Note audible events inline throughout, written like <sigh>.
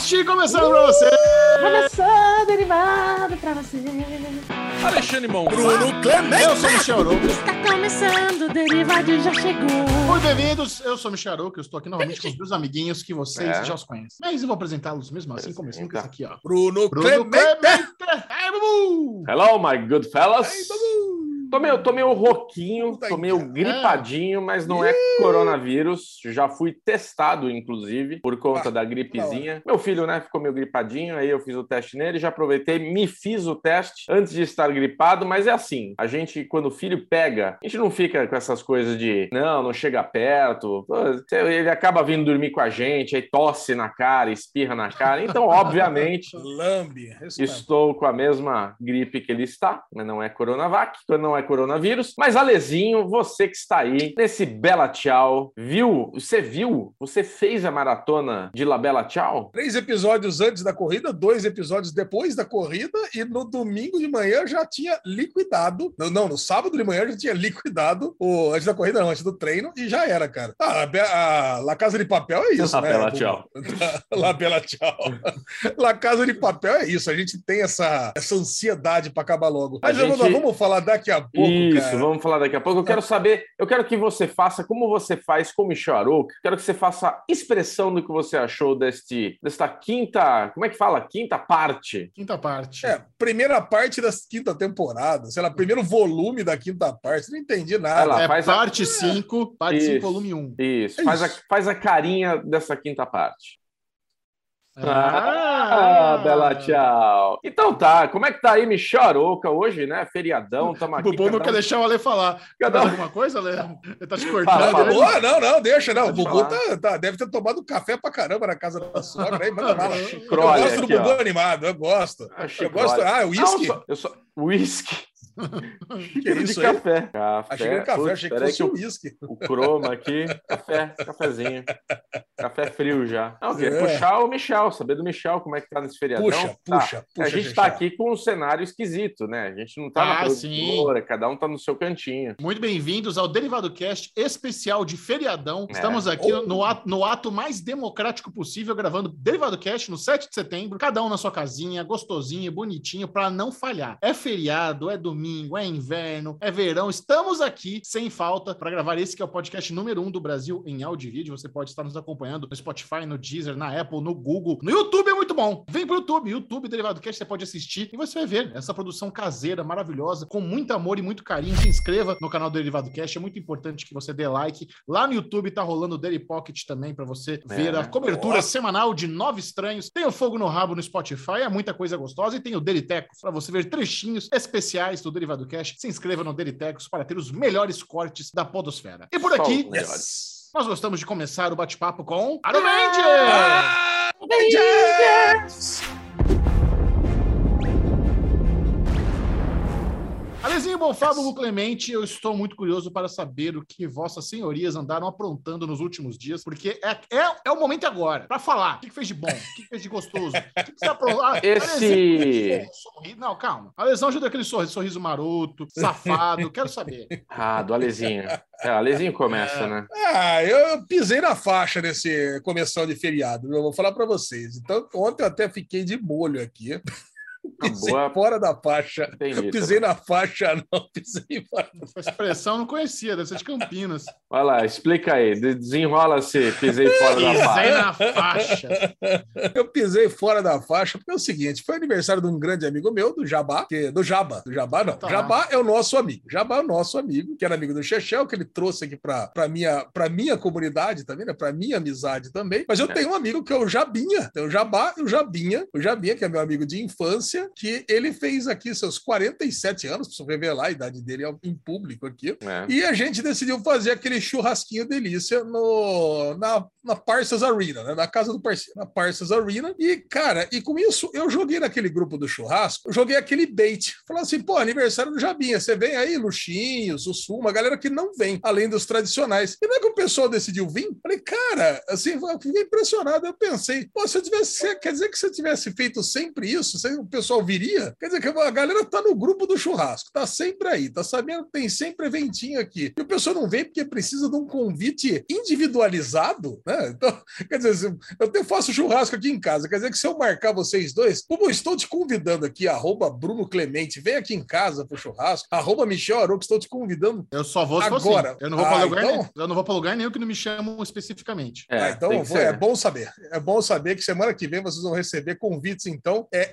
Derivadocast começando pra você! Começou derivado pra você. Alexandre Mão. Bruno Clemente! Eu sou o Michel Arouca. Está começando, o derivado já chegou. Muito bem-vindos, eu sou o Michel Arouca, eu estou aqui novamente com os meus amiguinhos que vocês É. já os conhecem. Mas eu vou apresentá-los mesmo assim, começando com esse aqui, ó. Bruno, Bruno Clemente. Clemente! Bubu! Hello, my good fellas. Ai, Meio rouquinho, Puta tô meio cara. gripadinho, mas não é coronavírus. Já fui testado, inclusive, por conta Ah, da gripezinha. Meu filho, né, ficou meio gripadinho, aí eu fiz o teste nele, já aproveitei, me fiz o teste antes de estar gripado, mas é assim, a gente, quando o filho pega, a gente não fica com essas coisas de, não, não chega perto, ele acaba vindo dormir com a gente, aí tosse na cara, espirra na cara, então, <laughs> obviamente, Lambe. Estou com a mesma gripe que ele está, mas não é Coronavac, não é coronavírus. Mas, Alezinho, você que está aí nesse Bela Tchau, viu? Você viu? Você fez a maratona de La Bela Tchau? Três episódios antes da corrida, dois episódios depois da corrida, e no domingo de manhã já tinha liquidado. Não, não, no sábado de manhã já tinha liquidado o antes da corrida, não, antes do treino, e já era, cara. Ah, a, a La Casa de Papel é isso, <laughs> La né? Bella <laughs> Ciao. La Bela Tchau. <laughs> La Casa de Papel é isso, a gente tem essa, essa ansiedade para acabar logo. Mas gente- vamos falar daqui a pouco, Isso, cara. vamos falar daqui a pouco. Eu quero saber, eu quero que você faça como você faz com o Michel Arouca. Quero que você faça a expressão do que você achou deste, desta quinta, como é que fala? Quinta parte. Quinta parte. É, primeira parte da quinta temporada, sei lá, primeiro volume da quinta parte, não entendi nada. lá. É faz parte 5, parte Isso. 5, volume 1. Isso, É faz, isso. A, faz a carinha dessa quinta parte. Ah, Ah, Bela Tchau. Então tá, como é que tá aí, Michel Arouca, hoje, né? Feriadão, <laughs> tamo O aqui. Bubu não quer um- deixar o Ale falar. Cada Mais um- alguma coisa, Ale? Ele tá te cortando. fala. Boa, não, não, deixa, não. O Bubu tá, tá- deve ter tomado café pra caramba na casa da sogra aí, manda bala. Eu gosto do. Bubu animado, eu gosto. Ah, Eu gosto. Ah, Não, uísque? eu só... Whisky. <laughs> Que Cheiro isso de aí? café. Café. Achei que era café, Putz, achei que fosse o- uísque. O croma aqui, café, cafezinho. Café frio já. Não, queria É. puxar o Michel, saber do Michel como é que tá nesse feriadão. Puxa, Tá. puxa, puxa. a gente Xexé. tá aqui com um cenário esquisito, né? A gente não tá na Ah, produtora, cada um tá no seu cantinho. Muito bem-vindos ao Derivado Cast especial de feriadão. É. Estamos aqui Oh. no, ato, no ato mais democrático possível, gravando Derivado Cast no 7 de setembro, cada um na sua casinha, gostosinho, bonitinho, para não falhar. É feriado, é domingo, é inverno, é verão. Estamos aqui sem falta para gravar esse que é o podcast número um do Brasil em áudio e vídeo. Você pode estar nos acompanhando no Spotify, no Deezer, na Apple, no Google. No YouTube é muito bom. Vem pro YouTube, YouTube Derivado Cast, você pode assistir e você vai ver essa produção caseira, maravilhosa, com muito amor e muito carinho. Se inscreva no canal do Derivado Cast, é muito importante que você dê like. Lá no YouTube tá rolando o Daily Pocket também para você ver a cobertura Nossa. semanal de Nove Estranhos. Tem o Fogo no Rabo no Spotify, é muita coisa gostosa. E tem o Daily Tecos para você ver trechinhos especiais do Derivado Cast. Se inscreva no Daily Tecos para ter os melhores cortes da podosfera. E por aqui. Yes. nós gostamos de começar o bate-papo com Iron Ranger! Ah, Rangers! Alezinho Bonfá, Bubu Clemente, eu estou muito curioso para saber o que vossas senhorias andaram aprontando nos últimos dias, porque é, é, é o momento agora, para falar. O que que fez de bom? O que que fez de gostoso? O que que você aprontou? Ah, Esse- Alezinho, Não, calma. Alesão ajuda aquele sorriso, sorriso maroto, safado, quero saber. <laughs> Ah, do Alezinho. É, Alezinho começa, né? Ah, eu pisei na faixa nesse começo de feriado, eu vou falar pra vocês. Então, ontem eu até fiquei de molho aqui. <laughs> Pisei boa- fora da faixa. Entendi. Eu pisei na faixa, <laughs> não, pisei fora. Essa expressão eu não conhecia, deve ser de Campinas. Vai lá, explica aí. de- Desenrola-se, pisei fora da Pisei faixa. na faixa. Eu pisei fora da faixa porque é o seguinte: foi aniversário de um grande amigo meu, do Jabá, que, do Jabá, do Jabá não. Tá. Jabá é o nosso amigo. Jabá é o nosso amigo, que era amigo do Chechel, que ele trouxe aqui pra, pra, minha, pra minha comunidade também, né? Pra minha amizade também. Mas eu É. tenho um amigo que é o Jabinha. Tem o Jabá e o Jabinha. O Jabinha, que é meu amigo de infância, que ele fez aqui seus 47 anos, preciso revelar a idade dele em público aqui. É. E a gente decidiu fazer aquele churrasquinho delícia no, na, na Parsons Arena, né? Na casa do parceiro, na Parsons Arena. E, cara, e com isso, eu joguei naquele grupo do churrasco, joguei aquele bait. Falei assim, pô, aniversário do Jabinha, você vem aí, Luxinho, Sussu, uma galera que não vem, além dos tradicionais. E não é que o pessoal decidiu vir? Falei, cara, assim, eu fiquei impressionado. Eu pensei, pô, se eu tivesse, quer dizer que se eu tivesse feito sempre isso, o pessoal pessoal viria, quer dizer que a galera tá no grupo do churrasco, tá sempre aí, tá sabendo que tem sempre eventinho aqui. E o pessoal não vem porque precisa de um convite individualizado, né? Então, <laughs> quer dizer, se eu te- faço churrasco aqui em casa, quer dizer que se eu marcar vocês dois, como eu estou te convidando aqui, arroba Bruno Clemente, vem aqui em casa pro churrasco, arroba Michel Aroco, estou te convidando. Eu só vou se for Agora. assim. Eu não vou Ah, para lugar então? nenhum. Eu não vou para lugar nenhum que não me chamam especificamente. É, Ah, então vou- é bom saber. É bom saber que semana que vem vocês vão receber convites, então, é,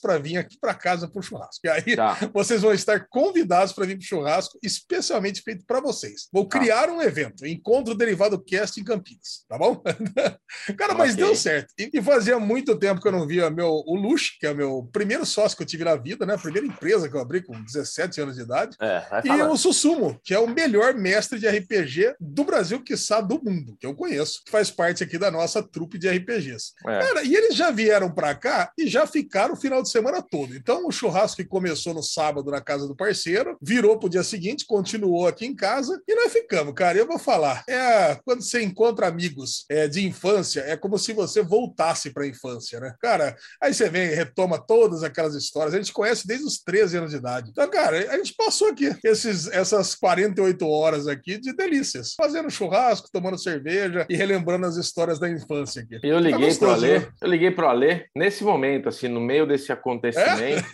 para vir aqui para casa pro churrasco. E aí Tá. <laughs> vocês vão estar convidados para vir pro churrasco, especialmente feito para vocês. Vou Tá. criar um evento, Encontro Derivado Cast em Campinas, tá bom? <laughs> Cara, mas Ok. deu certo. E, e fazia muito tempo que eu não via meu, o Luxo, que é o meu primeiro sócio que eu tive na vida, né? A primeira empresa que eu abri com 17 anos de idade. É, E o Susumo, que é o melhor mestre de RPG do Brasil, quiçá do mundo, que eu conheço, que faz parte aqui da nossa trupe de RPGs. É. Cara, e eles já vieram pra cá e já ficaram o final de semana todo. Então, o churrasco que começou no sábado na casa do parceiro, virou pro dia seguinte, continuou aqui em casa e nós ficamos, cara. Eu vou falar, é quando você encontra amigos é, de infância, é como se você voltasse pra infância, né? Cara, aí você vem e retoma todas aquelas histórias. A gente conhece desde os 13 anos de idade. Então, cara, a gente passou aqui esses, essas 48 horas aqui de delícias, fazendo churrasco, tomando cerveja e relembrando as histórias da infância aqui. Eu liguei pro gostoso, Alê, né? eu liguei pro Alê nesse momento, assim, no meio desse acontecimento.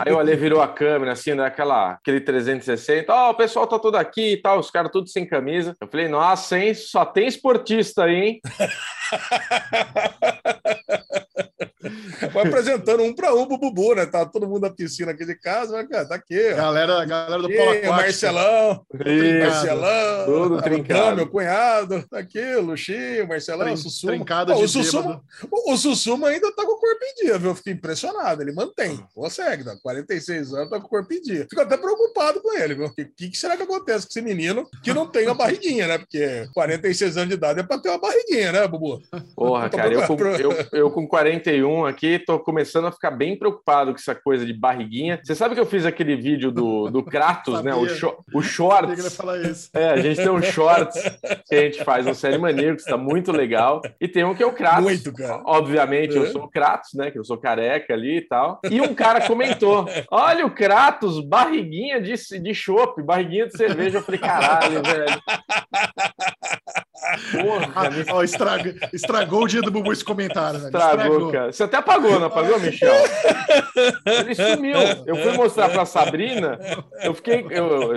Aí o Alê virou a <laughs> câmera, assim, daquela, aquele 360. Ó, o pessoal tá todo aqui e tal, os caras tudo sem camisa. Eu falei, nossa, hein, só tem esportista aí, hein? <laughs> <laughs> Vai apresentando um para um pro Bubu, né? Tá todo mundo na piscina aqui de casa, mas, cara, tá aqui. ó. Galera, galera do Aqui, Polo o Aquático. Marcelão, Isso. Marcelão, tudo trincado. meu cunhado, tá aqui, o Luxinho, o Marcelão, Trin- o Sussuma. trincado Pô, de o, Sussuma o, o Sussuma ainda tá com o corpo em dia, viu? Eu fiquei impressionado, ele mantém, consegue, tá? 46 anos, tá com o corpo em dia. Fico até preocupado com ele, viu? O que, que será que acontece com esse menino que não tem uma barriguinha, né? Porque 46 anos de idade é pra ter uma barriguinha, né, Bubu? Porra, Tô cara, eu com, eu, eu com 41 aqui, tô começando a ficar bem preocupado com essa coisa de barriguinha. Você sabe que eu fiz aquele vídeo do, do Kratos, né? O, sho- o que shorts. É, a gente tem um shorts que a gente faz no Série Maníacos, tá muito legal. E tem um que é o Kratos. Muito, cara. Obviamente, eu É. sou o Kratos, né? Que eu sou careca ali e tal. E um cara comentou: Olha o Kratos, barriguinha de, de chopp, barriguinha de cerveja. Eu falei: Caralho, velho. Porra, <laughs> Ó, estraga- estragou o dia do Bubu esse comentário, velho. estragou, cara. Você até apagou, não apagou, Michel? Ele sumiu. Eu fui mostrar pra Sabrina, eu fiquei. Eu,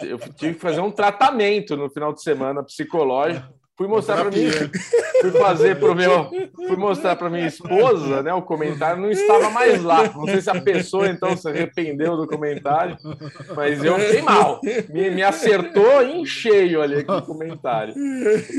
eu tive que fazer um tratamento no final de semana psicológico. Fui mostrar pra mim, <laughs> fui fazer pro meu, fui mostrar para minha esposa, né? O comentário não estava mais lá. Não sei se a pessoa então se arrependeu do comentário, mas eu fiquei mal. Me, me acertou em cheio ali aquele comentário.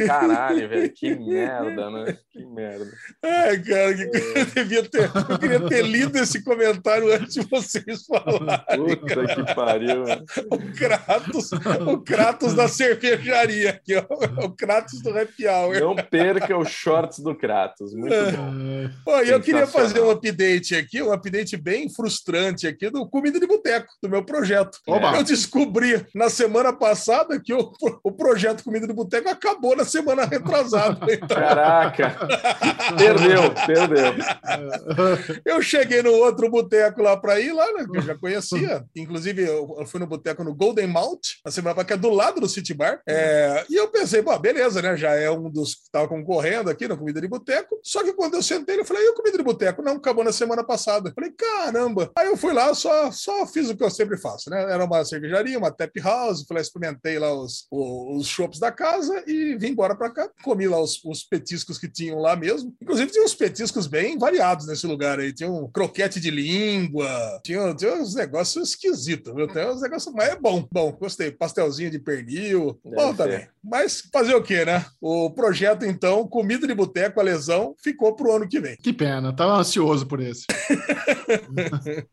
Caralho, velho, que merda, né? Que merda. Ai, cara, que eu devia ter. Eu queria ter lido esse comentário antes de vocês falarem. Puta que pariu. né? O Kratos, o Kratos da cervejaria aqui, ó. O Kratos do Happy Hour. Não perca os shorts do Kratos. Muito bom. Pô, e eu queria fazer um update aqui, um update bem frustrante aqui do Comida de Boteco, do meu projeto. Oba. Eu descobri na semana passada que o, o projeto Comida de Boteco acabou na semana retrasada. <laughs> Então, Caraca. Perdeu, perdeu. eu cheguei no outro boteco lá para ir, lá, né, que eu já conhecia. Inclusive, eu, eu fui no boteco no Golden Mount, na semana passada, que é do lado do City Bar. É, e eu pensei, pô, beleza, né? Já é um dos que estava concorrendo aqui na Comida de Boteco. Só que quando eu sentei, eu falei, e o Comida de Boteco? Não, acabou na semana passada. Eu falei, caramba. Aí eu fui lá, só, só fiz o que eu sempre faço, né? Era uma cervejaria, uma tap house, lá, experimentei lá os, os, os chopps da casa e vim embora para cá. Comi lá os, os petiscos que tinham lá mesmo. Inclusive, tinha uns petiscos bem variados nesse lugar aí. Tinha um croquete de língua, tinha, tinha uns negócios esquisitos, viu? Tem uns negócios, mas é bom, bom, gostei. Pastelzinho de pernil, Deve bom ser. também. Mas fazer o quê, né? O projeto, então, Comida de Boteco, a lesão, ficou pro ano que vem. Que pena, tava ansioso por esse. <laughs>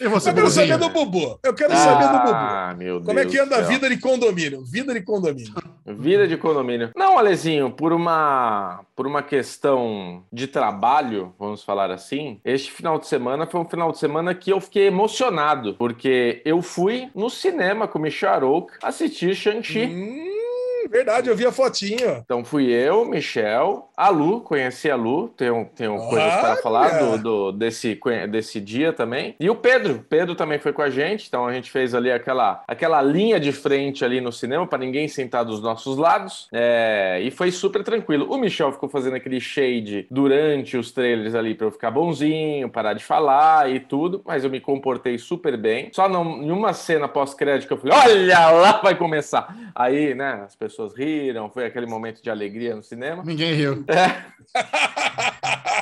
Eu quero saber do Bubu. Eu quero saber do Bubu. Ah, meu Deus. Como é que anda a vida de condomínio? Vida de condomínio. Vida de condomínio. Não, Alezinho, por uma por uma questão de trabalho, vamos falar assim, este final de semana foi um final de semana que eu fiquei emocionado, porque eu fui no cinema com o Michel Arouk assistir Shang-Chi. Hum, verdade, eu vi a fotinho. Então fui eu, Michel, a Lu, conheci a Lu, tenho, tenho coisas para falar do, do- desse, desse dia também. E o Pedro, Pedro também foi com a gente, então a gente fez ali aquela, aquela linha de frente ali no cinema para ninguém sentar dos nossos lados. É, e foi super tranquilo. O Michel ficou fazendo aquele shade durante os trailers ali para eu ficar bonzinho, parar de falar e tudo, mas eu me comportei super bem. Só não, em uma cena pós-crédito que eu falei, olha lá vai começar. Aí, né, as pessoas riram, foi aquele momento de alegria no cinema. Ninguém riu. É, <laughs>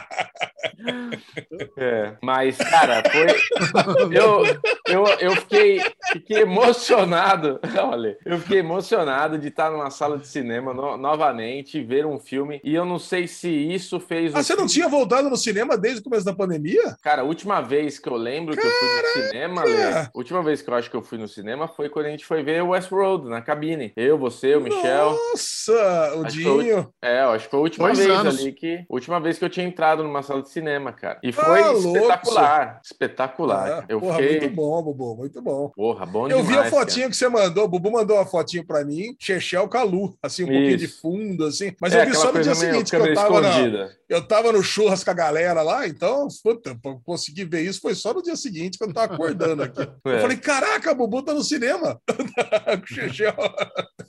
<laughs> mas, cara, foi. <laughs> Eu, eu, eu fiquei, fiquei emocionado. <laughs> Olha, eu fiquei emocionado de estar numa sala de cinema no- novamente, ver um filme. E eu não sei se isso fez. Ah, o você não tinha voltado no cinema desde o começo da pandemia? Cara, a última vez que eu lembro que eu fui no cinema, Lê, a última vez que eu acho que eu fui no cinema foi quando a gente foi ver Westworld na cabine. Eu, você, o Michel. Nossa, o Acho que foi Dinho. É, eu acho que foi a última Dois vez anos. ali que. Última vez que eu tinha entrado numa sala de cinema, cara. E foi Ah, louco. espetacular. Espetacular. Ah, eu porra, fiquei. muito bom, Bubu, muito bom. Porra, bom Eu demais. vi a cara. fotinha que você mandou, o Bubu mandou uma fotinho pra mim, Chechel Calu, assim, um pouquinho de Isso. fundo, assim. Mas É, eu vi só no dia seguinte, que eu tava, na, escondida. eu tava no churras com a galera lá, então, puta, pra conseguir ver isso foi só no dia seguinte, que eu tava acordando aqui. <laughs> Eu É. falei, caraca, Bubu tá no cinema. <laughs> Chechel.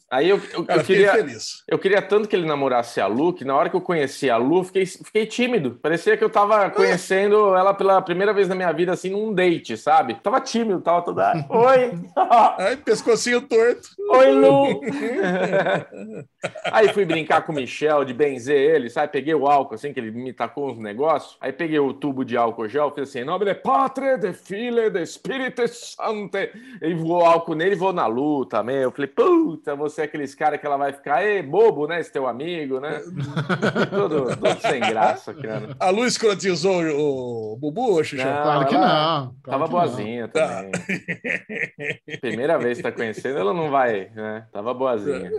Aí eu, eu, Cara, eu fiquei queria. feliz. Eu queria tanto que ele namorasse a Lu, que na hora que eu conheci a Lu, fiquei, fiquei tímido. Parecia que eu tava conhecendo ela pela primeira vez na minha vida, assim, num date, sabe? Tava tímido, tava toda. <laughs> Oi! <laughs> Aí, pescocinho torto. Oi, Lu! <laughs> Aí fui brincar com o Michel, de benzer ele, sabe? Peguei o álcool, assim, que ele me tacou uns negócios. Aí peguei o tubo de álcool gel, fiz assim, nome de Patre, de Filho, de Espírito Santo. E voou álcool nele e voou na Lu também. Eu falei, puta, você é aqueles caras que ela vai ficar, ei, bobo, né? Esse teu amigo, né? tudo, tudo sem graça, cara. A Lu escrotizou o, o Bubu? Não, Claro que não. claro Tava que não. boazinha também. Primeira vez que tá conhecendo, ela não vai, né? Tava boazinha.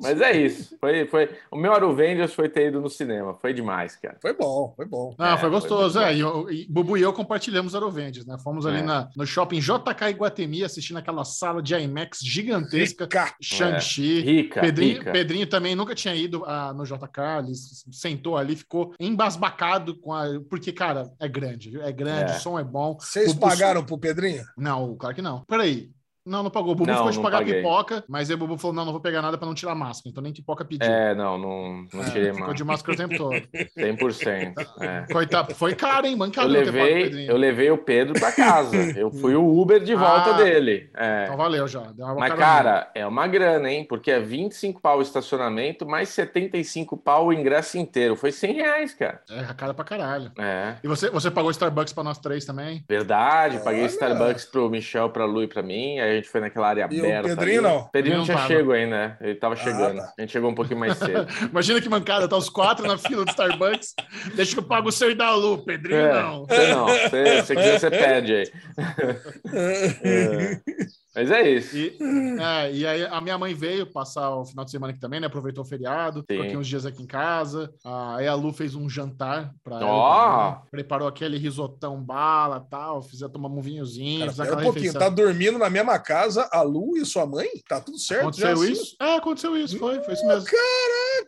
Mas é isso. Foi, foi... O meu Aruvengers foi ter ido no cinema. Foi demais, cara. Foi bom, foi bom. Não, É, foi gostoso. foi é, e, eu- e Bubu e eu compartilhamos Arovendes, né? Fomos ali É. na, no shopping JK Iguatemi assistindo aquela sala de IMAX gigantesca. Rica. Shang-Chi. Rica, Pedrinho, rica. Pedrinho também nunca tinha ido ah, no JK, ele sentou ali, ficou embasbacado com a. Porque, cara, é grande, viu? É grande, É. o som é bom. Vocês pagaram pro Pedrinho? Não, claro que não. Peraí. Não, não pagou. O Bubu Não, ficou de pagar paguei. pipoca, mas aí o Bubu falou: não, não vou pegar nada pra não tirar máscara. Então nem pipoca pediu. É, não, não, não É, tirei ficou de máscara o tempo todo. 100%. É. <laughs> Coitado, foi caro, hein? Eu Mancado o levei, eu levei o Pedro pra casa. Eu fui o Uber de volta Ah. dele. É. Então valeu já. Deu uma Mas, cara, é uma grana, hein? Porque é 25 pau o estacionamento, mais 75 pau o ingresso inteiro. Foi 100 reais, cara. É cara pra caralho. É. E você, você pagou Starbucks pra nós três também? Verdade, paguei. Starbucks pro Michel, pra Lu e pra mim. Aí gente foi naquela área E o aberta. Pedrinho ali. não? O Pedrinho Não tinha tava. chego ainda, né? Ele tava chegando. tá. A gente chegou um pouquinho mais cedo. <laughs> Imagina que mancada, tá os quatro na fila do Starbucks. Deixa que eu pago o seu e da Lu, Pedrinho É, não. Você não. Você, se quiser, você pede aí. <laughs> É. <laughs> Mas é isso. E, é, e aí a minha mãe veio passar o final de semana aqui também, né? Aproveitou o feriado, ficou Sim. aqui uns dias aqui em casa. Ah, Aí a Lu fez um jantar pra ela. Ó! também. Preparou aquele risotão bala tal, fizemos tomar um vinhozinho, Cara, pera um pouquinho, refeição. tá dormindo na mesma casa a Lu e sua mãe? Tá tudo certo? Aconteceu já assim? isso? É, aconteceu isso, foi, foi isso mesmo.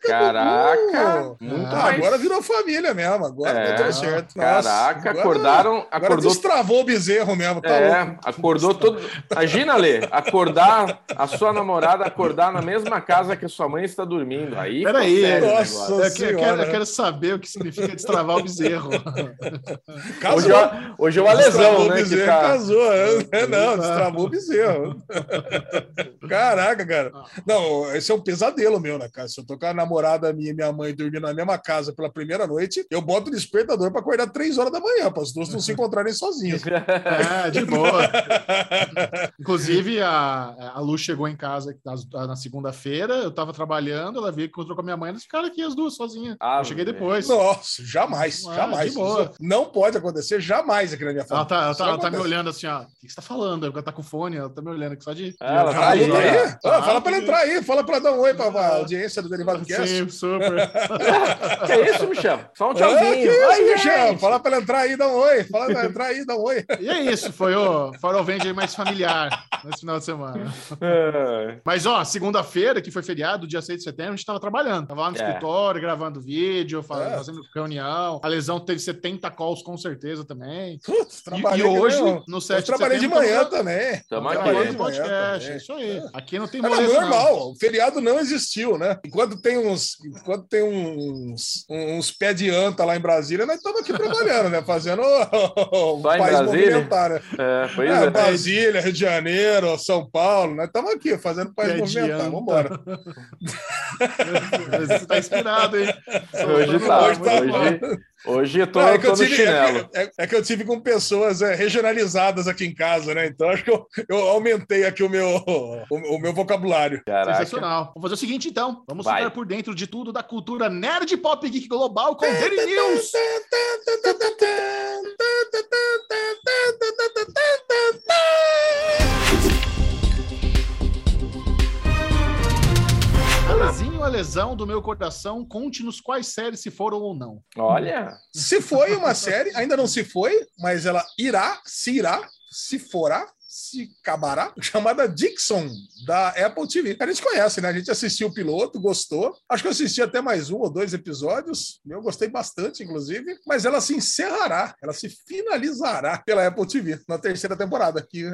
Caraca! Muito Ah, Ah, agora virou família mesmo, agora É, tá tudo certo. Nossa, Caraca, agora- acordaram. Agora Acordou destravou o bezerro mesmo, tá É, louco. acordou todo. Imagina, Lê, acordar, a sua namorada acordar na mesma casa que a sua mãe está dormindo. Aí. Peraí, nossa. Eu, que- eu quero, senhora. eu quero saber o que significa destravar o bezerro. Casou. Hoje, é- hoje é o Alesão, Destravou né? bezerro, tá... casou. É, não, destravou o bezerro. Caraca, cara. Não, esse é um pesadelo meu, né, cara? Se eu tô com a namorada minha e minha mãe dormindo na mesma casa pela primeira noite, eu boto o despertador pra acordar três horas da manhã, para as duas não se encontrarem sozinhas. <laughs> É, de boa. <laughs> Inclusive, a, a Lu chegou em casa na segunda-feira, eu tava trabalhando, ela veio, encontrou com a minha mãe, elas ficaram aqui as duas sozinhas. Ah, eu cheguei depois. Nossa, jamais, Ah, jamais. de boa. Isso não pode acontecer jamais aqui na minha Ela família. tá, ela tá, ela tá me olhando assim, ó. O que você tá falando? Ela tá com fone, ela tá me olhando aqui só de. Ah, ela de- tá Ah, aí, tá aí? né? Ah, fala pra Ah, ele entrar aí, fala pra dar um oi pra, pra audiência do Derivado Cast. Sim, super. <laughs> Que é isso, Michel? Só um que tchauzinho. isso, Ai, Michel? Fala pra ela entrar aí, dá um oi. Fala pra ela entrar aí, dá um oi. E é isso, foi o Farol Vende mais familiar nesse final de semana. É. Mas, ó, segunda-feira, que foi feriado, dia 6 de setembro, a gente tava trabalhando. Tava lá no É. escritório, gravando vídeo, fa- É. fazendo reunião. A lesão teve 70 calls com certeza também. Putz, E, trabalhei e hoje, mesmo. no Eu 7 de trabalhei de setembro, manhã tamo- também. Tamo gravando de manhã podcast. também. É isso aí. Aqui não tem moleza, não. normal, o feriado não existiu, né? Enquanto tem uns, enquanto tem uns, uns pé de anta lá em Brasília, nós estamos aqui trabalhando, né? Fazendo o em país Brasília? movimentar, né? É, É, é. Brasília, Rio de Janeiro, São Paulo, nós estamos aqui fazendo o país Pé movimentar. anta. Vambora. <laughs> Você tá inspirado, hein? Hoje tá. Hoje tá Hoje, hoje eu tô, Não, é, eu que eu tô no tive, chinelo. é, que- é que eu tive com pessoas é, regionalizadas aqui em casa, né? Então acho que eu, eu aumentei aqui o meu, o, o meu vocabulário. Caraca. Sensacional. Vamos fazer o seguinte, então. Vamos Vai. ficar por dentro de tudo da cultura nerd pop geek global com Daily News. <laughs> lesão do meu coração, conte-nos quais séries se foram ou não. Olha, Se foi uma série, ainda não se foi, mas ela irá, se irá, se forá, se acabará, <laughs> chamada Dixon, da Apple TV. A gente conhece, né? A gente assistiu o piloto, gostou. Acho que eu assisti até mais um ou dois episódios. Eu gostei bastante, inclusive. Mas ela se encerrará, ela se finalizará pela Apple TV na terceira temporada, que,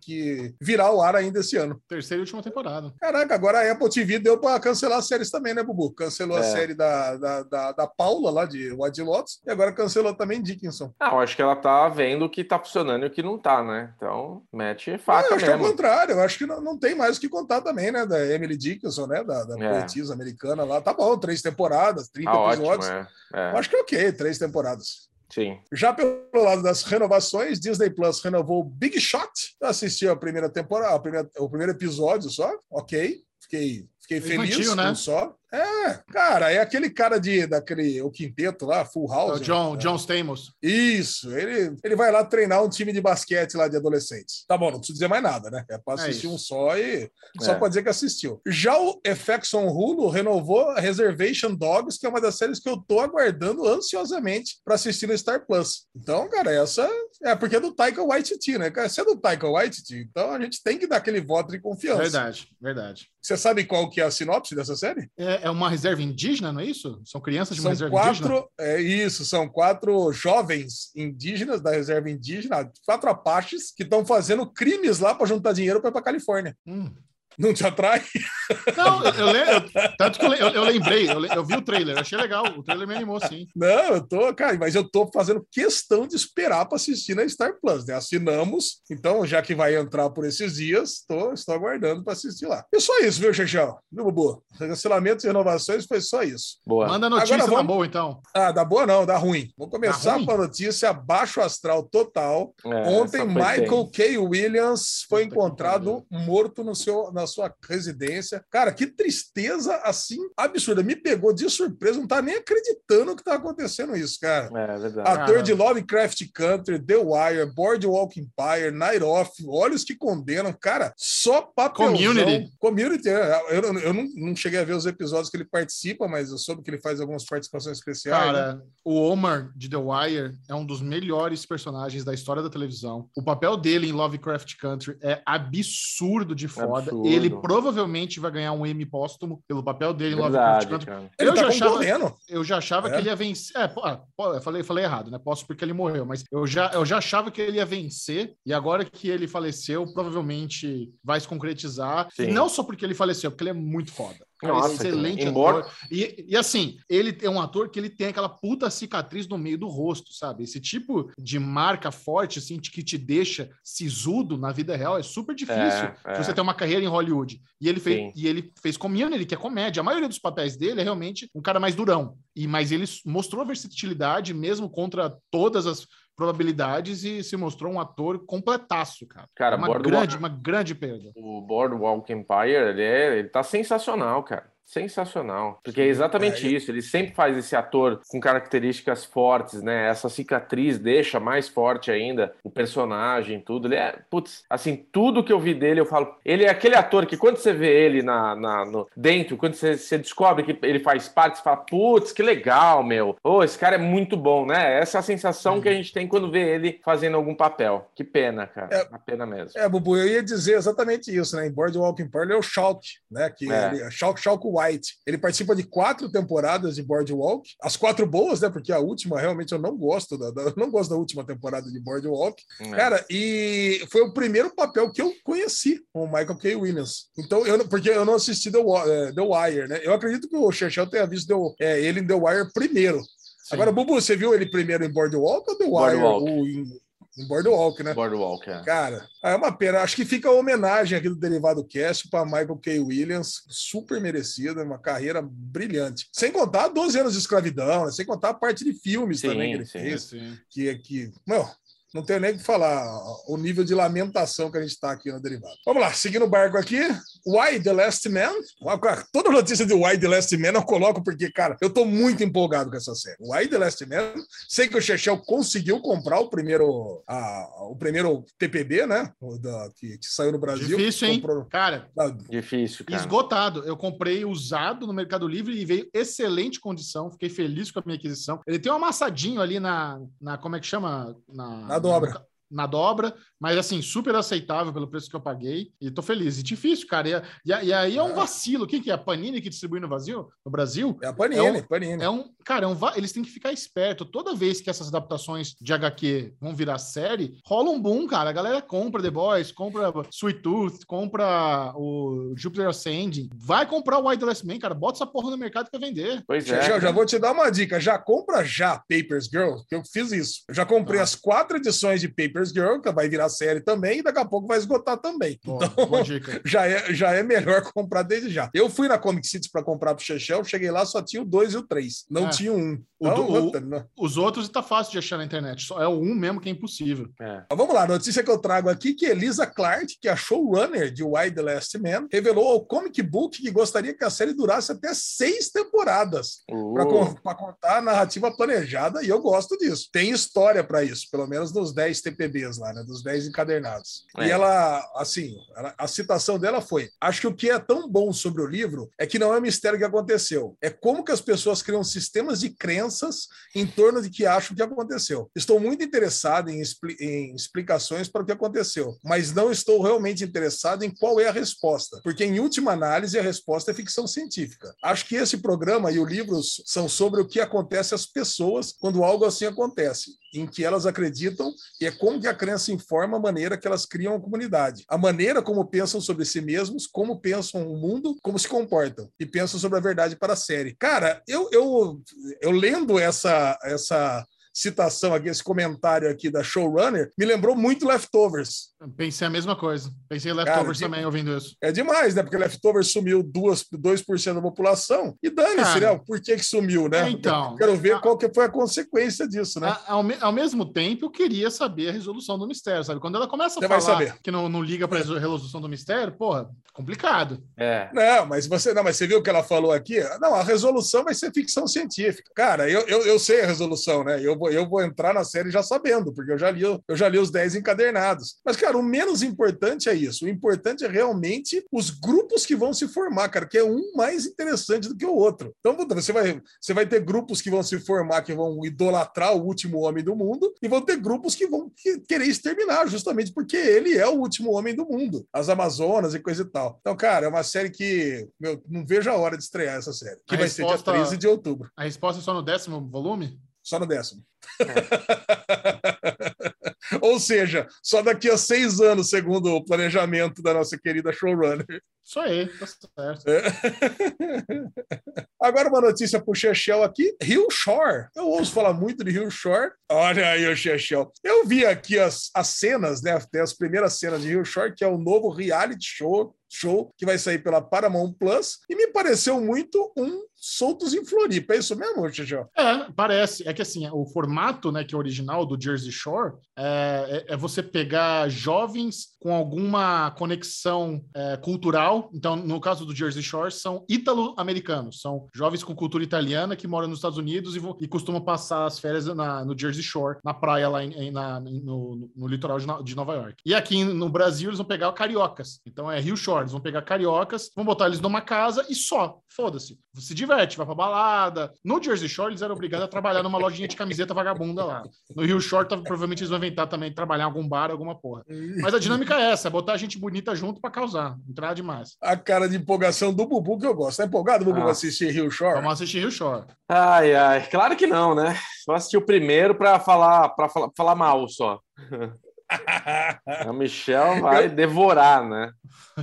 que virá ao ar ainda esse ano. Terceira e última temporada. Caraca, agora a Apple TV deu para cancelar as séries também, né, Bubu? Cancelou a É. série da, da, da, da Paula, lá de White Lotus, e agora cancelou também Dickinson. ah, eu acho que ela tá vendo o que tá funcionando e o que não tá, né? Então, mete Ah, faca eu acho que é o mesmo. contrário, eu acho que não, não tem mais o que contar também, né? Da Emily Dickinson, né? Da, da É. poetisa americana lá. Tá bom, três temporadas, 30 Tá ótimo, episódios. é. é. Eu Acho que é ok, três temporadas. Sim. Já pelo lado das renovações, Disney Plus renovou Big Shot. Eu assisti a primeira temporada, a primeira- o primeiro episódio só, ok. Fiquei, fiquei feliz Infantil, né? só. É, cara, é aquele cara de daquele o quinteto lá, Full É House. O John, né? John Stamos. Isso, ele, ele vai lá treinar um time de basquete lá de adolescentes. Tá bom, não preciso dizer mais nada, né? É para É assistir isso. um só e só É. pode dizer que assistiu. Já o FX on Hulu renovou a Reservation Dogs, que é uma das séries que eu tô aguardando ansiosamente para assistir no Star Plus. Então, cara, essa é porque é do Taika Waititi, né? Cara, Se é do Taika Waititi, então a gente tem que dar aquele voto de confiança. Verdade, verdade. Você sabe qual que é a sinopse dessa série? É, é uma reserva indígena, não é isso? São crianças de uma São reserva indígena? quatro, é isso, são quatro jovens indígenas da reserva indígena, quatro apaches que estão fazendo crimes lá para juntar dinheiro para ir para Califórnia. Hum. Não te atrai? Não, eu, eu, le- eu- tanto que eu, eu- eu lembrei, eu, eu vi o trailer, achei legal. O trailer me animou, sim. Não, eu tô, cara, mas eu tô fazendo questão de esperar para assistir na Star Plus, né? Assinamos, então já que vai entrar por esses dias, tô, estou aguardando para assistir lá. E só isso, viu, Chechão? Viu, Bubu? Cancelamentos e renovações foi só isso. Boa. Manda notícia Agora da vamos- boa, então. Ah, dá boa não, dá ruim. Vamos começar ruim? com a notícia baixo astral total. É, Ontem, Michael tensa. K. Williams foi Puta encontrado morto no seu, na sua residência. Cara, que tristeza assim absurda. Me pegou de surpresa, não tá nem acreditando que tá acontecendo isso, cara. É verdade. Ator Cara. de Lovecraft Country, The Wire, Boardwalk Empire, Night Off, Olhos que Condenam, cara, só papelzão. Community. Community, é. eu, eu, eu não, não cheguei a ver os episódios que ele participa, mas eu soube que ele faz algumas participações especiais. né? Cara, o Omar de The Wire é um dos melhores personagens da história da televisão. O papel dele em Lovecraft Country é absurdo de foda. Absurdo. Ele provavelmente vai ganhar um Emmy póstumo pelo papel dele em Lovecraft Country. cara. Eu tá já achava-. Eu já achava É? que ele ia vencer. É, pô, ah, pô, eu falei, falei errado, né? Posso porque ele morreu, mas eu já, eu já achava que ele ia vencer, e agora que ele faleceu, provavelmente vai se concretizar. Sim. E não só porque ele faleceu, porque ele é muito foda. Cara, Nossa, excelente embora- ator. E, e assim, ele é um ator que ele tem aquela puta cicatriz no meio do rosto, sabe? Esse tipo de marca forte, assim, que te deixa sisudo na vida real é super difícil. É, é. Se você tem uma carreira em Hollywood. E ele fez, Sim. e ele fez Community, que é comédia. A maioria dos papéis dele é realmente um cara mais durão. E mas ele mostrou versatilidade mesmo contra todas as probabilidades e se mostrou um ator completaço, cara. Cara, É uma Boardwalk- grande, uma grande perda. O Boardwalk Empire, ele, é, ele tá sensacional, cara. Sensacional. Porque é exatamente É, isso. Ele sempre faz esse ator com características fortes, né? Essa cicatriz deixa mais forte ainda o personagem, tudo. Ele é, putz, assim, tudo que eu vi dele, eu falo. Ele é aquele ator que quando você vê ele na, na- no, dentro, quando você, você descobre que ele faz parte, você fala, putz, que legal, meu. Ô, esse cara é muito bom, né? Essa é a sensação que a gente tem quando vê ele fazendo algum papel. Que pena, cara. É. Uma pena mesmo. É, Bubu, eu ia dizer exatamente isso, né? Em Boardwalk Empire ele é o Shulk, né? Que É. ele, Shulk, Shulk White. Ele participa de quatro temporadas de Boardwalk, as quatro boas, né? Porque a última realmente eu não gosto da, da- não gosto da última temporada de Boardwalk. É. Cara, e foi o primeiro papel que eu conheci com o Michael K. Williams. Então, eu, não- porque eu não assisti The, eh, The Wire, né? Eu acredito que o Chechel tenha visto The- eh, ele em The Wire primeiro. Sim. Agora, Bubu, você viu ele primeiro em Boardwalk ou The Wire? Boardwalk. Ou em, em Boardwalk, né? Boardwalk, é. Cara, é uma pena. Acho que fica a homenagem aqui do Derivado Cast para Michael K. Williams, super merecida, uma carreira brilhante. Sem contar 12 anos de escravidão, né? sem contar a parte de filmes Sim, também que ele sim. fez, Sim. que é que, não, não tenho nem o que falar o nível de lamentação que a gente está aqui no Derivado. Vamos lá, seguindo o barco aqui, Why the Last Man? Toda notícia de Why the Last Man eu coloco porque, cara, eu tô muito empolgado com essa série. Why the Last Man? Sei que o Chechel conseguiu comprar o primeiro, a- o primeiro TPB, né? O da- que, que saiu no Brasil. Difícil, hein? Comprou- Cara, ah, Difícil, cara. esgotado. Eu comprei usado no Mercado Livre e veio excelente condição. Fiquei feliz com a minha aquisição. Ele tem um amassadinho ali na, na como é que chama? Na, Na dobra. Na dobra, mas assim, super aceitável pelo preço que eu paguei. E tô feliz. E difícil, cara. E, e- e aí é um É. vacilo. Quem que é? A Panini que distribui no Brasil? No Brasil? É a Panini, É um- Panini. É um, cara, é um eles têm que ficar esperto. Toda vez que essas adaptações de HQ vão virar série, rola um boom, cara. A galera compra The Boys, compra Sweet Tooth, compra o Jupiter Ascending. Vai comprar o White Last Man, cara. Bota essa porra no mercado pra vender. Pois é. Chechel, já vou te dar uma dica. Já compra já Papers Girl, que eu fiz isso. Eu já comprei Tá. as quatro edições de Papers Girl, que vai virar série também, e daqui a pouco vai esgotar também. Boa, Então, boa dica. <laughs> já é, já é melhor <laughs> comprar desde já. Eu fui na Comic City para comprar pro Chechel, cheguei lá, só tinha o 2 e o 3. Não É. tinha o 1. O Então, do- o-. Os outros tá fácil de achar na internet. Só é o um mesmo que é impossível. É. Mas vamos lá, notícia que eu trago aqui que Elisa Clark, que é a showrunner de Why the Last Man, revelou ao Comic Book que gostaria que a série durasse até seis temporadas Uh, para contar a narrativa planejada, e eu gosto disso. Tem história para isso, pelo menos nos 10 TPBs lá, né, dos 10 encadernados. É. E ela, assim, ela- a citação dela foi: Acho que o que é tão bom sobre o livro é que não é mistério que aconteceu, é como que as pessoas criam sistemas de crenças em torno de que acham que aconteceu. Estou muito interessado em, expli- em explicações para o que aconteceu, mas não estou realmente interessado em qual é a resposta, porque em última análise a resposta é ficção científica. Acho que esse programa e o livro são sobre o que acontece às pessoas quando algo assim acontece, em que elas acreditam e é como que a crença informa a maneira que elas criam a comunidade, a maneira como pensam sobre si mesmos, como pensam o mundo, como se comportam e pensam sobre a verdade para a série. Cara, eu, eu, eu lendo essa, essa citação aqui, esse comentário aqui da showrunner, me lembrou muito Leftovers. Pensei a mesma coisa. Pensei em Leftovers Cara, também ouvindo isso. É demais, né? Porque Leftovers sumiu duas, 2% da população e dane-se, né? Por que, que sumiu, né? é, então. Quero ver A- qual que foi a consequência disso, né? A- Ao, me- ao mesmo tempo, eu queria saber a resolução do mistério, sabe? Quando ela começa a Você vai falar saber. que não, não liga pra resolução do mistério, porra, complicado. é. Não, mas você não, mas você viu o que ela falou aqui? Não, a resolução vai ser ficção científica. Cara, eu, eu, eu sei a resolução, né? Eu vou, eu vou entrar na série já sabendo, porque eu já li, eu já li os 10 encadernados. Mas, cara, o menos importante é isso. O importante é realmente os grupos que vão se formar, cara, que é um mais interessante do que o outro. Então, você vai, você vai ter grupos que vão se formar, que vão idolatrar o último homem do mundo, e vão ter grupos que vão que- querer exterminar, justamente porque ele é o último homem do mundo. As Amazonas e coisa e tal. Então, cara, é uma série que, meu, não vejo a hora de estrear essa série. Que A vai ser resposta- dia 13 de outubro. A resposta é só no décimo volume? Só no décimo. <laughs> Ou seja, só daqui a seis anos, segundo o planejamento da nossa querida showrunner. Isso aí, tá certo. Agora uma notícia pro Chechel aqui. Rio Shore. Eu ouço falar muito de Rio Shore. Olha aí o Chechel. Eu vi aqui as, as cenas, né? As primeiras cenas de Rio Shore, que é o novo reality show Show, que vai sair pela Paramount Plus, e me pareceu muito um Soltos em Floripa. É isso mesmo, Xixão? É, parece. É que assim, o formato, né, que é original do Jersey Shore é, é, é você pegar jovens com alguma conexão é, cultural. Então, no caso do Jersey Shore, são ítalo-americanos, são jovens com cultura italiana que moram nos Estados Unidos e, e costumam passar as férias na, no Jersey Shore, na praia lá em, na, no, no, litoral de, de, Nova York. E aqui no Brasil, eles vão pegar cariocas. Então, é Rio Shore, eles vão pegar cariocas, vão botar eles numa casa e só. Foda-se. Se diverte, vai pra balada. No Jersey Shore, eles eram obrigados a trabalhar numa lojinha de camiseta vagabunda lá. No Rio Shore, tá, provavelmente eles vão inventar também trabalhar em algum bar, alguma porra. Mas a dinâmica é essa, é botar gente bonita junto para causar. Entrar demais. A cara de empolgação do Bubu que eu gosto. Tá empolgado, Bubu, ah. pra assistir Rio Shore? Vamos assistir Rio Shore. Ai, ai. Claro que não, né? Só assistir o primeiro para falar, pra falar, falar mal só. <laughs> A Michelle vai devorar, né?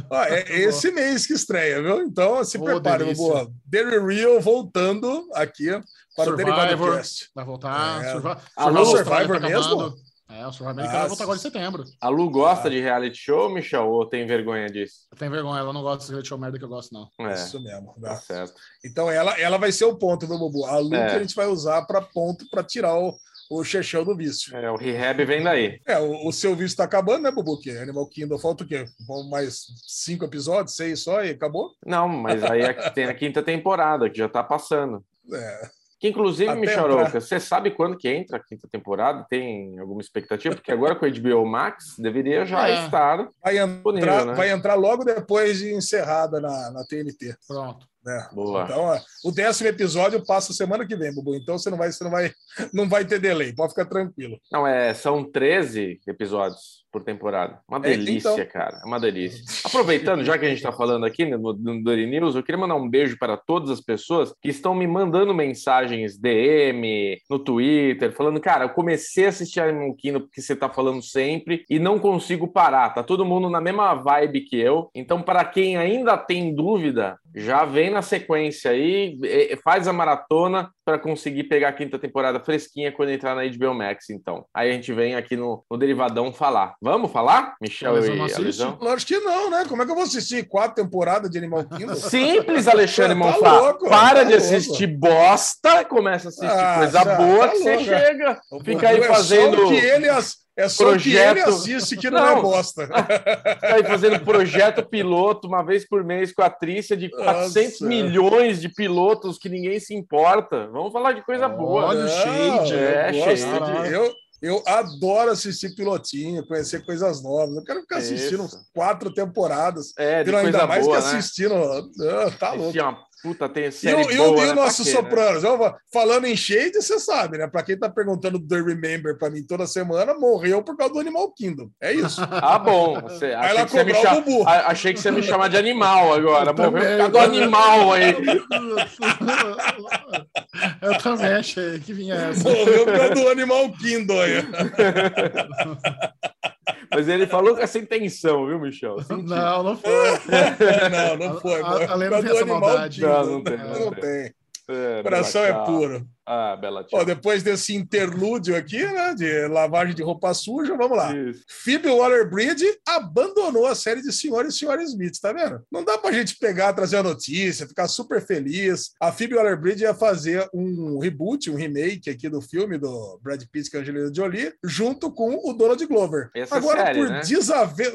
Ó, é esse mês que estreia, viu? Então se oh, prepare, boa. Derry Real voltando aqui para Survivor, o Derivado Cast. Vai voltar. É. Survivor, Alô, Survivor tá mesmo? É, o Survivor americano vai voltar agora em setembro. A Lu gosta ah. de reality show, Michel, ou tem vergonha disso? Tem vergonha, ela não gosta de reality show merda que eu gosto, não. É, Isso mesmo. Tá certo. Então ela, ela vai ser o ponto, meu Bubu? A Lu é. que a gente vai usar para ponto para tirar o, o chechão do vício. É, o rehab vem daí. É, o, o seu vício está acabando, né, Bubu? Que Animal Kingdom falta o quê? Mais cinco episódios, seis só e acabou? Não, mas aí é <laughs> tem a quinta temporada, que já está passando. É. Que inclusive, Micharoca, pra... você sabe quando que entra a quinta temporada? Tem alguma expectativa? Porque agora com a HBO Max deveria já é. estar. Vai entrar, né? vai entrar logo depois de encerrada na, na TNT. Pronto. É. Boa. Então, o décimo episódio passa semana que vem, Bubu. Então você não vai, você não vai, <laughs> não vai ter delay. Pode ficar tranquilo. Não, é, são 13 episódios por temporada. Uma delícia, é, então... cara. É uma delícia. Aproveitando, já que a gente está falando aqui no, no Dory News, eu queria mandar um beijo para todas as pessoas que estão me mandando mensagens DM, no Twitter, falando, cara, eu comecei a assistir Animal Kingdom porque você está falando sempre e não consigo parar. Tá todo mundo na mesma vibe que eu. Então, para quem ainda tem dúvida, já vem na sequência aí, faz a maratona para conseguir pegar a quinta temporada fresquinha quando entrar na HBO Max, então. Aí a gente vem aqui no, no Derivadão falar. Vamos falar, Michel e Alisão? Lógico que não, né? Como é que eu vou assistir quatro temporadas de Animal Kingdom? Simples, <laughs> Alexandre tá Monfá. Louco, Para tá de assistir louco. bosta, começa a assistir ah, coisa já, boa tá que louco. você chega. Fica aí fazendo... É que ele... As é só projeto... que ele assiste que não, é não. é bosta. <laughs> Tá aí fazendo projeto piloto uma vez por mês com a Trícia de 400 Nossa. milhões de pilotos que ninguém se importa. Vamos falar de coisa boa. Olha o shade. É, shade. Eu, eu adoro assistir pilotinho, conhecer coisas novas. Eu quero ficar assistindo Isso. quatro temporadas. É, de ainda mais boa, que né? assistindo. Ah, tá louco. Uma Puta, tem série e, boa, e, o, né? nosso Sopranos? Falando em Shade, você sabe, né? Pra quem tá perguntando do The Remember pra mim toda semana, morreu por causa do Animal Kingdom. É isso. <laughs> ah, bom. Você, achei, que você me cham... achei que você me chamar de animal agora. morreu por causa do animal aí. Eu também achei que vinha essa. Morreu por causa do Animal Kingdom aí. <laughs> Mas ele falou com essa intenção, viu, Michel? <laughs> Não, não foi. não, não foi. A, além não tem essa maldade. Não, não tem. Não, não tem. É, coração é puro. Ah, bela tia. Ó, depois desse interlúdio aqui, né, de lavagem de roupa suja, vamos lá. Isso. Phoebe Waller-Bridge abandonou a série de Senhor e Senhora Smith, tá vendo? Não dá pra gente pegar, trazer a notícia, ficar super feliz. A Phoebe Waller-Bridge ia fazer um reboot, um remake aqui do filme do Brad Pitt com a Angelina Jolie, junto com o Donald Glover. Essa Agora, série, por né?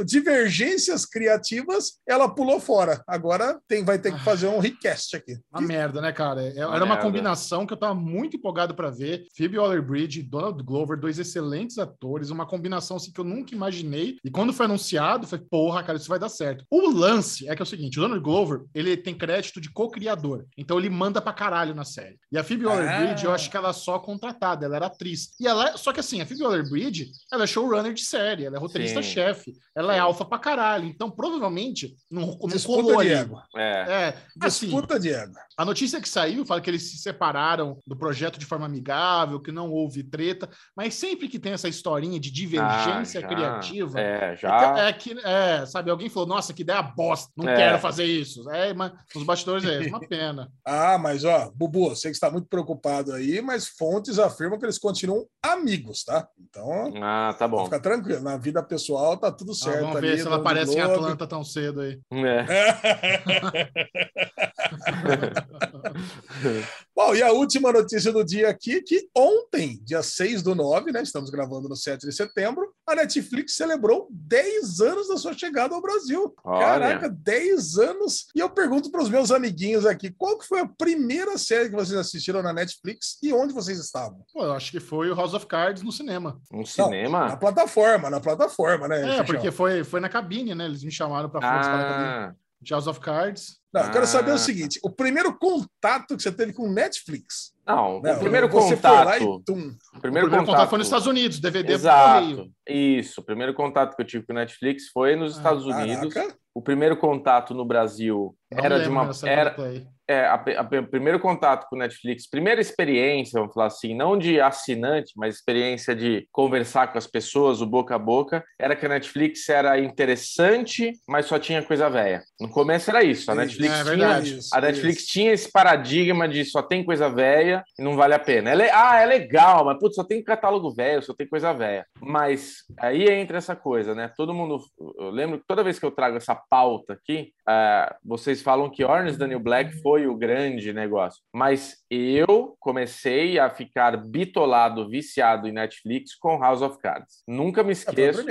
divergências criativas, ela pulou fora. Agora tem, vai ter que fazer um recast aqui. Uma que... merda, né, cara? Era uma, uma combinação que eu tava muito muito empolgado para ver. Phoebe Waller-Bridge, Donald Glover, dois excelentes atores, uma combinação assim que eu nunca imaginei. E quando foi anunciado, foi porra, cara, isso vai dar certo. O lance é que é o seguinte, o Donald Glover, ele tem crédito de co-criador. Então ele manda pra caralho na série. E a Phoebe Waller-Bridge, ah. eu acho que ela é só contratada, ela era atriz. E ela, só que assim, a Phoebe Waller-Bridge, ela é showrunner de série, ela é roteirista-chefe, ela é alfa pra caralho. Então provavelmente não, não Disputa ali. É. é. Assim, Disputa de ego. A notícia que saiu fala que eles se separaram do projeto projeto de forma amigável, que não houve treta, mas sempre que tem essa historinha de divergência Ah, já. criativa, É, é já. que, é que- é, sabe, alguém falou, nossa, que ideia bosta, não É. quero fazer isso. É, mas os bastidores é uma pena. <laughs> Ah, mas ó, Bubu, sei que está muito preocupado aí, mas fontes afirmam que eles continuam amigos, tá? Então, Ah, tá bom. fica tranquilo. Na vida pessoal tá tudo Ah, certo. vamos ali, ver se ela aparece em. Atlanta tão cedo aí. É. <laughs> <laughs> <laughs> Bom, e a última notícia do dia aqui, que ontem, dia 6 do 9, né? Estamos gravando no 7 de setembro, a Netflix celebrou 10 anos da sua chegada ao Brasil. Olha. Caraca, 10 anos. E eu pergunto para os meus amiguinhos aqui, qual que foi a primeira série que vocês assistiram na Netflix e onde vocês estavam? Pô, eu acho que foi o House of Cards no cinema. Um Na cinema? plataforma, na plataforma, né? É, porque foi, foi na cabine, né? Eles me chamaram pra participar da cabine. Ah, House of Cards. Não, eu quero saber Ah. o seguinte: o primeiro contato que você teve com Netflix. não, Não, o primeiro você foi lá e contato. tum. O O primeiro, primeiro contato foi nos contato. Estados Unidos, DVD por correio. Exato. Isso. O primeiro contato que eu tive com o Netflix foi nos Ah, Estados Unidos. Caraca. O primeiro contato no Brasil Não era de uma. Era, é, a, a- o primeiro contato com o Netflix, primeira experiência, vamos falar assim, não de assinante, mas experiência de conversar com as pessoas, o boca a boca, era que a Netflix era interessante, mas só tinha coisa velha. No começo era isso. A Netflix é tinha. verdade. Isso, A Netflix isso. tinha esse paradigma de só tem coisa velha e não vale a pena. Ela é- ah, é legal, mas putz, só tem catálogo velho, só tem coisa velha. Mas aí entra essa coisa, né? Todo mundo. Eu lembro que toda vez que eu trago essa pauta aqui, ah, vocês falam que Orange Daniel Black foi o grande negócio. Mas eu comecei a ficar bitolado, viciado em Netflix com House of Cards. Nunca me esqueço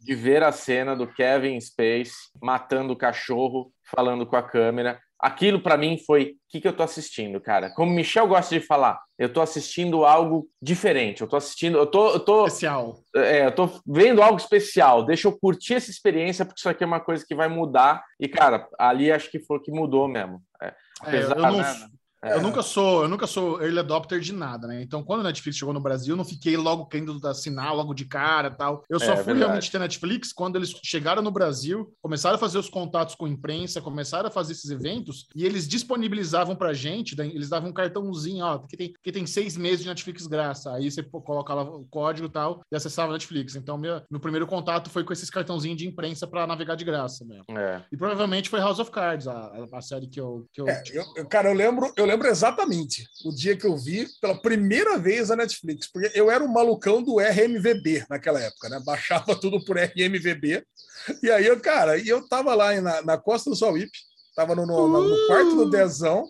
de ver a cena do Kevin Space matando o cachorro, falando com a câmera. Aquilo pra mim foi o que, que eu tô assistindo, cara. Como o Michel gosta de falar, eu tô assistindo algo diferente. Eu tô assistindo, eu tô, eu tô, Especial. é, eu tô vendo algo especial. Deixa eu curtir essa experiência, porque isso aqui é uma coisa que vai mudar. E, cara, ali acho que foi o que mudou mesmo. É, É, apesar, eu, não- né? Eu nunca sou, eu nunca sou early adopter de nada, né? Então, quando a Netflix chegou no Brasil, eu não fiquei logo querendo assinar logo de cara tal. Eu só É, fui verdade. realmente ter Netflix quando eles chegaram no Brasil, começaram a fazer os contatos com a imprensa, começaram a fazer esses eventos e eles disponibilizavam pra gente, eles davam um cartãozinho, ó, que tem, que tem seis meses de Netflix graça. Aí você colocava o código e tal e acessava a Netflix. Então, meu, meu primeiro contato foi com esses cartãozinhos de imprensa pra navegar de graça mesmo. É. E provavelmente foi House of Cards, a, a série que eu. Que eu, É, eu- eu- cara, eu lembro, eu lembro exatamente o dia que eu vi pela primeira vez a Netflix, porque eu era o malucão do RMVB naquela época, né? Baixava tudo por RMVB. E aí, eu, cara, e eu tava lá na, na Costa do Sauípe, tava no, no- no- no quarto do Dezão.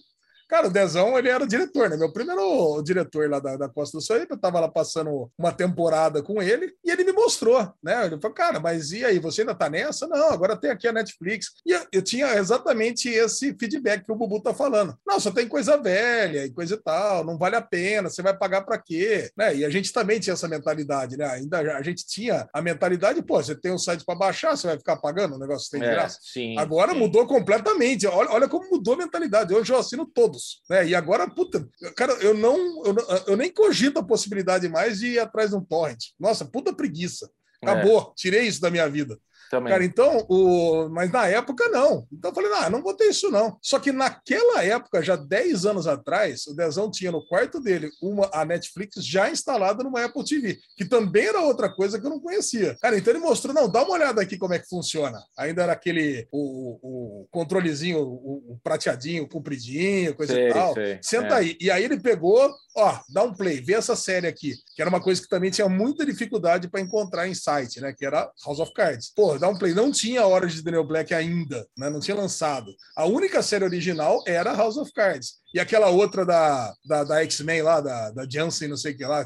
Cara, o Dezão, ele era o diretor, né? Meu primeiro diretor lá da, da Costa do Sauípe, eu tava lá passando uma temporada com ele, e ele me mostrou, né? Ele falou, cara, mas e aí, você ainda tá nessa? Não, agora tem aqui a Netflix. E eu, eu tinha exatamente esse feedback que o Bubu tá falando. Não, só tem coisa velha e coisa e tal, não vale a pena, você vai pagar para quê? Né? E a gente também tinha essa mentalidade, né? Ainda a gente tinha a mentalidade, pô, você tem um site para baixar, você vai ficar pagando o negócio tem de É, graça. sim. Agora sim. mudou completamente. Olha, olha como mudou a mentalidade. Hoje eu assino todos. Né? E agora, puta, cara, eu não, eu eu nem cogito a possibilidade mais de ir atrás de um torrent. Nossa, puta preguiça. Acabou. Tirei isso da minha vida. Também. Cara, então, o... mas na época não. Então eu falei, ah, não vou ter isso não. Só que naquela época, já 10 anos atrás, o Dezão tinha no quarto dele uma a Netflix já instalada numa Apple TV, que também era outra coisa que eu não conhecia. Cara, então ele mostrou, não, dá uma olhada aqui como é que funciona. Ainda era aquele, o, o controlezinho, o, o prateadinho, compridinho, coisa Sei, e tal. sei. Senta É. aí. E aí ele pegou, ó, dá um play, vê essa série aqui, que era uma coisa que também tinha muita dificuldade para encontrar em site, né? Que era House of Cards. Pô, dá um play. Não tinha Hora de Daniel Black ainda, né? Não tinha lançado. A única série original era House of Cards. E aquela outra da, da, da X-Men lá, da, da Jansen, não sei o que lá,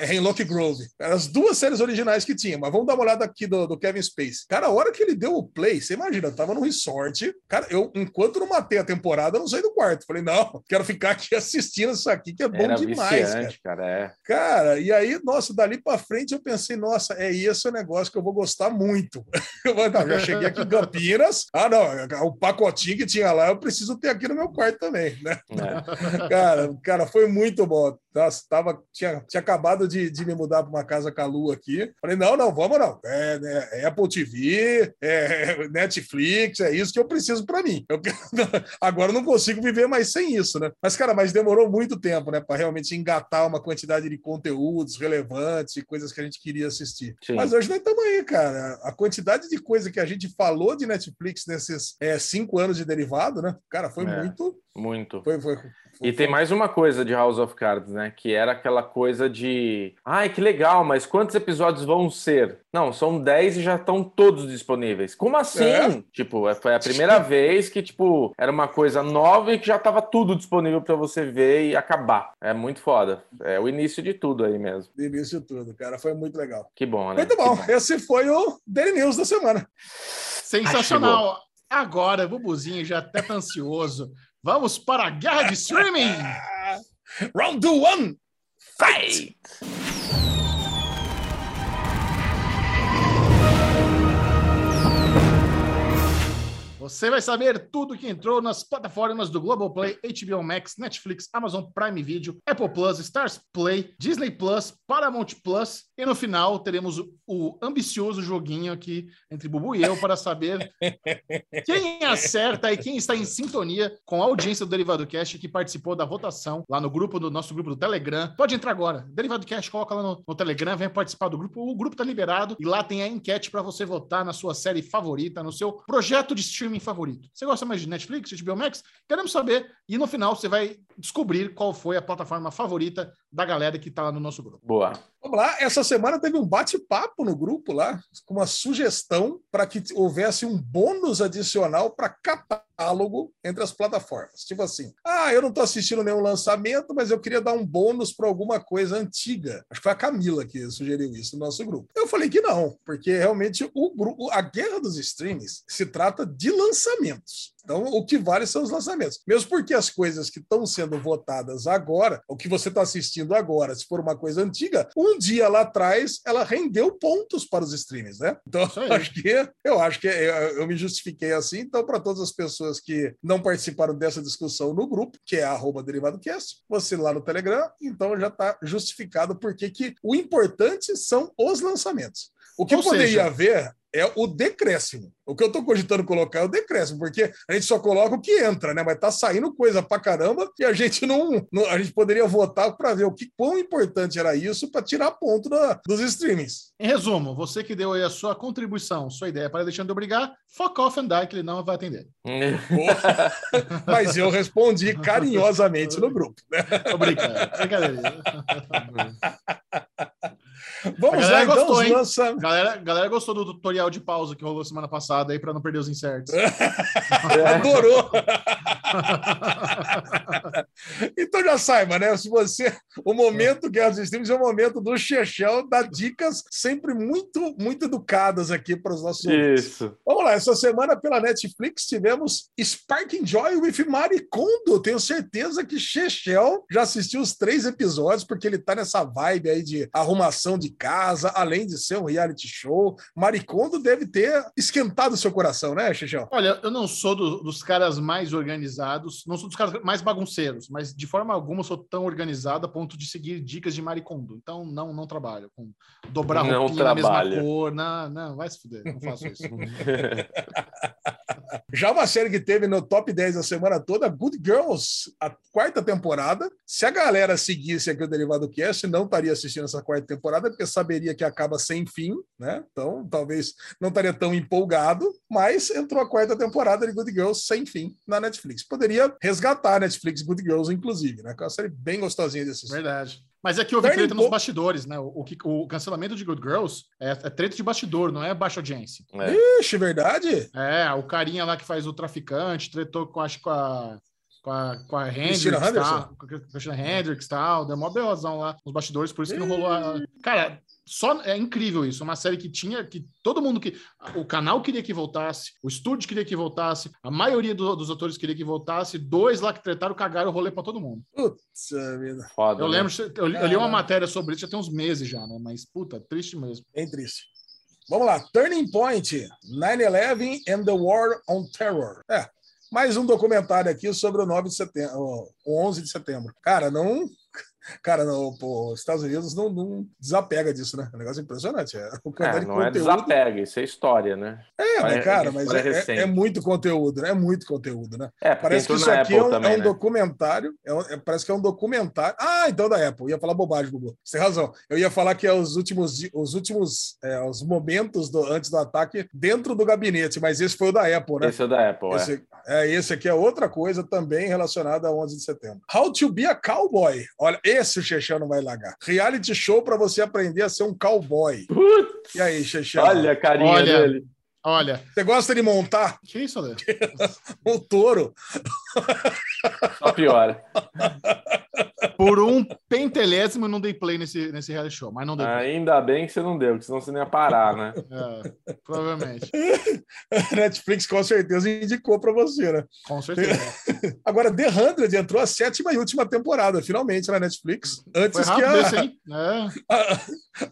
Hemlock Grove. Eram as duas séries originais que tinha, mas vamos dar uma olhada aqui do, do Kevin Space. Cara, a hora que ele deu o play, você imagina, eu tava no resort. Cara, eu, enquanto não matei a temporada, eu não saí do quarto. Falei, não, <laughs> quero ficar aqui assistindo isso aqui, que é bom Era demais, cara. viciante, cara. É. Cara, e aí, nossa, dali pra frente eu pensei, nossa, é esse o negócio que eu vou gostar muito. <laughs> Eu já cheguei aqui em Campinas. Ah, não, o pacotinho que tinha lá, eu preciso ter aqui no meu quarto também, né? É. <laughs> Cara, cara, foi muito bom. Nossa, tava, tinha, tinha acabado acabado de, de me mudar para uma casa com a Lu aqui. Falei, não, não, vamos não. É, né, é Apple TV, é Netflix, é isso que eu preciso para mim. Eu, <laughs> agora eu não consigo viver mais sem isso, né? Mas, cara, mas demorou muito tempo, né, para realmente engatar uma quantidade de conteúdos relevantes e coisas que a gente queria assistir. Sim. Mas hoje nós estamos aí, cara. A quantidade de coisa que a gente falou de Netflix nesses é, cinco anos de derivado, né? Cara, foi É. muito. Muito. Foi, foi, E tem mais uma coisa de House of Cards, né? Que era aquela coisa de. Ai, que legal, mas quantos episódios vão ser? Não, são 10 e já estão todos disponíveis. Como assim? É. Tipo, é- foi a primeira <laughs> vez que, tipo, era uma coisa nova e que já tava tudo disponível pra você ver e acabar. É muito foda. É o início de tudo aí mesmo. do início de tudo, cara. Foi muito legal. Que bom, né? Muito bom. Que Esse foi o Daily News da semana. Sensacional. Agora, Bubuzinho já até tá ansioso. Vamos para a guerra de streaming. <laughs> Round one. Fight! Você vai saber tudo que entrou nas plataformas do Globoplay, HBO Max, Netflix, Amazon Prime Video, Apple Plus, Stars Play, Disney Plus, Paramount Plus e no final teremos o, ambicioso joguinho aqui entre Bubu e eu para saber <laughs> quem acerta e quem está em sintonia com a audiência do Derivado Cast que participou da votação lá no grupo do nosso grupo do Telegram. Pode entrar agora. Derivado Cast, coloca lá no, no Telegram, vem participar do grupo. O grupo está liberado e lá tem a enquete para você votar na sua série favorita, no seu projeto de streaming favorito. Você gosta mais de Netflix, HBO Max? Queremos saber. E no final você vai descobrir qual foi a plataforma favorita da galera que está lá no nosso grupo. Boa. Vamos lá, essa semana teve um bate-papo no grupo lá, com uma sugestão para que houvesse um bônus adicional para catálogo entre as plataformas. Tipo assim, ah, eu não estou assistindo nenhum lançamento, mas eu queria dar um bônus para alguma coisa antiga. Acho que foi a Camila que sugeriu isso no nosso grupo. Eu falei que não, porque realmente o grupo, a guerra dos streamings se trata de lançamentos. Então, o que vale são os lançamentos. Mesmo porque as coisas que estão sendo votadas agora, o que você está assistindo agora, se for uma coisa antiga, um dia lá atrás ela rendeu pontos para os streams, né? Então, <laughs> acho que eu acho que eu, eu me justifiquei assim. Então, para todas as pessoas que não participaram dessa discussão no grupo, que é arroba DerivadoCast, você lá no Telegram, então já está justificado porque que o importante são os lançamentos. O que Ou poderia seja- haver é o decréscimo. O que eu estou cogitando colocar é o decréscimo, porque a gente só coloca o que entra, né? Mas tá saindo coisa pra caramba e a gente não. não- a gente poderia votar para ver o que quão importante era isso para tirar ponto da- dos streamings. Em resumo, você que deu aí a sua contribuição, sua ideia para Alexandre obrigar, fuck off and die, que ele não vai atender. <laughs> Mas eu respondi carinhosamente no grupo. né? Brincadeira. <laughs> Vamos lá, galera então, gostou, os hein? lança... Galera, galera gostou do tutorial de pausa que rolou semana passada aí para não perder os inserts. <laughs> Adorou! <laughs> então já saiba, né? Se você. O momento Guerra dos Streams é o momento do Chechel dar dicas sempre muito, muito educadas aqui para os nossos ouvintes. Isso. Vamos lá, essa semana pela Netflix tivemos Sparking Joy with Maricondo. Tenho certeza que Chechel já assistiu os três episódios, porque ele tá nessa vibe aí de arrumação de casa, além de ser um reality show. Maricondo deve ter esquentado seu coração, né, Chechel? Olha, eu não sou do- dos caras mais organizados, não sou dos caras mais bagunceiros, mas de forma alguma eu sou tão organizado a ponto de seguir dicas de maricondo. Então não não trabalho com dobrar Não roupinha na mesma cor. Não, não, vai se fuder, não faço isso. <laughs> Já uma série que teve no top 10 a semana toda, Good Girls, a quarta temporada. Se a galera seguisse aqui o Derivado Cast, não estaria assistindo essa quarta temporada, porque saberia que acaba sem fim, né? Então, talvez não estaria tão empolgado, mas entrou a quarta temporada de Good Girls sem fim na Netflix. Poderia resgatar a Netflix Good Girls, inclusive, né? Que é uma série bem gostosinha de assistir. Verdade. Mas é que houve treta nos bastidores, né? O, o, que- o cancelamento de Good Girls é, é treta de bastidor, não é baixa audiência. É. Ixi, verdade? É, o carinha lá que faz o traficante tretou com, acho, que com a. Com a, com a Hendrix, Christina tal, com a Christina Hendricks e tal, deu uma belozão lá nos bastidores, por isso que não rolou. A... Cara, só é incrível isso. Uma série que tinha, que todo mundo que. O canal queria que voltasse, o estúdio queria que voltasse, a maioria do- dos atores queria que voltasse, dois lá que tretaram cagaram o rolê pra todo mundo. Putz, vida. Foda. Eu né? lembro, eu, eu li uma matéria sobre isso já tem uns meses já, né? Mas, puta, triste mesmo. Bem triste. Vamos lá, Turning Point, 9-11 and the War on Terror. É, mais um documentário aqui sobre o 9 de setembro, o 11 de setembro. Cara, não Cara, não, pô, os Estados Unidos não, não desapega disso, né? É um negócio impressionante. É, o É, não é conteúdo. desapega, isso é história, né? É, né, É, cara, é mas é, é- é muito conteúdo, né? É muito conteúdo, né? É, Parece que isso aqui é um, também, é um né? documentário. é um- é- parece que é um documentário. Ah, então da Apple. Eu ia falar bobagem, Bubu. Você tem razão. Eu ia falar que é os últimos, os últimos é, os momentos do- antes do ataque dentro do gabinete, mas esse foi o da Apple, né? Esse é da Apple, é. Esse, é, esse aqui é outra coisa também relacionada a 11 de setembro. How to be a cowboy. Olha, esse o Chechão não vai largar. Reality show para você aprender a ser um cowboy. Putz, E aí, Chechão? olha a carinha Olha. dele. Olha, Você gosta de montar que isso, Ale? <laughs> um touro? Só piora. <laughs> Por um pentelésimo eu não dei play nesse, nesse reality show, mas não dei play. Ainda bem que você não deu, porque senão você não ia parar, né? <laughs> É, provavelmente. <laughs> Netflix com certeza indicou para você, né? Com certeza. <laughs> Agora, The 100 entrou a sétima e última temporada, finalmente, na Netflix. Foi Antes que, esse, a, hein? É. a-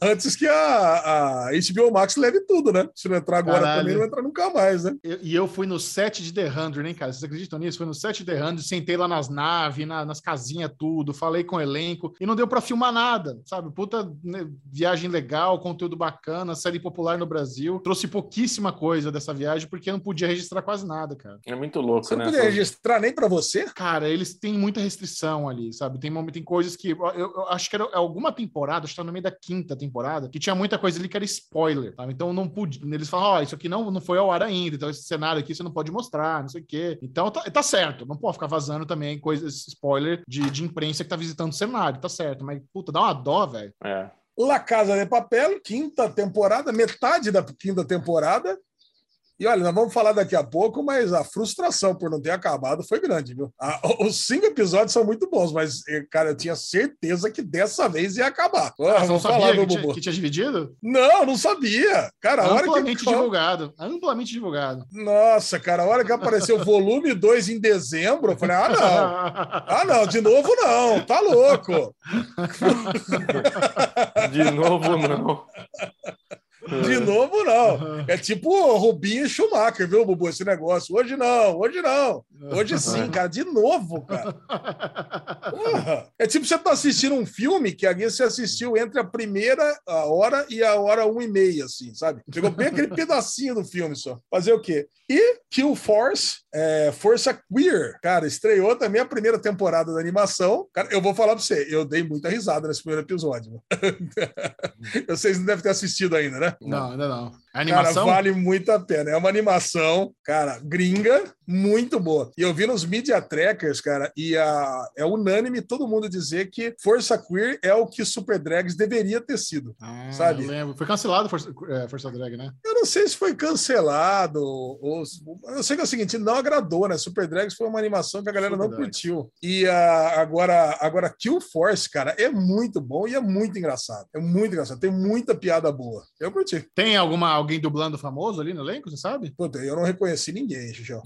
antes que a, a HBO Max leve tudo, né? Se não entrar agora Caralho. também, não entra nunca mais, né? Eu- E eu fui no set de The 100, hein, cara? Vocês acreditam nisso? Fui no set de The 100, sentei lá nas naves, na- nas casinhas, tudo, falei com o elenco e não deu pra filmar nada, sabe? Puta né, viagem legal, conteúdo bacana, série popular no Brasil. Trouxe pouquíssima coisa dessa viagem porque eu não podia registrar quase nada, cara. É muito louco, Você não né? podia Essas- registrar nem para você? Cara, eles têm muita restrição ali, sabe? Tem, momento- tem coisas que. Eu, eu acho que era alguma temporada, acho que tá no meio da quinta temporada, que tinha muita coisa ali que era spoiler, sabe? Então não pude. Eles falam, ó, isso aqui não, não foi ao ar ainda, então esse cenário aqui você não pode mostrar, não sei o quê. Então tá, tá certo, não pode ficar vazando também coisas, spoiler de, de imprensa que tá visitando o cenário, tá certo. Mas, puta, dá uma dó, velho. É. La Casa de Papel, quinta temporada, metade da quinta temporada. E olha, nós vamos falar daqui a pouco, mas a frustração por não ter acabado foi grande, viu? Ah, os cinco episódios são muito bons, mas, eh, cara, eu tinha certeza que dessa vez ia acabar. Ah, Ah, você não falar, sabia meu que tinha, que tinha dividido? Não, não sabia. Cara, a hora Amplamente que. divulgado. Amplamente divulgado. Nossa, cara, a hora que apareceu o volume 2 em dezembro, eu falei: ah, não. Ah, não, de novo não, tá louco. <laughs> De novo, não. De novo, não. É tipo Rubinho e Schumacher, viu, Bubu? Esse negócio. Hoje não, hoje não. Hoje sim, cara, de novo, cara. <laughs> Porra. É tipo você tá assistindo um filme que alguém você assistiu entre a primeira a hora e a hora uma e meia, assim, sabe? Pegou bem aquele pedacinho do filme só. Fazer o quê? E Kill Force, é, Força Queer, cara, estreou também a primeira temporada da animação. Cara, eu vou falar pra você, eu dei muita risada nesse primeiro episódio. <laughs> Vocês não devem ter assistido ainda, né? Não, ainda não. A Cara, animação? vale muito a pena. É uma animação, cara, gringa, muito boa. E eu vi nos Media Trackers, cara, e a, é unânime todo mundo dizer que Força Queer é o que Super Drags deveria ter sido. Ah, sabe? eu lembro. Foi cancelado Força, é, Força Drag, né? Eu não sei se foi cancelado ou. Eu sei que é o seguinte, não agradou, né? Super Drags foi uma animação que a galera Super não Drags. curtiu. E a, agora, agora, Kill Force, cara, é muito bom e é muito engraçado. É muito engraçado. Tem muita piada boa. Eu curti. Tem alguma, alguém dublando famoso ali no elenco, você sabe? Puta, eu não reconheci ninguém, Xuxão.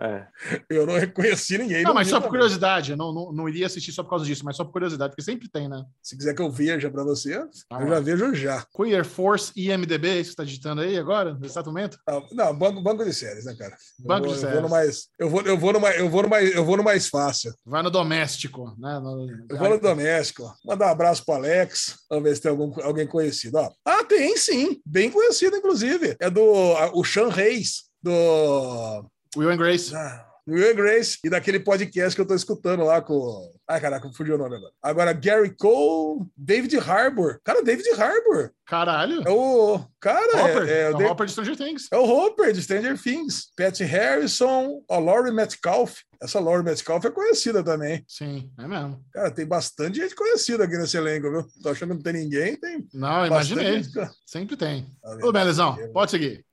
É. Eu não reconheci ninguém. Não, mas só por também. curiosidade. Eu não, não, não iria assistir só por causa disso, mas só por curiosidade, porque sempre tem, né? Se quiser que eu veja pra você, Tá eu já vejo já. Queer Force IMDB, é isso que você tá digitando aí agora, nesse exato momento? Ah, Não, banco, banco de séries, né, cara? Eu Banco vou, de eu vou séries. no mais, eu vou, eu vou no mais, eu vou no mais, eu vou no mais fácil. Vai no doméstico, né? No- Eu vou no doméstico. Mandar um abraço pro Alex. Vamos ver se tem algum, alguém conhecido. Ó. Ah, tem sim. Bem conhecido, inclusive. É do a- o Sean Reis, do Will and Grace. ah, Will and Grace e daquele podcast que eu tô escutando lá com. Ai, caraca, fugiu o nome agora. Agora, Gary Cole, David Harbour. Cara, David Harbour. Caralho. É o. Cara, Hopper. é, é, É o o Da- Hopper de Stranger Things. é o Hopper de Stranger Things. Pat Harrison, a Laurie Metcalf. Essa Laurie Metcalf é conhecida também. Sim, é mesmo. Cara, tem bastante gente conhecida aqui nesse elenco, viu? Tô achando que não tem ninguém, tem Não, imaginei. gente. Sempre tem. Tá Ô, Belezão, pode seguir.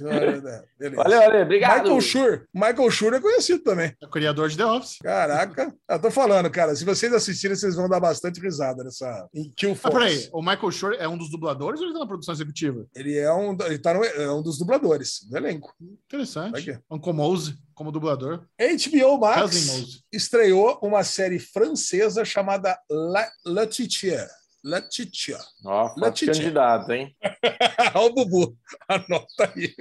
Beleza. Valeu, Ale, obrigado. Michael Schur. Michael Schur é conhecido também. É o criador de The Office. Caraca. Eu <laughs> tô falando, cara. Se vocês assistirem, vocês vão dar bastante risada nessa. Em Kill Ah, Force. peraí, o Michael Schur é um dos dubladores ou ele tá na produção executiva? Ele é um, ele tá no, é um dos dubladores do elenco. Interessante. Aqui. Uncle Mose como dublador. HBO Max estreou uma série francesa chamada La, La Titia. La Titia. Ó, Letitia. candidato, hein? <laughs> Ó, o Bubu, anota aí.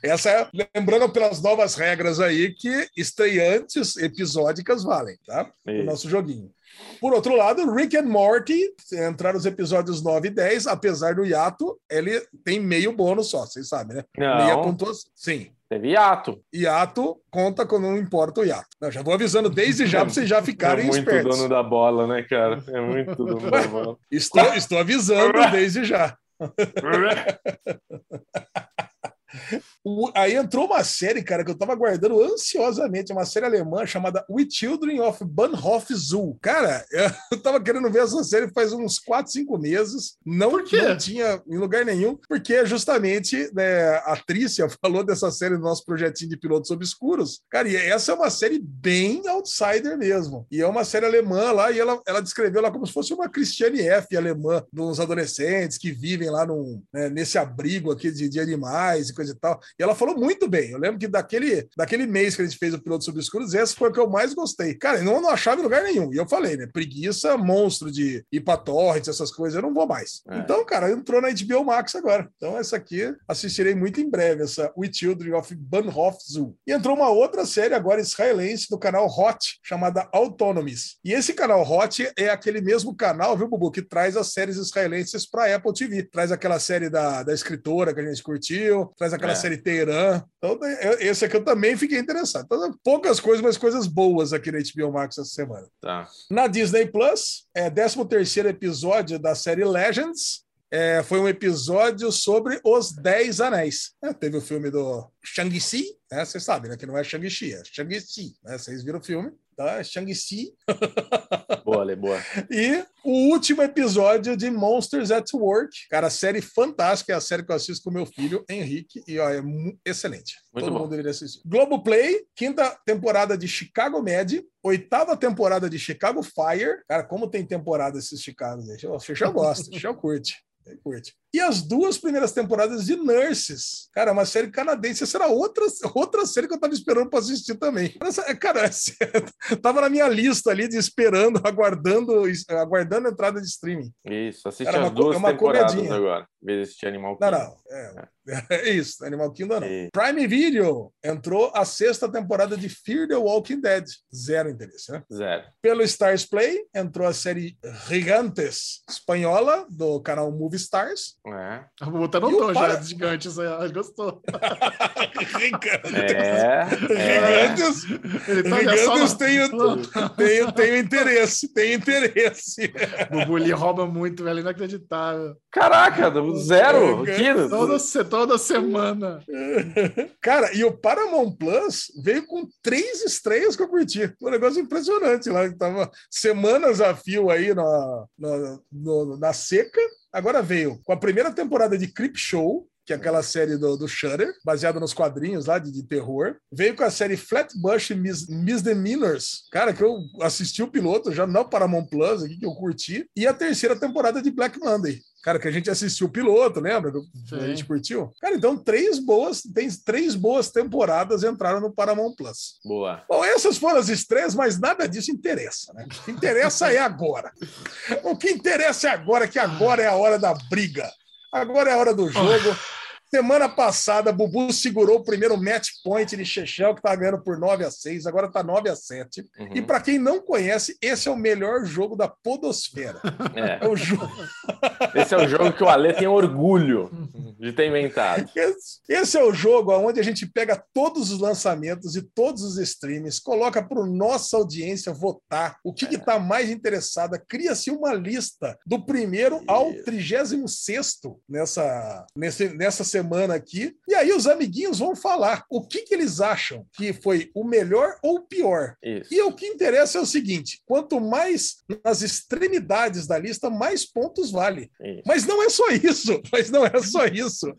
Essa é, lembrando pelas novas regras aí que estreantes episódicas valem, tá? O Isso. nosso joguinho. Por outro lado, Rick and Morty, entraram os episódios 9 e 10, apesar do hiato, ele tem meio bônus só, vocês sabem, né? Meia Não, pontuação. Sim. Teve hiato. Hiato conta quando não importa o hiato. Não, já vou avisando desde já para vocês já É ficarem muito espertos. dono da bola, né, cara? É muito dono da bola. Estou, estou avisando <laughs> desde já. <laughs> O- aí entrou uma série, cara, que eu tava aguardando ansiosamente, uma série alemã chamada We Children of Bahnhof Zoo. Cara, <laughs> eu tava querendo ver essa série faz uns 4, 5 meses. Não, não tinha em lugar nenhum, porque justamente né, a Trícia <laughs> falou dessa série do nosso projetinho de pilotos obscuros. Cara, e essa é uma série bem outsider mesmo. E é uma série alemã lá, e ela, ela descreveu lá como se fosse uma Christiane F. alemã, uns adolescentes que vivem lá num, né, nesse abrigo aqui de, de animais e coisa e tal. E ela falou muito bem. Eu lembro que daquele, daquele mês que a gente fez o Pilotos Obscuros, essa foi a que eu mais gostei. Cara, eu não, não achava em lugar nenhum. E eu falei, né? Preguiça, monstro de ir pra torrents, essas coisas, eu não vou mais. É. Então, cara, entrou na HBO Max agora. Então, essa aqui assistirei muito em breve, essa We Children of Bahnhof Zoo. E entrou uma outra série agora israelense do canal Hot, chamada Autonomies. E esse canal Hot é aquele mesmo canal, viu, Bubu, que traz as séries israelenses para Apple TV. Traz aquela série da, da escritora que a gente curtiu, traz aquela É. série Teherã. Então, é- esse aqui eu também fiquei interessado. Então, poucas coisas, mas coisas boas aqui na HBO Max essa semana. Tá. Na Disney Plus, é 13 episódio da série Legends. É, foi um episódio sobre os Dez Anéis. É, teve o filme do Shang-Chi, né? Vocês sabem, né? Que não é Shang-Chi, é Shang-Chi. Né? Vocês viram o filme, tá? Shang-Chi. Boa, Ale, boa. E o último episódio de Monsters at Work. Cara, série fantástica. É a série que eu assisto com meu filho, Henrique. E ó, é excelente. Muito Todo bom. mundo deveria assistir. Globoplay, quinta temporada de Chicago Med. Oitava temporada de Chicago Fire. Cara, como tem temporada esses Chicago, gente? O Xixão gosta, o Xixão curte. Curte. E as duas primeiras temporadas de Nurses. Cara, uma série canadense. Essa era outra, outra série que eu tava esperando para assistir também. Essa- cara, essa- <laughs> tava na minha lista ali de esperando, aguardando, aguardando a entrada de streaming. Isso, assiste Cara, é uma as co- duas é uma temporadas comedinha. agora. Em vez de assistir Animal Não, Kingdom. não. É, <laughs> é isso, Animal Kingdom não. E- Prime Video entrou a sexta temporada de Fear the Walking Dead. Zero interesse, né? Zero. Pelo Stars Play entrou a série Gigantes espanhola do canal Movie Stars. É. A Bubu tá E no o tom já, aí, ela Gostou. <laughs> É. é. Gigantes, Ele tá é só Gigantes no- tem, o- tem, tem interesse, tem interesse. Bubu ele rouba muito, velho. Inacreditável. Caraca, zero. Toda, toda semana. Cara, e o Paramount Plus veio com três estreias que eu curti. Um negócio impressionante lá, que tava semanas a fio aí na, na, no- na seca. Agora veio com a primeira temporada de Creep Show, que é aquela série do, do Shudder, baseada nos quadrinhos lá de, de terror. Veio com a série Flatbush Mis, Misdemeanors, cara, que eu assisti o piloto já no Paramount Plus, aqui que eu curti. E a terceira temporada de Black Monday. Cara, que a gente assistiu o piloto, lembra? A gente curtiu. Cara, então três boas, tem três boas temporadas entraram no Paramount Plus. Boa. Bom, essas foram as estreias, mas nada disso interessa, né? O que interessa é agora. O que interessa é agora, que agora é a hora da briga. Agora é a hora do jogo. Semana passada, Bubu segurou o primeiro match point de Chechel, que estava ganhando por 9 a 6 agora está 9 a 7 Uhum. E para quem não conhece, esse é o melhor jogo da Podosfera. É. É o jogo. <laughs> Esse é o jogo que o Ale tem orgulho de ter inventado. Esse, esse é o jogo onde a gente pega todos os lançamentos e todos os streams, coloca para nossa audiência votar o que está mais interessada, cria-se uma lista do primeiro ao Isso. 36 nessa, nesse, nessa semana aqui. E aí os amiguinhos vão falar o que, que eles acham que foi o melhor ou o pior. Isso. E o que interessa é o seguinte: quanto mais nas extremidades da lista, mais pontos vale. Isso. Mas não é só isso. <laughs> Mas não é só isso.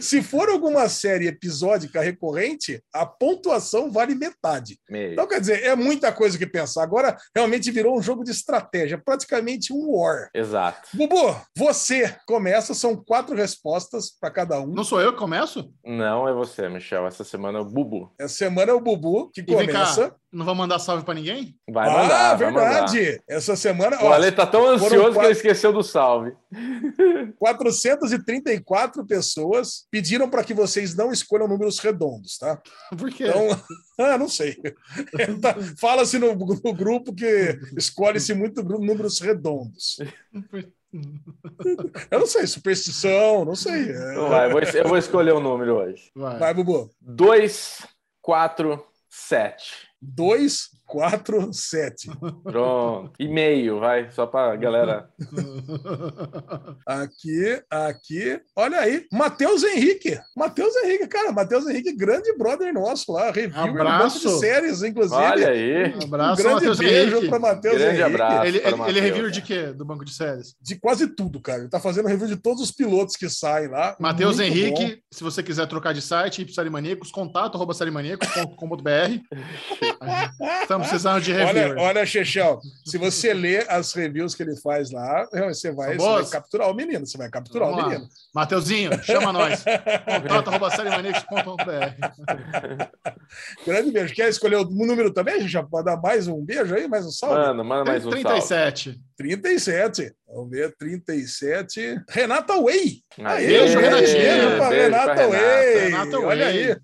Se for alguma série episódica recorrente, a pontuação vale metade. Meio. Então, quer dizer, é muita coisa que pensar. Agora, realmente virou um jogo de estratégia, praticamente um war. Exato. Bubu, você começa, são quatro respostas para cada um. Não sou eu que começo? Não é você, Michel. Essa semana é o Bubu. Essa semana é o Bubu que E vem começa. cá, não vou mandar salve pra ninguém? Vai ah, mandar, vai verdade. Essa semana, mandar. O ó, Ale tá tão ansioso que quatro- ele esqueceu do salve. 434 pessoas pediram para que vocês não escolham números redondos, tá? <laughs> Por quê? Então, <laughs> ah, não sei. <laughs> Tá- Fala-se no, no grupo que escolhe-se muito números redondos. <laughs> Eu não sei, superstição, não sei. É, Então vai, eu vou, eu vou escolher o número hoje. Vai. Vai, Bubu. 2, 4, 7. 2, 4, 7. Pronto. E meio, vai, só pra galera. Aqui, aqui. Olha aí. Matheus Henrique. Matheus Henrique, cara. Matheus Henrique, grande brother nosso lá. Review Abraço. de séries, inclusive. Olha aí. Um Abraço, grande Matheus beijo para Matheus Grande Henrique. abraço. Ele, para ele, ele é review de quê? Do banco de séries? De quase tudo, cara. Ele tá fazendo review de todos os pilotos que saem lá. Matheus Henrique, bom. se você quiser trocar de site, ir pro Sarimaníacos, contato arroba sarimaníacos.com.br. Estamos <laughs> precisando de Olha, reviewer. olha, Chechel, se você ler as reviews que ele faz lá, você vai, você vai capturar o menino. Você vai capturar Vamos o lá. menino. Mateuzinho, chama nós. <laughs> Grande beijo. Quer escolher o número também, Chechel? Pode dar mais um beijo aí, mais um salve? Mano, manda mais um salve. 37. 37. Vamos ver, 37. Renata Way. Aê, Beijo, Renatinha, beijo pra pra Renata Renata. Way. Renata Olha Way.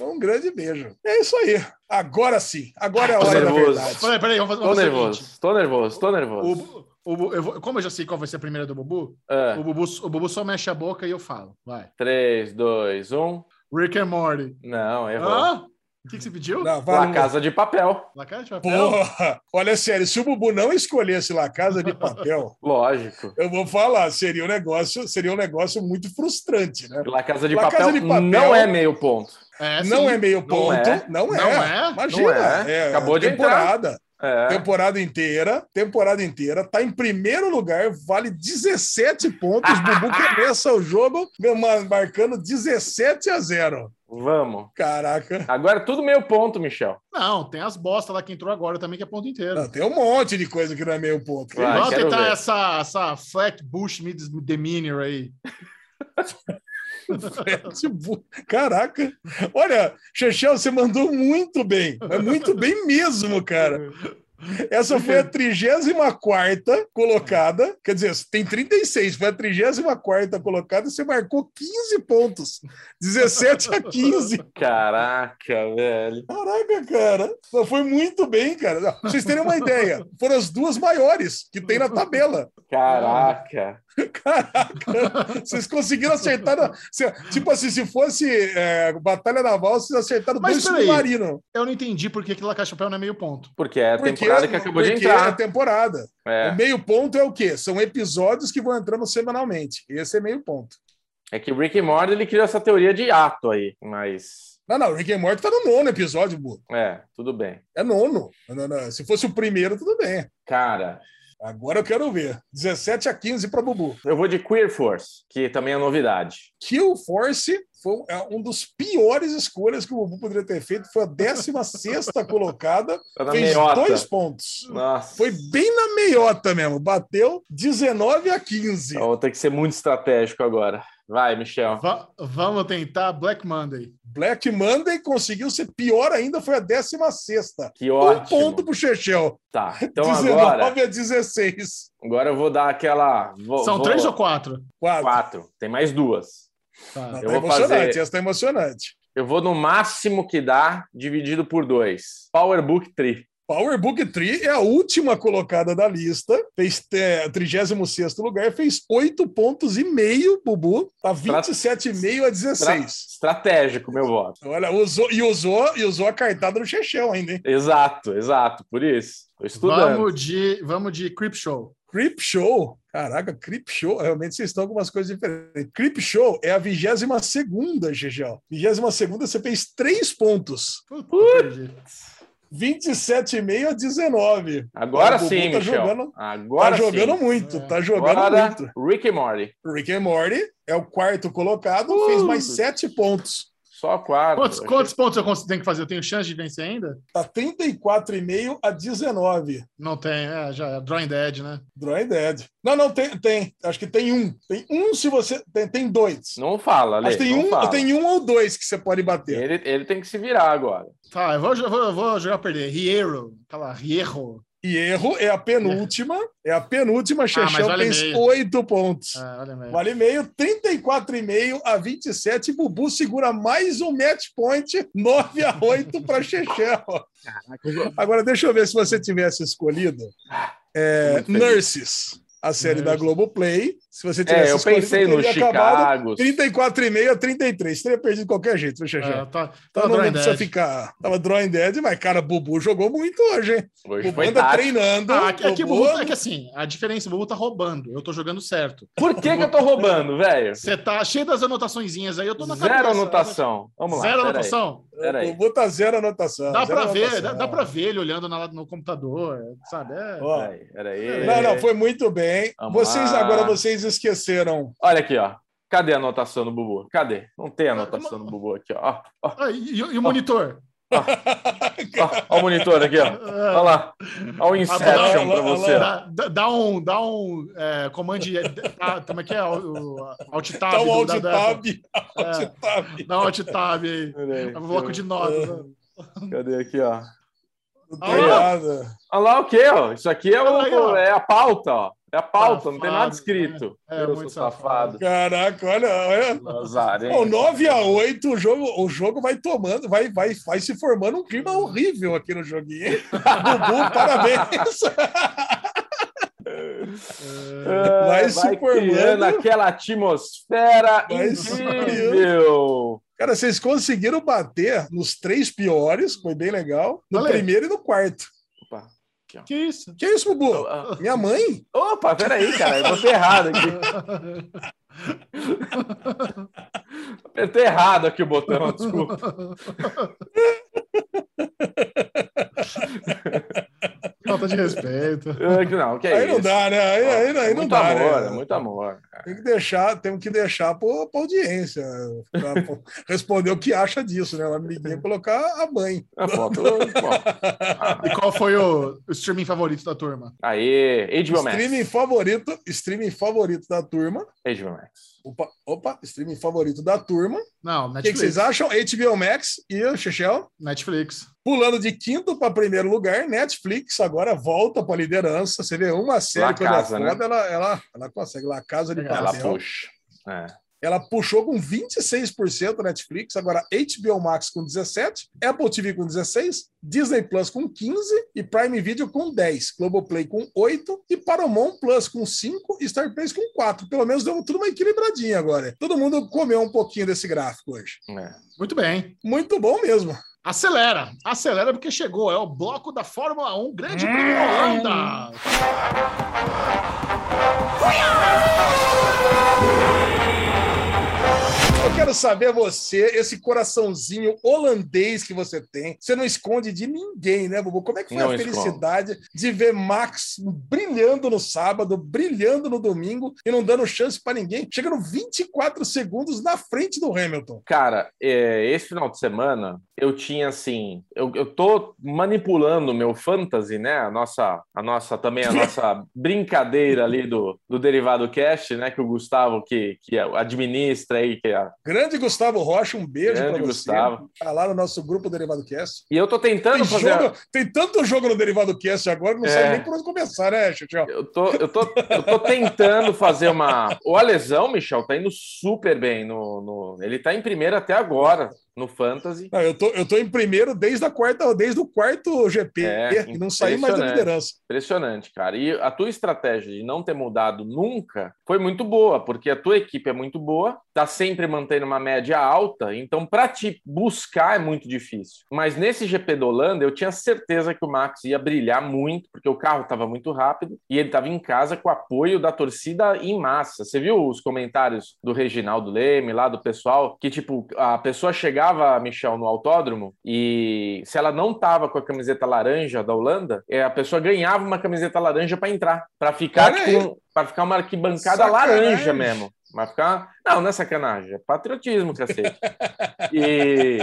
Aí. Um grande beijo. É isso aí. Agora sim. Agora é a Tô hora da nervoso. verdade. Peraí, peraí, vamos fazer Tô nervoso, tô nervoso, tô nervoso. O, o, eu vou- como eu já sei qual vai ser a primeira do Bubu, Ah, o, Bubu, o Bubu só mexe a boca e eu falo. Vai. 3, 2, 1. Rick and Morty. Não, errou. Hã? O que, que você pediu? Não, La Casa de Papel. La Casa de Papel? Porra, olha sério, se o Bubu não escolhesse La Casa de Papel, <laughs> Lógico. eu vou falar, seria um negócio, seria um negócio muito frustrante, né? La Casa de, La papel, Casa de Papel- não é meio ponto. É, não sim. é meio ponto, é. não é. Não é? Imagina, Não é. Acabou de temporada, É. temporada inteira, temporada inteira, tá em primeiro lugar, vale 17 pontos, <laughs> Bubu começa o jogo ma- marcando 17 a 0. Vamos. Caraca. Agora é tudo meio ponto, Michel. Não, tem as bostas lá que entrou agora também, que é ponto inteiro. Não, tem um monte de coisa que não é meio ponto. Vai, Vamos tentar ver. essa, essa Flat Bush Misdemeanor aí. <laughs> Tipo, Caraca. Olha, Chechel, você mandou muito bem. É muito bem mesmo, cara. Essa foi a 34 colocada. Quer dizer, tem 36, foi a 34 colocada e você marcou 15 pontos. 17 a 15. Caraca, velho. Caraca, cara. Foi muito bem, cara. Pra vocês terem uma ideia, foram as duas maiores que tem na tabela. Caraca. <laughs> Caraca, vocês conseguiram acertar. na- tipo assim, se fosse é, Batalha Naval, vocês acertaram Mas dois submarinos. Eu não entendi por que, La de Papel não é meio ponto. Porque é a Porque- temporada que acabou de porque entrar. É temporada. O É. meio ponto é o quê? São episódios que vão entrando semanalmente. Esse é meio ponto. é que o Rick and Morty ele criou essa teoria de ato aí, mas Não, não, Rick and Morty tá no nono episódio, Bu. é, tudo bem. É nono. Não, não, Se fosse o primeiro, tudo bem. Cara, Agora eu quero ver. 17 a 15 para Bubu. eu vou de Queer Force, que também é novidade. Kill Force foi é um dos piores escolhas que o Bubu poderia ter feito. Foi a 16 <laughs> colocada. Tá fez meiota. dois pontos. Nossa. Foi bem na meiota mesmo. Bateu 19 a 15. Então, Vou ter que ser muito estratégico agora. Vai, Michel. Va- vamos tentar Black Monday. Black Monday conseguiu ser pior ainda, foi a 16. Que Um ótimo. ponto pro Chechel. Tá, então <laughs> 19 agora, a 16. agora eu vou dar aquela. Vou, São vou- três ou quatro? Quatro. quatro. Tem mais duas. Tá. Não, Eu tá vou emocionante, fazer- essa tá emocionante. Eu vou no máximo que dá, dividido por dois. Powerbook 3. Powerbook Tree é a última colocada da lista, fez é, 36 lugar, fez 8 pontos e meio, Bubu, tá 27,5 a 16. Estratégico, meu voto. Olha, usou, e, usou, e usou a cartada no Chechel ainda, hein? Exato, exato. Por isso. Tô estudando. Vamos de, vamos de Creep Show. Creep Show. Caraca, Creep Show. Realmente vocês estão com umas coisas diferentes. Creep Show é a 22 segunda, Gegel. 22 segunda você fez 3 pontos. Perdi. 27,5 a 19. Agora sim, tá Michel. jogando- Agora tá jogando sim. muito, É. tá jogando Agora, muito. Rick and Morty. Rick and Morty é o quarto colocado, Uh. fez mais 7 pontos. Só quarto. Quantos, Achei- quantos pontos eu consigo- tenho que fazer? Eu tenho chance de vencer ainda? Tá 34,5 a 19. Não tem, é, já é Drawing Dead, né? Drawing Dead. Não, não, tem, tem. Acho que tem um. Tem um se você. Tem, tem dois. Não fala, Acho que tem não um, fala. tem um ou dois que você pode bater. Ele, ele tem que se virar agora. Tá, eu vou, eu vou, eu vou jogar perder. Riero, aquela Riero. E erro é a penúltima. É a penúltima. Chechel fez meio. oito pontos. Mesmo. Vale meio, 34,5 a 27. Bubu segura mais um match point, 9 a 8 para Chechel. Agora, deixa eu ver se você tivesse escolhido é. Nurses, a série da Nurses. Globoplay. Se você tivesse É, eu escolhido, pensei no Chicago. 34,5 a 33. Teria perdido de qualquer jeito, viu, Chechel? É, tá, Então tá não, precisa ficar. Tava drawing dead, mas, cara, Bubu jogou muito hoje, hein? Hoje Bubu foi anda tático. treinando. Ah, aqui, aqui o Bubu- é que assim, a diferença, o Bubu tá roubando, eu tô jogando certo. Por que, que eu tô roubando, velho? Você tá cheio das anotaçõezinhas aí, eu tô na Zero cabeça. anotação. Vamos lá. Zero pera anotação. Pera aí. O Bubu tá zero anotação. Dá zero pra ver, dá, dá pra ver ele olhando na- no computador, sabe? É. Ó, Pera aí, pera aí. Não, não, foi muito bem. Vamos vocês lá. agora vocês esqueceram. Olha aqui, ó. Cadê a anotação do Bubu? Cadê? Não tem anotação do Bubu aqui, ó. Ó, Ah, e, e o monitor? ó, ó o monitor aqui, ó. Olha lá. Olha o Inception pra você. ó. Dá, dá- dá um, dá um é, comando. de- ah, como é que é? O, o Alt Tab. Tá um alt tab. É. Alt tab. Dá um Alt Tab aí. Pera aí, É um bloco de notas. né? Cadê aqui, ó? Não Ah. tem nada. Olha lá o quê, ó? Isso aqui é, o- Olha aí, ó. é a pauta, ó. É a pauta, não tem Safado, nada escrito. É, é Eu muito sou safado. Caraca, olha, olha. Lazarento. Bom, 9 a 8 o jogo, o jogo vai tomando, vai, vai, vai se formando um clima horrível aqui no joguinho. <laughs> Bubu, parabéns. Ah, vai se formando. criando aquela atmosfera Vai incrível. Cara, vocês conseguiram bater nos três piores, foi bem legal. No primeiro e no quarto. Opa, Que isso? Que isso, Bubu? Ah, Minha mãe? Opa, peraí, cara. Eu botei errado aqui. Apertei errado aqui o botão, desculpa. <laughs> Falta de respeito. Ah, <laughs> que Não, que é aí isso? não dá, né? Aí, aí, aí não muito dá, amor, né? é muito amor. cara. Tem que deixar, temos que deixar para a audiência pra <laughs> responder o que acha disso, né? Uma amiguinha colocar a mãe. A foto, bom. E qual foi o, o streaming favorito da turma? Aê, HBO Max. Streaming favorito, streaming favorito da turma. HBO Max. Opa, opa, streaming favorito da turma. Não, O que, que Netflix. vocês acham? HBO Max e o Chechel? Netflix. Pulando de quinto para primeiro lugar, Netflix agora volta para a liderança. Você vê uma série La quando Casa, é né? foda, ela, ela, ela consegue. La Casa de Ela Ela Papel. puxa. É. Ela puxou com 26% Netflix, agora HBO Max com 17%, Apple TV com 16%, Disney Plus com 15% e Prime Video com 10%, Globoplay com 8% e Paramount Plus com 5% e Star Plus com 4%. Pelo menos deu tudo uma equilibradinha agora. Todo mundo comeu um pouquinho desse gráfico hoje. é. Muito bem. Muito bom mesmo. Acelera. Acelera porque chegou. É o bloco da Fórmula 1. Grande Prêmio Holanda. Eu quero saber você, esse coraçãozinho holandês que você tem. Você não esconde de ninguém, né, Bubu? Como é que foi Não a felicidade de ver Max brilhando no sábado, brilhando no domingo e não dando chance para ninguém, chegando 24 segundos na frente do Hamilton? Cara, é, esse final de semana eu tinha assim, eu, eu tô manipulando o meu fantasy, né? A nossa, a nossa também a <laughs> nossa brincadeira ali do, do Derivado Cast, né? Que o Gustavo que, que administra aí, que é Grande Gustavo Rocha, um beijo para você. Gustavo. Tá lá no nosso grupo Derivado Cast. E eu tô tentando Tem, fazer. jogo- tem tanto jogo no Derivado Cast agora que não É. sabe nem por onde começar, né, Chechel? Eu tô, eu, tô, eu tô tentando fazer uma. O Alesão, Michel, tá indo super bem. No, no... Ele tá em primeiro até agora no Fantasy. Não, eu, tô, eu tô em primeiro desde, a quarta, desde o quarto GP É, e não saí mais da liderança. Impressionante, cara. E a tua estratégia de não ter mudado nunca foi muito boa, porque a tua equipe é muito boa, tá sempre mantendo uma média alta, então para te buscar é muito difícil. Mas nesse GP da Holanda, eu tinha certeza que o Max ia brilhar muito, porque o carro estava muito rápido e ele estava em casa com o apoio da torcida em massa. Você viu os comentários do Reginaldo Leme, lá do pessoal, que tipo, a pessoa chegava, Michel, no autódromo e se ela não tava com a camiseta laranja da Holanda, é, a pessoa ganhava uma camiseta laranja para entrar, para ficar para ficar uma arquibancada Sacanagem. laranja mesmo. Vai ficar. Não, não é sacanagem, é patriotismo, cacete. <laughs> E.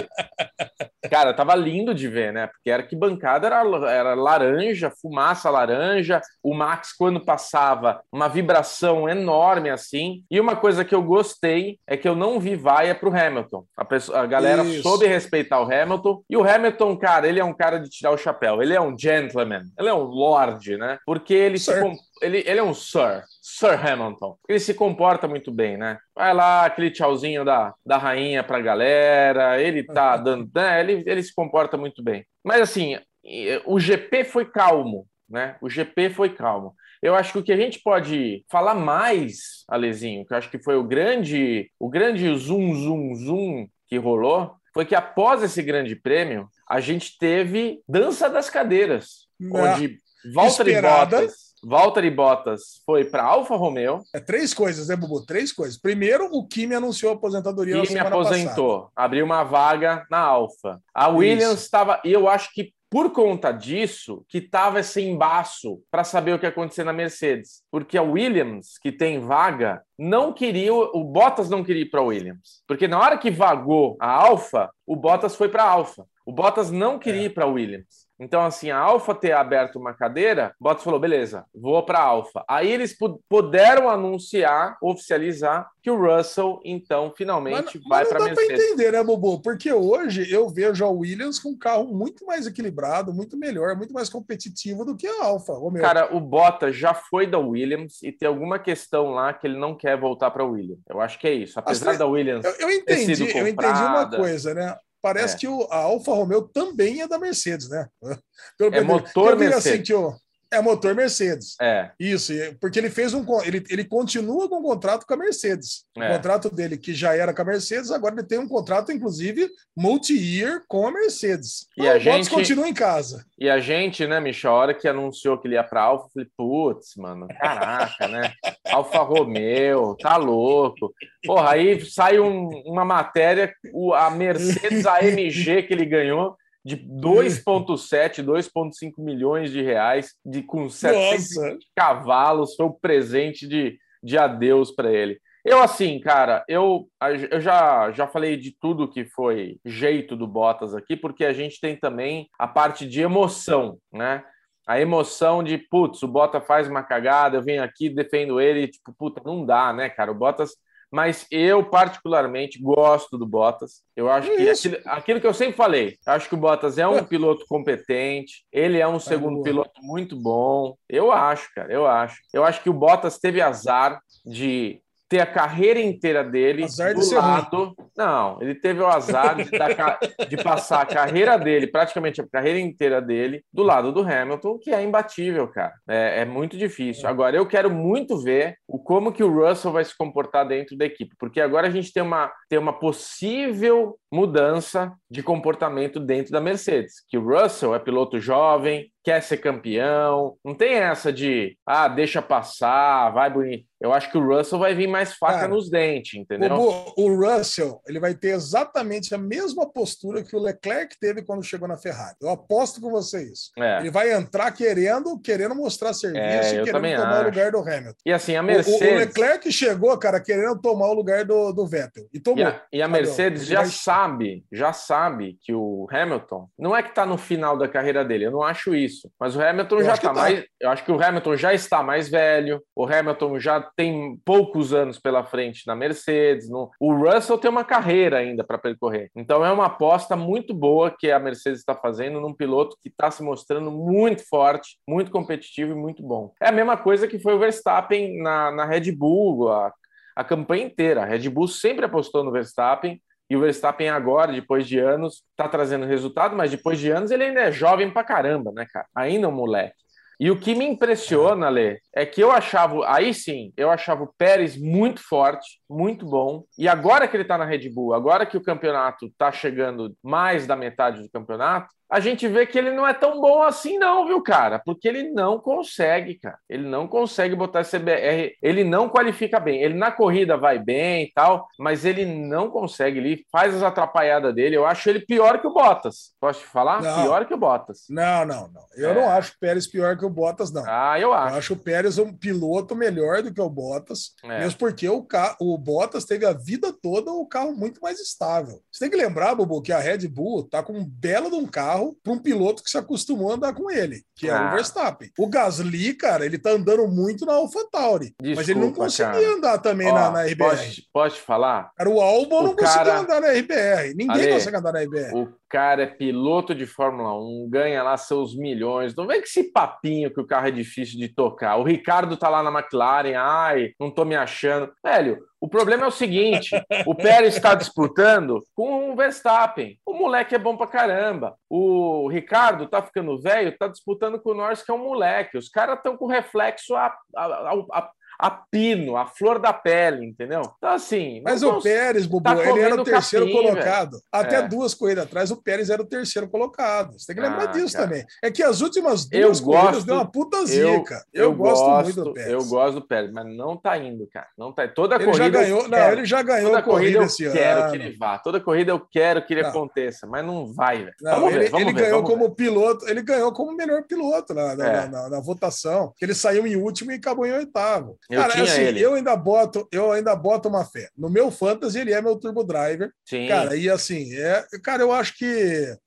Cara, tava lindo de ver, né? Porque era que bancada era, era laranja, fumaça laranja. O Max, quando passava, uma vibração enorme assim. E uma coisa que eu gostei é que eu não vi vaia pro Hamilton. A, pessoa, a galera Isso. soube respeitar o Hamilton. E o Hamilton, cara, ele é um cara de tirar o chapéu. Ele é um gentleman. Ele é um lord, né? Porque ele se Sir. com- ele, ele é um Sir, Sir Hamilton. Ele se comporta muito bem, né? Vai lá, aquele tchauzinho da, da rainha pra galera, ele tá <laughs> dando. Né? Ele, ele se comporta muito bem. Mas assim, e- o GP foi calmo, né? O GP foi calmo. Eu acho que o que a gente pode falar mais, Alezinho, que eu acho que foi o grande, o grande zoom, zoom, zoom que rolou, foi que após esse grande prêmio, a gente teve dança das cadeiras, Na- onde Valtteri Esperada. Bottas, Valtteri Bottas foi para Alfa Romeo É três coisas, né, Bubu? Três coisas. Primeiro, o Kimi anunciou a aposentadoria na e me semana aposentou, abriu uma vaga na Alfa. A Williams estava, e eu acho que por conta disso, que tava esse embaço para saber o que ia acontecer na Mercedes, porque a Williams, que tem vaga, não queria, o Bottas não queria ir para a Williams, porque na hora que vagou a Alfa, o Bottas foi para a Alfa. O Bottas não queria É. ir para a Williams. Então, assim, a Alfa ter aberto uma cadeira, o Bottas falou: beleza, vou para a Alfa. Aí eles pu- puderam anunciar, oficializar, que o Russell, então, finalmente mas vai não para a dá para Mercedes. entender, né, Bubu? Porque hoje eu vejo a Williams com um carro muito mais equilibrado, muito melhor, muito mais competitivo do que a Alfa. Romeo. Cara, o Bottas já foi da Williams e tem alguma questão lá que ele não quer voltar para a Williams. Eu acho que é isso. Apesar Assim, da Williams. eu, eu ter entendi, eu entendi uma coisa, né? Parece É. que o, a Alfa Romeo também é da Mercedes, né? <laughs> Pelo É motor eu vi assim Mercedes. que o, é motor Mercedes. É, Isso, porque ele fez um. Ele, ele continua com um contrato com a Mercedes. O É. contrato dele, que já era com a Mercedes, agora ele tem um contrato, inclusive, multi-year com a Mercedes. E Então, a o gente- continua em casa. E a gente, né, Michel, a hora que anunciou que ele ia para Alfa, eu falei, putz, mano, caraca, né? <laughs> Alfa Romeo, tá louco. Porra, aí sai um- uma matéria, o- a Mercedes AMG que ele ganhou de 2,7, 2,5 milhões de reais, de, com 700 Nossa! cavalos, foi o presente de, de adeus para ele. Eu, assim, cara, eu, eu já, já falei de tudo que foi jeito do Bottas aqui, porque a gente tem também a parte de emoção, né? A emoção de, putz, o Bottas faz uma cagada, eu venho aqui, defendo ele, tipo, puta, não dá, né, cara? O Bottas. Mas eu, particularmente, gosto do Bottas. Eu acho que aquilo, aquilo que eu sempre falei, acho que o Bottas é um piloto competente, ele é um segundo boa. piloto muito bom. Eu acho, cara, eu acho. Eu acho que o Bottas teve azar de ter a carreira inteira dele Azar de do ser lado. Não, ele teve o azar de, dar de passar a carreira dele, praticamente a carreira inteira dele, do lado do Hamilton, que é imbatível, cara. É, é muito difícil. Agora, eu quero muito ver o como que o Russell vai se comportar dentro da equipe, porque agora a gente tem uma, tem uma possível mudança de comportamento dentro da Mercedes, que o Russell é piloto jovem, quer ser campeão, não tem essa de, ah, deixa passar, vai bonito. Eu acho que o Russell vai vir mais faca Cara, nos dentes, entendeu? O, o Russell ele vai ter exatamente a mesma postura que o Leclerc teve quando chegou na Ferrari. Eu aposto com você isso. É. Ele vai entrar querendo, querendo mostrar serviço É, e querendo tomar acho. o lugar do Hamilton. E assim, a O- O, Mercedes. o Leclerc chegou, cara, querendo tomar o lugar do, do Vettel. E tomou. E a, e a Mercedes já vai- sabe, já sabe que o Hamilton não é que está no final da carreira dele, eu não acho isso. Mas o Hamilton Eu já está tá. mais. Eu acho que o Hamilton já está mais velho, o Hamilton já tem poucos anos pela frente na Mercedes. no- o Russell tem uma carreira ainda para percorrer. Então é uma aposta muito boa que a Mercedes está fazendo num piloto que está se mostrando muito forte, muito competitivo e muito bom. É a mesma coisa que foi o Verstappen na, na Red Bull, a, a campanha inteira. A Red Bull sempre apostou no Verstappen. E o Verstappen agora, depois de anos, tá trazendo resultado, mas depois de anos ele ainda é jovem pra caramba, né, cara? Ainda é um moleque. E o que me impressiona, Lê, é que eu achava, aí sim, eu achava o Pérez muito forte, muito bom. E agora que ele tá na Red Bull, agora que o campeonato tá chegando mais da metade do campeonato, a gente vê que ele não é tão bom assim, não, viu, cara? Porque ele não consegue, cara. Ele não consegue botar CBR, ele não qualifica bem. Ele na corrida vai bem e tal, mas ele não consegue. Ele faz as atrapalhadas dele. Eu acho ele pior que o Bottas. Posso te falar? Não. Pior que o Bottas. Não, não, não. Eu É. não acho o Pérez pior que o Bottas, não. Ah, eu Eu acho. acho o Pérez Pérez um piloto melhor do que o Bottas, É. mesmo porque o, ca... o Bottas teve a vida toda o carro muito mais estável. Você tem que lembrar, Bubu, que a Red Bull tá com um belo de um carro para um piloto que se acostumou a andar com ele, que é Ah. o Verstappen. O Gasly, cara, ele tá andando muito na AlphaTauri, mas ele não Desculpa, conseguia cara. andar também Ó, na, na RBR. Posso, posso te falar? Cara, o Albon O não conseguia cara- andar na RBR. Ninguém Ale, consegue andar na RBR. O cara é piloto de Fórmula 1, ganha lá seus milhões. Não vem com esse papinho que o carro é difícil de tocar. O Ricardo tá lá na McLaren, ai, não tô me achando. Velho, o problema é o seguinte: o Pérez está disputando com o Verstappen. O moleque é bom pra caramba. O Ricardo tá ficando velho, tá disputando com o Norris, que é um moleque. Os caras estão com reflexo a, a, a- a- a pino, a flor da pele, entendeu? Então, assim. Mas o Pérez, Bubu, tá ele era o terceiro capim, colocado. Até É. duas corridas atrás, o Pérez era o terceiro colocado. Você tem que lembrar Ah, disso cara. também. É que as últimas Eu duas corridas gosto- deu uma puta Eu, zica. eu, gosto, gosto, muito do Pérez. Eu gosto do Pérez, mas não tá indo, cara. Não tá. Toda Ele corrida. já ganhou, eu não, quero. ele já ganhou Toda a corrida corrida esse eu quero ano. que ele vá. Toda corrida eu quero que ele Não. aconteça, mas não vai, velho. Não, Vamos ele, ver, vamos ele ver. ganhou como ver. piloto, ele ganhou como melhor piloto na, na, É. na- na votação. Ele saiu em último e acabou em oitavo. Eu Cara, tinha assim, ele. eu ainda boto, eu ainda boto uma fé. No meu fantasy, ele é meu turbo driver. Sim. Cara, e assim, é, cara, eu acho que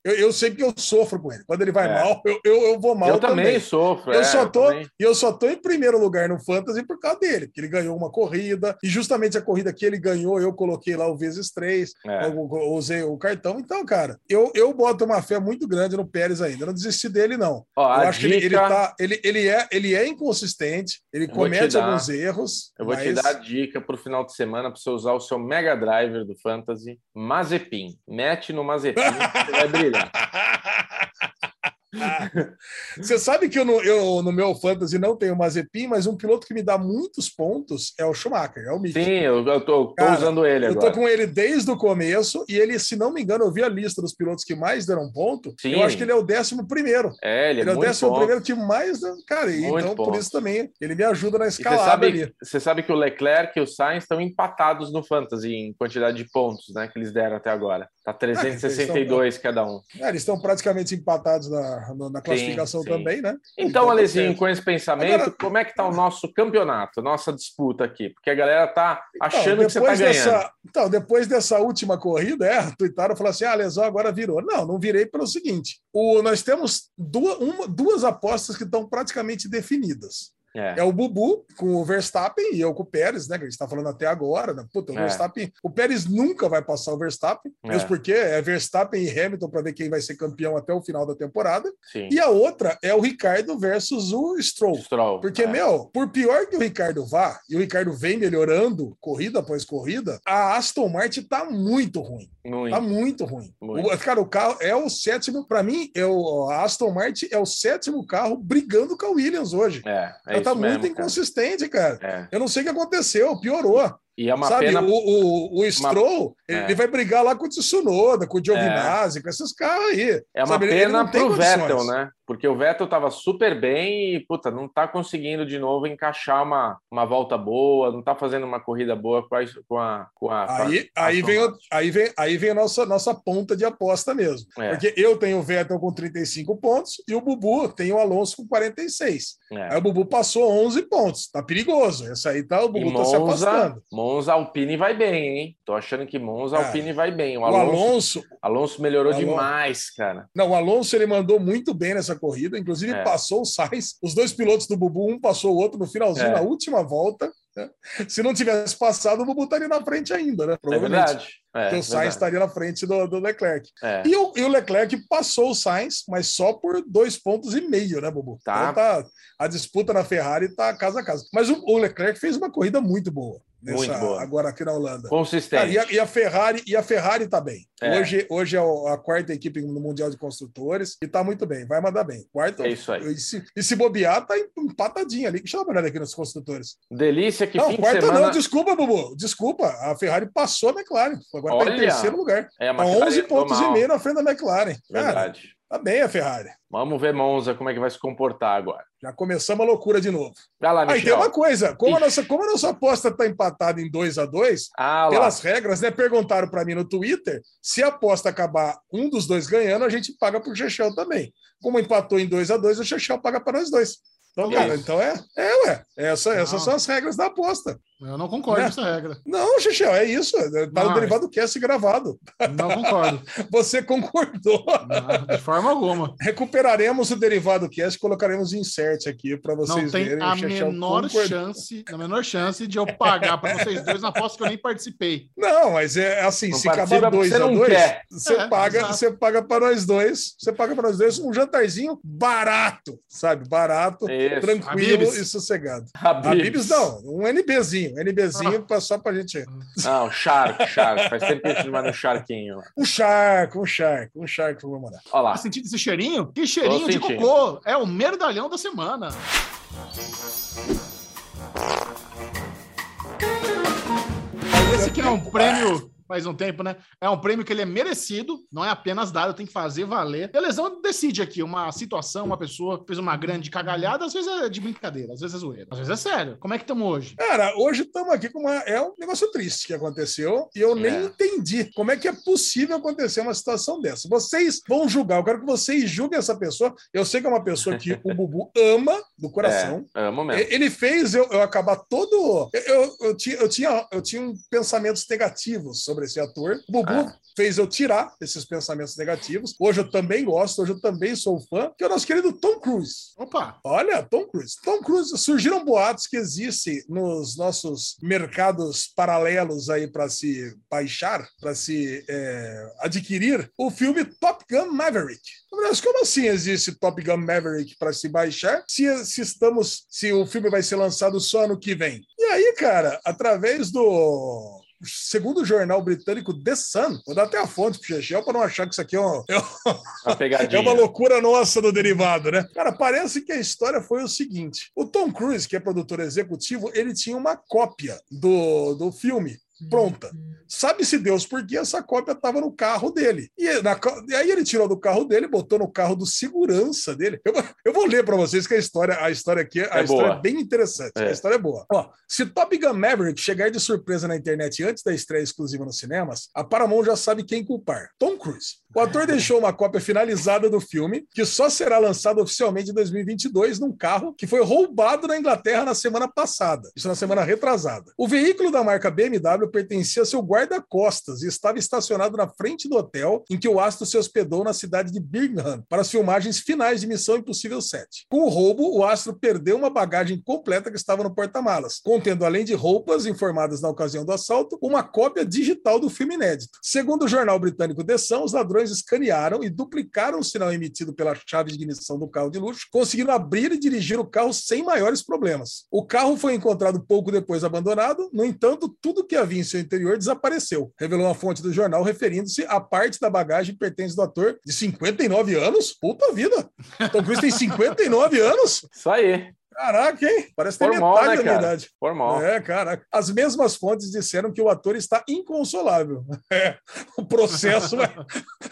eu, eu sei que eu sofro com ele. Quando ele vai É. mal, eu, eu, eu vou mal eu também, também. sofro. Eu é, só tô, também. e eu só tô em primeiro lugar no Fantasy por causa dele, porque ele ganhou uma corrida, e justamente a corrida que ele ganhou, eu coloquei lá o vezes três, É. eu, eu usei o cartão. Então, cara, eu, eu boto uma fé muito grande no Pérez ainda. Eu não desisti dele, não. Ó, eu acho que ele, ele, dica- tá, ele, ele, é, ele é inconsistente, ele comete alguns erros. Eu vou te mas- dar a dica pro final de semana para você usar o seu Mega Driver do Fantasy, Mazepin. Mete no Mazepin, você vai brilhar. <laughs> <laughs> Você sabe que eu no, eu, no meu fantasy não tenho Mazepin, mas um piloto que me dá muitos pontos é o Schumacher, é o Mick. Sim, eu, eu tô, tô Cara, usando ele Eu agora. tô com ele desde o começo e ele, se não me engano, eu vi a lista dos pilotos que mais deram ponto. Sim. Eu acho que ele é o décimo primeiro. É, ele é, Ele é o muito décimo bom. primeiro que mais. Cara, e Muito então por isso também ele me ajuda na você escalada sabe, ali. você sabe que o Leclerc e o Sainz estão empatados no Fantasy em quantidade de pontos, né? Que eles deram até agora. Tá Ah, 362 cada um. É, eles estão praticamente empatados na, na- classificação sim. também, né? Então, Alezinho, com esse pensamento, Agora- como é que tá o nosso campeonato, nossa disputa aqui? Porque a galera tá achando Então, que você tá ganhando. dessa, então, depois dessa última corrida, é, tuitaram e falaram assim: ah, Lesão agora virou. Não, não virei pelo seguinte: o, nós temos duas, uma- duas apostas que estão praticamente definidas. É. É o Bubu com o Verstappen e eu com o Pérez, né? Que a gente tá falando até agora. Né? Puta, o É. Verstappen. O Pérez nunca vai passar o Verstappen, É. mesmo porque é Verstappen e Hamilton para ver quem vai ser campeão até o final da temporada. Sim. E a outra é o Ricardo versus o Stroll. Stroll. Porque, é. meu, por pior que o Ricardo vá, e o Ricardo vem melhorando corrida após corrida, a Aston Martin tá muito ruim. Muito. Tá muito ruim. Muito. O, cara, o carro é o sétimo, para mim, é o, a Aston Martin é o sétimo carro brigando com a Williams hoje. É, é isso tá mesmo, muito cara. inconsistente, cara. É. Eu não sei o que aconteceu, piorou. E é uma Sabe, pena. o, o, o Stroll, ele, É. ele vai brigar lá com o Tsunoda, com o Giovinazzi, com esses carros aí. É uma Sabe, pena pro condições. Vettel, né? Porque o Vettel tava super bem e, puta, não tá conseguindo de novo encaixar uma, uma volta boa, não tá fazendo uma corrida boa com a. Com a, com a Aí, a- aí, vem, o- aí vem, aí vem a nossa, nossa ponta de aposta mesmo. É. Porque eu tenho o Vettel com 35 pontos e o Bubu tem o Alonso com 46. É. Aí o Bubu passou 11 pontos. Tá perigoso. Esse aí tá, o Bubu tá se afastando. Monza Alpine vai bem, hein? Tô achando que Monza Cara, Alpine vai bem. O O Alonso, Alonso, Alonso melhorou Alonso- demais, cara. não, o Alonso ele mandou muito bem nessa corrida, inclusive É. passou o Sainz. Os dois pilotos do Bubu, um passou o outro no finalzinho, É. na última volta. né? Se não tivesse passado, o Bubu estaria na frente ainda, né? É Provavelmente. verdade. É, Porque o Sainz verdade. estaria na frente do, do Leclerc. É. E o, e o Leclerc passou o Sainz, mas só por dois pontos e meio, né, Bubu? Tá. Então tá, a disputa na Ferrari tá casa a casa. Mas o, o Leclerc fez uma corrida muito boa. Nessa- Muito boa. Agora aqui na Holanda. Cara, Consistente. e, a, e a Ferrari e a Ferrari tá bem. É. Hoje, hoje é a quarta equipe no Mundial de Construtores e tá muito bem, vai mandar bem. Quarto, É isso aí. E se, e se bobear, tá empatadinha ali. Deixa eu dar uma olhada aqui nos construtores. Delícia que não, fim de quarta semana. não, desculpa, Bubu. Desculpa. A Ferrari passou a McLaren. Agora tá em Olha! terceiro lugar. É, a Tá McLaren 11 entrou pontos mal. e meio na frente da McLaren. Cara, Verdade. Tá bem a Ferrari. Vamos ver Monza como é que vai se comportar agora. Já começamos a loucura de novo. Vai lá, Aí tem Michel. uma coisa, como a nossa, como a nossa aposta está empatada em 2 a 2 Ah, pelas regras, né? Perguntaram para mim no Twitter se a aposta acabar um dos dois ganhando, a gente paga pro Chechel também. Como empatou em 2 a 2 o Chechel paga para nós dois. Então, cara, então é, é, ué. Essa, essas Não. são as regras da aposta. Eu não concordo com essa regra. Não, Xixel, é isso. Tá no Não, Derivado Cast gravado. Não concordo. <laughs> Você concordou. Não, de forma alguma. Recuperaremos o Derivado Cast, colocaremos insert aqui para Não vocês tem verem. a menor concordou. chance, a menor chance de eu pagar para vocês dois na aposta que eu nem participei. Não, mas é assim, Não se acabar dois você a não dois, quer. você É, paga, exato. você paga para nós dois, você paga para nós dois um jantarzinho barato, sabe? Barato, Isso. tranquilo Habib's. e sossegado. Habib's. A Bibis não, um NBzinho, um NBzinho pra, só pra gente. Não, Shark, Shark. Faz tempo que a gente não vai no Sharkinho. <laughs> Um Shark, um Shark, um Shark que eu vou mandar. Olha lá. Tá sentindo esse cheirinho? Que cheirinho Tô de sentindo. cocô! É o merdalhão da semana. Esse aqui é um prêmio. Faz um tempo, né? É um prêmio que ele é merecido, não é apenas dado, tem que fazer valer. E a lesão decide aqui uma situação, uma pessoa fez uma grande cagalhada, às vezes é de brincadeira, às vezes é zoeira, às vezes é sério. Como é que estamos hoje? Cara, hoje estamos aqui com uma. É um negócio triste que aconteceu e eu nem É. entendi como é que é possível acontecer uma situação dessa. Vocês vão julgar, eu quero que vocês julguem essa pessoa. Eu sei que é uma pessoa que o Bubu <laughs> ama do coração. É, amo mesmo. Ele fez eu, eu acabar todo. Eu, eu, eu tinha, eu, tinha, eu tinha pensamentos negativos sobre esse ator. O Bubu Ah. fez eu tirar esses pensamentos negativos. Hoje eu também gosto, hoje eu também sou fã, que é o nosso querido Tom Cruise. Opa! Olha, Tom Cruise. Tom Cruise, surgiram boatos que existem nos nossos mercados paralelos aí para se baixar, para se é, adquirir, o filme Top Gun Maverick. Mas como assim existe Top Gun Maverick para se baixar? Se, se estamos, se o filme vai ser lançado só ano que vem? E aí, cara, através do segundo o jornal britânico The Sun, vou dar até a fonte pro Chechel para não achar que isso aqui é um, é Uma <laughs> é uma loucura nossa do derivado, né? Cara, parece que a história foi o seguinte: o Tom Cruise, que é produtor executivo, ele tinha uma cópia do, do filme pronta. Sabe-se Deus por que essa cópia estava no carro dele. E, na e aí ele tirou do carro dele, botou no carro do segurança dele. Eu, vou- eu vou ler para vocês que a história, a história aqui a É história boa. é bem interessante. É. A história é boa. Ó, se Top Gun Maverick chegar de surpresa na internet antes da estreia exclusiva nos cinemas, a Paramount já sabe quem culpar. Tom Cruise. O ator deixou uma cópia finalizada do filme, que só será lançado oficialmente em 2022 num carro que foi roubado na Inglaterra na semana passada. Isso na semana retrasada. O veículo da marca BMW pertencia a seu guarda-costas e estava estacionado na frente do hotel em que o astro se hospedou na cidade de Birmingham para as filmagens finais de Missão Impossível 7. Com o roubo, o astro perdeu uma bagagem completa que estava no porta-malas, contendo, além de roupas informadas na ocasião do assalto, uma cópia digital do filme inédito. Segundo o jornal britânico The Sun, os ladrões escanearam e duplicaram o sinal emitido pela chave de ignição do carro de luxo, conseguindo abrir e dirigir o carro sem maiores problemas. O carro foi encontrado pouco depois abandonado, no entanto, tudo que havia em seu interior desapareceu, revelou uma fonte do jornal referindo-se à parte da bagagem pertence do ator de 59 anos. Puta vida! Tom Cruise tem 59 anos? Isso aí. Caraca, hein? Parece ter Formal, metade né, da minha cara? idade. Formal. É, caraca. As mesmas fontes disseram que o ator está inconsolável. <laughs> É, o processo vai...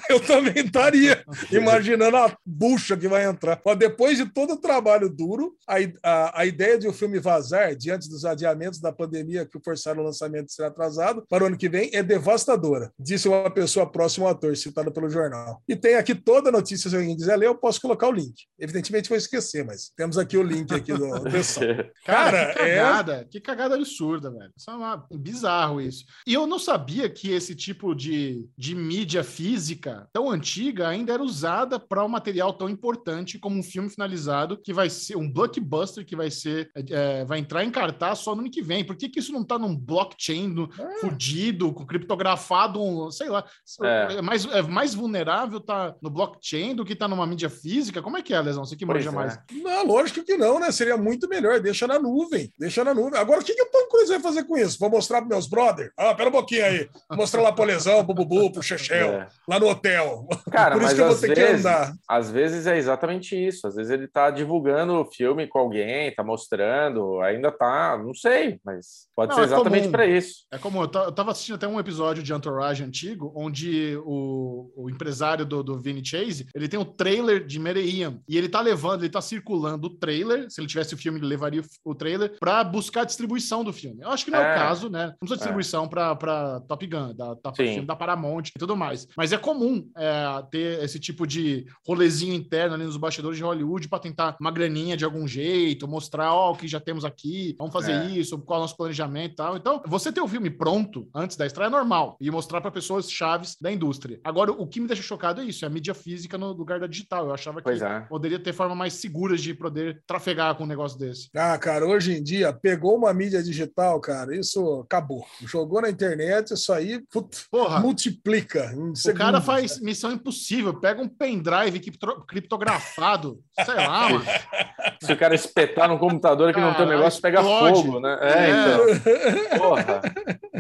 Eu também estaria <laughs> imaginando a bucha que vai entrar. Mas depois de todo o trabalho duro, a, a, a ideia de o filme vazar diante dos adiamentos da pandemia que forçaram o lançamento de ser atrasado para o ano que vem é devastadora, disse uma pessoa próxima ao ator, citada pelo jornal. E tem aqui toda a notícia, se alguém quiser ler, eu posso colocar o link. Evidentemente vou esquecer, mas temos aqui o link aqui som. <laughs> <laughs> Cara, Cara, que é- cagada, que cagada absurda, velho. Isso é uma... bizarro isso. E eu não sabia que esse tipo de, de mídia física tão antiga ainda era usada para um material tão importante como um filme finalizado que vai ser um blockbuster que vai ser é, vai entrar em cartaz só no ano que vem. Por que, que isso não tá num blockchain no, É. fudido, com criptografado, um, sei lá, É. é. mais, é mais vulnerável tá no blockchain do que tá numa mídia física? Como é que é, Lesão? Você que manja é. mais. Não, lógico que não, né? Seria muito melhor. Deixa na nuvem. Deixa na nuvem. Agora, o que, que o Tom Cruise vai fazer com isso? Vou mostrar para meus brother? Ah, pera um pouquinho aí. Vou mostrar lá pro Lesão, pro Bubu, pro Chechel, É. lá no hotel. Cara, Por isso mas que eu vou às ter que vezes, andar. às vezes é exatamente isso. Às vezes ele tá divulgando o filme com alguém, tá mostrando, ainda tá, não sei, mas pode Não, ser é exatamente comum. para isso. É como eu, ta- eu tava assistindo até um episódio de Entourage antigo, onde o, o empresário do, do Vinny Chase, ele tem um trailer de Mereiam, e ele tá levando, ele tá circulando o trailer, se ele tivesse o filme, ele levaria o trailer pra buscar a distribuição do filme. Eu acho que não é, é o caso, né? Não precisa distribuição é. pra Top Gun, da, da, filme da Paramount e tudo mais. Mas é comum é, ter esse tipo de rolezinho interno ali nos bastidores de Hollywood pra tentar uma graninha de algum jeito, mostrar, ó, oh, o que já temos aqui, vamos fazer é. isso, qual é o nosso planejamento e tal. Então, você ter o filme pronto antes da estreia é normal e mostrar para pessoas chaves da indústria. Agora, o que me deixa chocado é isso, é a mídia física no lugar da digital. Eu achava que é. poderia ter forma mais seguras de poder trafegar com um negócio desse. Ah, cara, hoje em dia, pegou uma mídia digital, cara, isso acabou. Jogou na internet, isso aí put, Porra, multiplica. o cara faz missão impossível, pega um pendrive criptografado, sei lá, mano. <laughs> Se o cara espetar no computador que não tem um negócio, pega fogo, né? É, é, então. <laughs> Porra.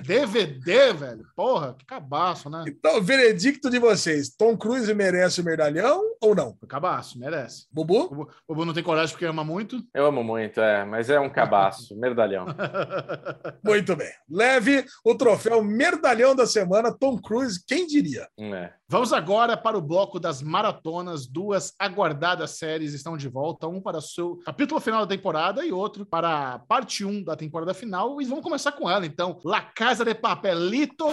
DVD, velho. Porra, que cabaço, né? Então, veredicto de vocês: Tom Cruise merece o medalhão ou não? Cabaço, merece. Bubu? Bubu, Bubu não tem coragem porque ama muito? Eu amo muito, é, mas é um cabaço, merdalhão. <laughs> muito bem. Leve o troféu merdalhão da semana, Tom Cruise, quem diria? É. Vamos agora para o bloco das maratonas. Duas aguardadas séries estão de volta. Um para o seu capítulo final da temporada e outro para a parte 1 da temporada final. E vamos começar com ela, então. La Casa de Papelito.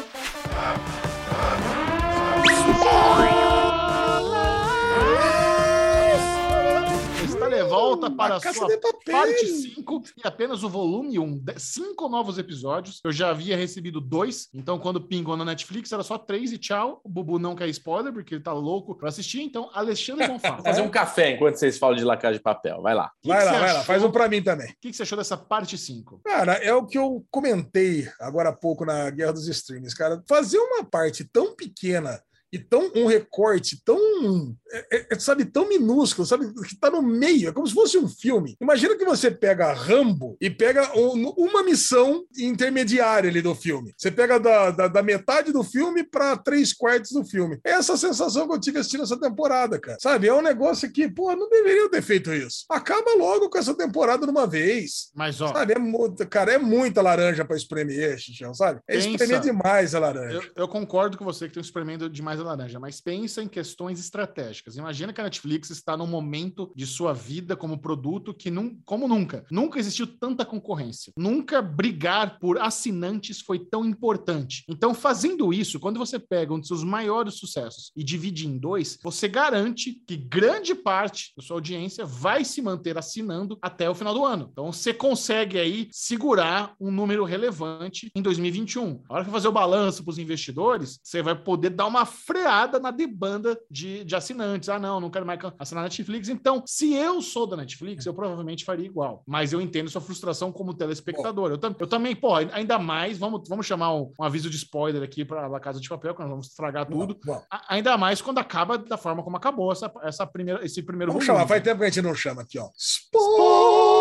Volta para a sua parte 5 e apenas o volume 1. Um, cinco novos episódios. Eu já havia recebido dois, então quando pingou na Netflix era só três e tchau. O Bubu não quer spoiler, porque ele tá louco para assistir. Então, Alexandre <laughs> Bonfá. fazer um café enquanto vocês falam de lacagem de papel. Vai lá. Que vai que lá, vai achou? lá. Faz um para mim também. O que, que você achou dessa parte 5? Cara, é o que eu comentei agora há pouco na Guerra dos Streams, cara. Fazer uma parte tão pequena e tão um recorte tão é, é, é, sabe tão minúsculo sabe que está no meio é como se fosse um filme. Imagina que você pega Rambo e pega um, uma missão intermediária ali do filme. Você pega da, da, da metade do filme para três quartos do filme. É essa sensação que eu tive assistindo essa temporada cara. Sabe é um negócio que pô não deveriam ter feito isso. Acaba logo com essa temporada de uma vez. Mas ó sabe é cara é muita laranja para espremer Xixião, sabe? É espremer demais a laranja. Eu, eu concordo com você que tem espremendo demais mais a laranja, mas pensa em questões estratégicas. Imagina que a Netflix está num momento de sua vida como produto que, num, como nunca, nunca existiu tanta concorrência. Nunca brigar por assinantes foi tão importante. Então, fazendo isso, quando você pega um dos seus maiores sucessos e divide em dois, você garante que grande parte da sua audiência vai se manter assinando até o final do ano. Então, você consegue aí segurar um número relevante em 2021. A hora que fazer o balanço para os investidores, você vai poder dar uma freada na debanda de, de assinantes. Ah, não, não quero mais assinar Netflix. Então, se eu sou da Netflix, eu provavelmente faria igual. Mas eu entendo sua frustração como telespectador. Eu, eu também, pô, ainda mais, vamos, vamos chamar um, um aviso de spoiler aqui para a Casa de Papel, que nós vamos estragar tudo. Bom. ainda mais quando acaba da forma como acabou essa, essa primeira, esse primeiro Vamos volume. chamar, faz tempo que a gente não chama aqui, ó. Spoiler!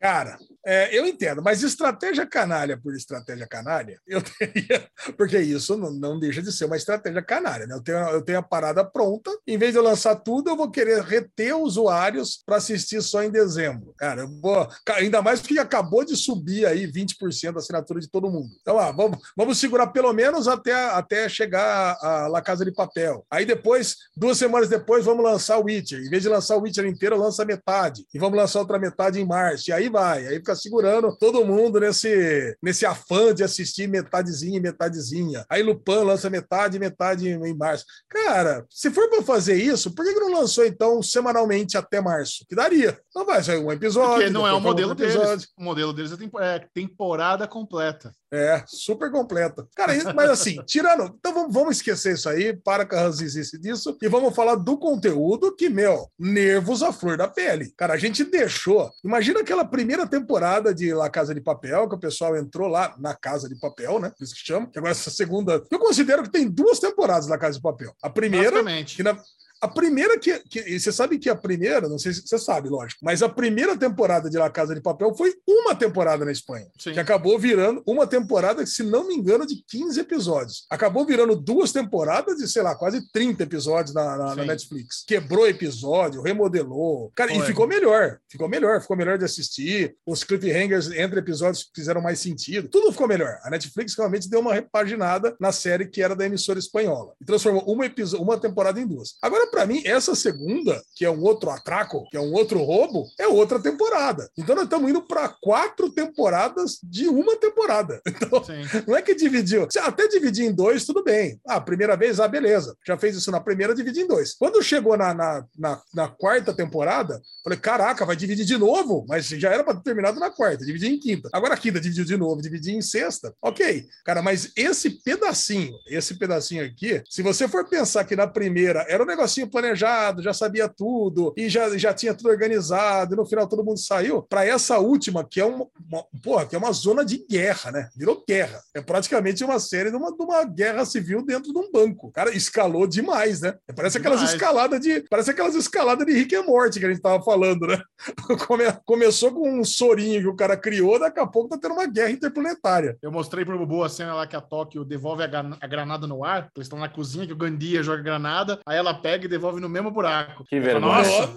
Cara, é, eu entendo, mas estratégia canalha por estratégia canalha, eu teria. Porque isso não, não deixa de ser uma estratégia canalha, né? Eu tenho, eu tenho a parada pronta, em vez de eu lançar tudo, eu vou querer reter usuários para assistir só em dezembro. Cara, eu vou. Ainda mais porque acabou de subir aí 20% da assinatura de todo mundo. Então, ah, vamos, vamos segurar pelo menos até, até chegar a La Casa de Papel. Aí depois, duas semanas depois, vamos lançar o Witcher. Em vez de lançar o Witcher inteiro, lança metade. E vamos lançar outra metade em março. E aí vai. Aí fica segurando todo mundo nesse, nesse afã de assistir metadezinha e metadezinha. Aí Lupin lança metade metade em março. Cara, se for para fazer isso, por que não lançou então semanalmente até março? Que daria. Não vai ser um episódio. Porque não é o modelo deles. O modelo deles é, é temporada completa. É, super completa. Cara, mas assim, tirando. Então vamos, esquecer isso aí, para com a ranzizice disso, e vamos falar do conteúdo que, meu, nervos à flor da pele. Cara, a gente deixou. Imagina aquela primeira temporada de La Casa de Papel, que o pessoal entrou lá na Casa de Papel, né? Por isso que chama. Que agora essa segunda. Eu considero que tem duas temporadas da Casa de Papel. A primeira. Que na, a primeira que, que. Você sabe que a primeira, não sei se você sabe, lógico, mas a primeira temporada de La Casa de Papel foi uma temporada na Espanha. Sim. Que acabou virando uma temporada, se não me engano, de 15 episódios. Acabou virando duas temporadas de, sei lá, quase 30 episódios na, na, na Netflix. Quebrou episódio, remodelou. Cara, foi. e ficou melhor. Ficou melhor, ficou melhor de assistir. Os cliffhangers entre episódios fizeram mais sentido. Tudo ficou melhor. A Netflix realmente deu uma repaginada na série que era da emissora espanhola. E transformou uma, uma temporada em duas. Agora Agora, pra mim, essa segunda, que é um outro atraco, que é um outro roubo, é outra temporada. Então nós estamos indo pra quatro temporadas de uma temporada. <laughs> Então, Sim. não é que dividiu. Se até dividir em dois, tudo bem. Ah, primeira vez, ah, beleza. Já fez isso na primeira, divide em dois. Quando chegou na, na, na, na quarta temporada, falei, caraca, vai dividir de novo? Mas já era para ter terminado na quarta, dividir em quinta. Agora a quinta dividiu de novo, dividir em sexta. Ok, cara, mas esse pedacinho, esse pedacinho aqui, se você for pensar que na primeira era um negocinho planejado, já sabia tudo, e já, já tinha tudo organizado, e no final todo mundo saiu, para essa última, que é uma, uma, porra, que é uma zona de guerra, né? Virou guerra. É praticamente uma série de uma, de uma guerra civil dentro de um banco. Cara, escalou demais, né? Parece aquelas Demais. escaladas de. Parece aquelas escaladas de Rick e Morty que a gente tava falando, né? <laughs> Come- começou com um sorinho que o cara criou, daqui a pouco tá tendo uma guerra interplanetária. Eu mostrei pro Bubu a cena lá que a Tóquio devolve a, a granada no ar. Eles estão na cozinha que o Gandia joga granada, aí ela pega e devolve no mesmo buraco. Que vergonha. Nossa!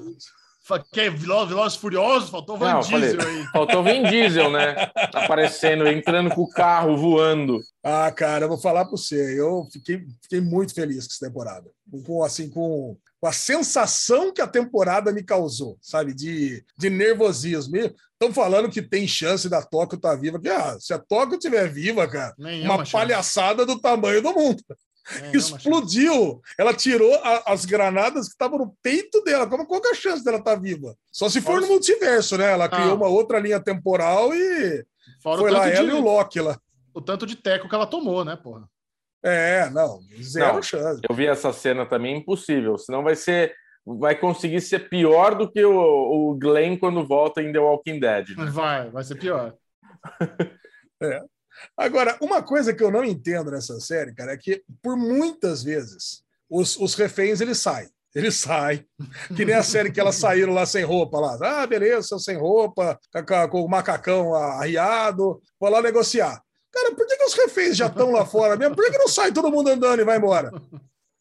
Que Velozes Veloz Furiosos? Faltou Van Não, eu falei- Diesel aí. Faltou Vin Diesel, né? Aparecendo, entrando com o carro voando. Ah, cara, eu vou falar para você, eu fiquei, fiquei muito feliz com essa temporada. Com, assim, com, com a sensação que a temporada me causou, sabe? De, de nervosismo. Estão falando que tem chance da Tóquio estar viva. Que, ah, se a Tóquio estiver viva, cara, Nenhuma uma chance. palhaçada do tamanho do mundo. Chance. Explodiu. Ela tirou a- as granadas que estavam no peito dela. Como, qual que é a chance dela estar viva? Só se for Fora no multiverso, né? Ela criou Ah. uma outra linha temporal e Fora foi o lá tanto, ela de, e o Loki lá. o tanto de teco que ela tomou, né, porra? É, não, zero Não. chance. Eu vi essa cena também, impossível. Senão vai ser. Vai conseguir ser pior do que o, o Glenn quando volta em The Walking Dead. né? Vai, vai ser pior. <laughs> Agora, uma coisa que eu não entendo nessa série, cara, é que por muitas vezes os, os reféns eles saem. Eles saem. Que nem a série que elas <laughs> saíram lá sem roupa lá. Ah, beleza, sem roupa, com o macacão arriado, vou lá negociar. Cara, por que, que os reféns já estão lá fora mesmo? Por que, que não sai todo mundo andando e vai embora?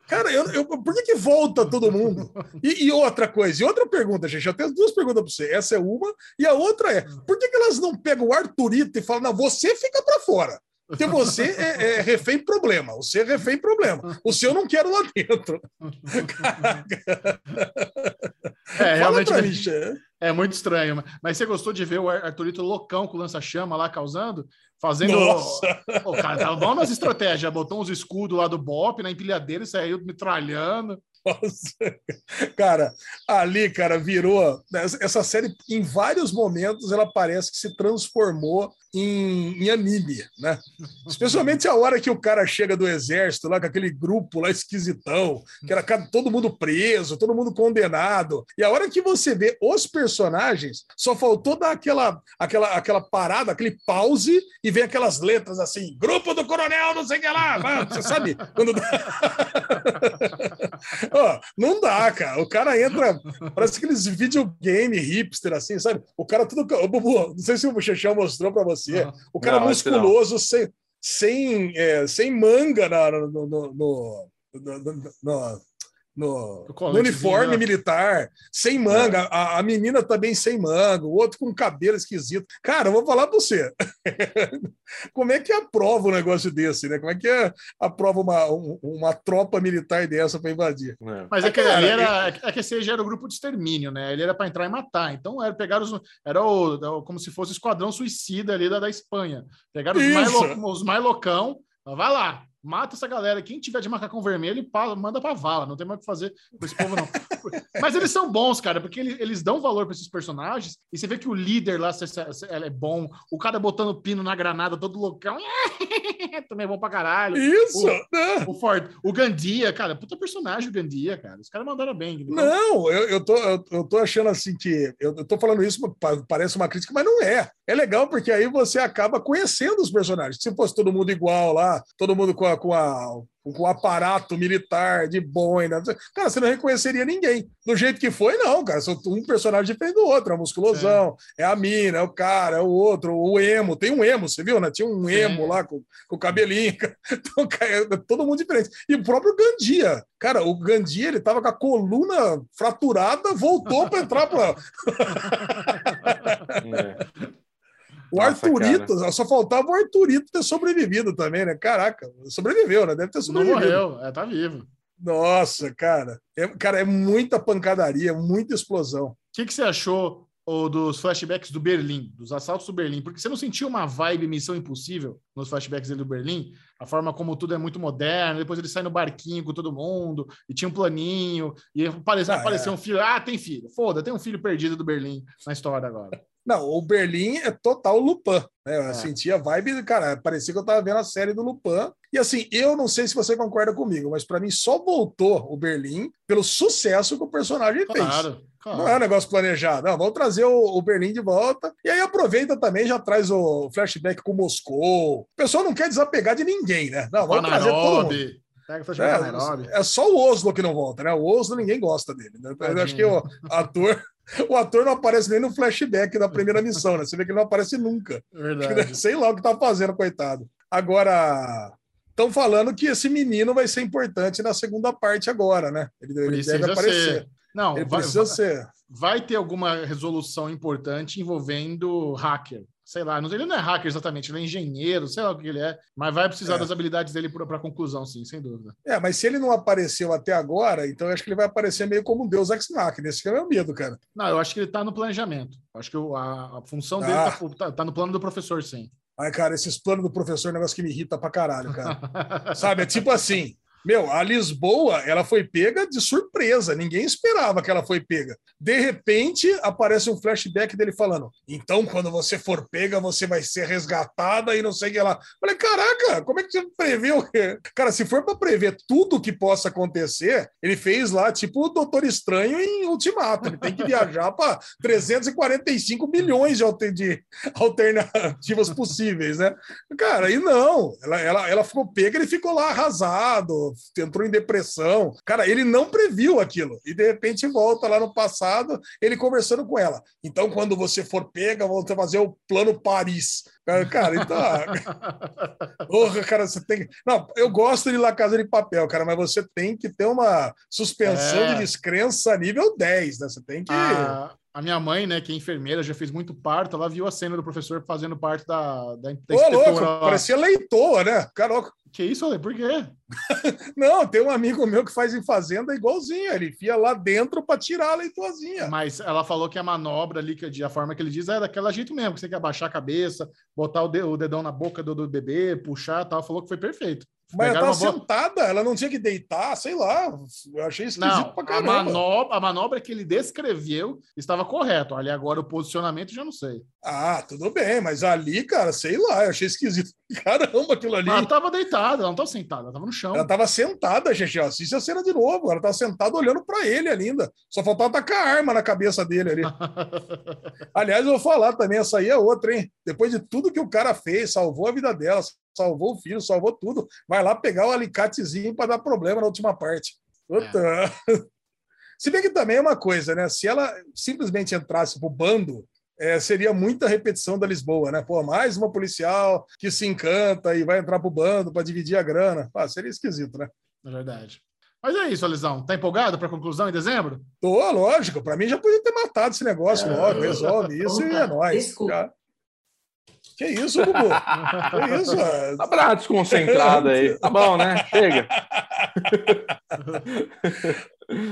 Cara, eu, eu- por que, que volta todo mundo? E, e outra coisa, e outra pergunta, gente. Eu tenho duas perguntas para você. Essa é uma, e a outra é: por que, que elas não pegam o Arthurito e falam, não, você fica para fora? Porque você é, é refém problema, você é refém problema. O seu eu não quero lá dentro. <laughs> É, realmente pra mim, Xê. é muito estranho. mas- você gostou de ver o Ar- Arthurito loucão com lança-chama lá causando? Fazendo. Nossa. O cara tava bom nas estratégias, botou uns escudos lá do Bop na empilhadeira e saiu metralhando. <laughs> Cara, ali, cara, virou. Essa série, em vários momentos, ela parece que se transformou em, em anime, né? Especialmente a hora que o cara chega do exército, lá com aquele grupo lá esquisitão, que era todo mundo preso, todo mundo condenado. E a hora que você vê os personagens, só faltou dar aquela, aquela, aquela parada, aquele pause, e vem aquelas letras assim: grupo do coronel, não sei o que lá. <laughs> Você sabe? Quando <laughs> Não dá, cara. O cara entra, parece aqueles videogame hipster, assim, sabe? O cara tudo. Bubu, não sei se o Bochechão mostrou pra você. O cara não. musculoso, sem, sem, é, sem manga na- no, no, no, no- no- no- uniforme militar, sem manga, a, a menina também sem manga, o outro com cabelo esquisito. Cara, eu vou falar pra você. <laughs> Como é que aprova um negócio desse, né? Como é que é- aprova uma, um- uma tropa militar dessa para invadir? É. Mas é que Cara, ali era, é que esse já era o grupo de extermínio, né? Ele era para entrar e matar. Então era pegar os. Era o, como se fosse o esquadrão suicida ali da, da Espanha. Pegaram os mais, os mais loucão. Vai lá, mata essa galera. Quem tiver de macacão vermelho, manda pra vala. Não tem mais o que fazer com esse povo, não. <laughs> Mas eles são bons, cara, porque eles, eles dão valor para esses personagens. E você vê que o líder lá ela é bom. O cara botando pino na granada, todo loucão. <laughs> Também é bom pra caralho. Isso! O- né? O Ford, o Gandia, cara, puta personagem o Gandia, cara. Os caras mandaram bem. Não, eu, eu, tô, eu, eu tô achando assim que. Eu, eu tô falando isso, pa- parece uma crítica, mas não é. É legal porque aí você acaba conhecendo os personagens. Se fosse todo mundo igual lá, todo mundo com, a, com, a, com o aparato militar de boina, cara, você não reconheceria ninguém. Do jeito que foi, não, cara. São um personagem diferente do outro. É o musculosão, é a mina, é o cara, é o outro, o emo. Tem um emo, você viu, né? Tinha um Sim. emo lá com, com o cabelinho. <laughs> Então, cara, é todo mundo diferente. E o próprio Gandia. Cara, o Gandia, ele tava com a coluna fraturada, voltou para entrar para <laughs> <laughs> É. o Nossa, Arthurito. Só faltava o Arthurito ter sobrevivido também, né? Caraca, sobreviveu, né? Deve ter Não sobrevivido. morreu, é, tá vivo. Nossa, cara. É, cara, é muita pancadaria, muita explosão. O que, que você achou ou dos flashbacks do Berlim, dos assaltos do Berlim? Porque você não sentiu uma vibe Missão Impossível nos flashbacks dele do Berlim? A forma como tudo é muito moderno, depois ele sai no barquinho com todo mundo, e tinha um planinho, e apareceu, Ah, apareceu é. um filho. Ah, tem filho. Foda, tem um filho perdido do Berlim na história agora. Não, o Berlim é total Lupin. Né? Eu É. sentia a vibe, cara, parecia que eu tava vendo a série do Lupin. E assim, eu não sei se você concorda comigo, mas para mim só voltou o Berlim pelo sucesso que o personagem fez. Claro, claro. Não é um negócio planejado. Não, vamos trazer o, o Berlim de volta. E aí aproveita também, já traz o flashback com Moscou. O pessoal não quer desapegar de ninguém, né? Não, vamos Pra trazer todo mundo. É, é só o Oslo que não volta, né? O Oslo ninguém gosta dele. Né? Eu acho que o ator, o ator não aparece nem no flashback da primeira missão, né? Você vê que ele não aparece nunca. Verdade. Sei lá o que tá fazendo, coitado. Agora, estão falando que esse menino vai ser importante na segunda parte agora, né? Ele, ele deve aparecer. ser. Não, Ele vai, precisa ser. vai ter alguma resolução importante envolvendo hacker. Sei lá, ele não é hacker exatamente, ele é engenheiro, sei lá o que ele é, mas vai precisar É. das habilidades dele para conclusão, sim, sem dúvida. É, mas se ele não apareceu até agora, então eu acho que ele vai aparecer meio como um Deus Ex Machina. Esse que é o meu medo, cara. Não, eu acho que ele está no planejamento. Acho que a, a função dele Ah. tá, tá- tá no plano do professor, sim. Ai, cara, esses planos do professor é um negócio que me irrita pra caralho, cara. <laughs> Sabe? É tipo assim. Meu, a Lisboa, ela foi pega de surpresa. Ninguém esperava que ela foi pega. De repente, aparece um flashback dele falando: Então, quando você for pega, você vai ser resgatada e não sei o que lá. Falei, caraca, como é que você previu? Cara, se for para prever tudo que possa acontecer, ele fez lá, tipo, o Doutor Estranho em Ultimato. Ele tem que viajar para 345 milhões de, alter- de alternativas possíveis, né? Cara, e não. Ela, ela, ela ficou pega, ele ficou lá arrasado, entrou em depressão. Cara, ele não previu aquilo. E de repente volta lá no passado, ele conversando com ela. Então, quando você for pega, vamos fazer o plano Paris. Cara, então. ah, <laughs> Porra, cara, você tem. Não, eu gosto de La Casa de Papel, cara, mas você tem que ter uma suspensão É. de descrença nível 10, né? Você tem que. A, a minha mãe, né, que é enfermeira, já fez muito parto, ela viu a cena do professor fazendo parte da, da, da Ô, louco, lá. parecia leitoa, né? Cara, Que isso, Ale? Por quê? <laughs> não, tem um amigo meu que faz em fazenda igualzinho. Ele enfia lá dentro para tirar a leitoazinha. Mas ela falou que a manobra ali, que a forma que ele diz, é daquela jeito mesmo, que você quer abaixar a cabeça, botar o, de- o dedão na boca do, do bebê, puxar e tal. Falou que foi perfeito. Mas ela tava sentada, ela não tinha que deitar, sei lá. Eu achei esquisito Não, pra a caramba. manobra, a manobra que ele descreveu estava correto. Ali agora o posicionamento já não sei. Ah, tudo bem, mas ali, cara, sei lá, eu achei esquisito. Caramba, aquilo ali. Ela estava deitada, ela não estava sentada, ela estava no chão. Ela tava sentada, gente. Assiste a cena de novo. Ela tava sentada olhando para ele ainda. Só faltava tacar a arma na cabeça dele ali. <laughs> Aliás, eu vou falar também, essa aí é outra, hein? Depois de tudo que o cara fez, salvou a vida dela, salvou o filho, salvou tudo. Vai lá pegar o alicatezinho para dar problema na última parte. Puta. Se bem que também é uma coisa, né? Se ela simplesmente entrasse pro bando, é, seria muita repetição da Lisboa, né? Pô, mais uma policial que se encanta e vai entrar pro bando para dividir a grana. Ah, seria esquisito, né? É verdade. Mas é isso, Alisão. Tá empolgado para a conclusão em dezembro? Tô, lógico. Para mim já podia ter matado esse negócio Ah, logo. Resolve isso e é nóis. desculpa. Que isso, Gugu? Que isso? Tá pra desconcentrado aí. Tá bom, né? Chega.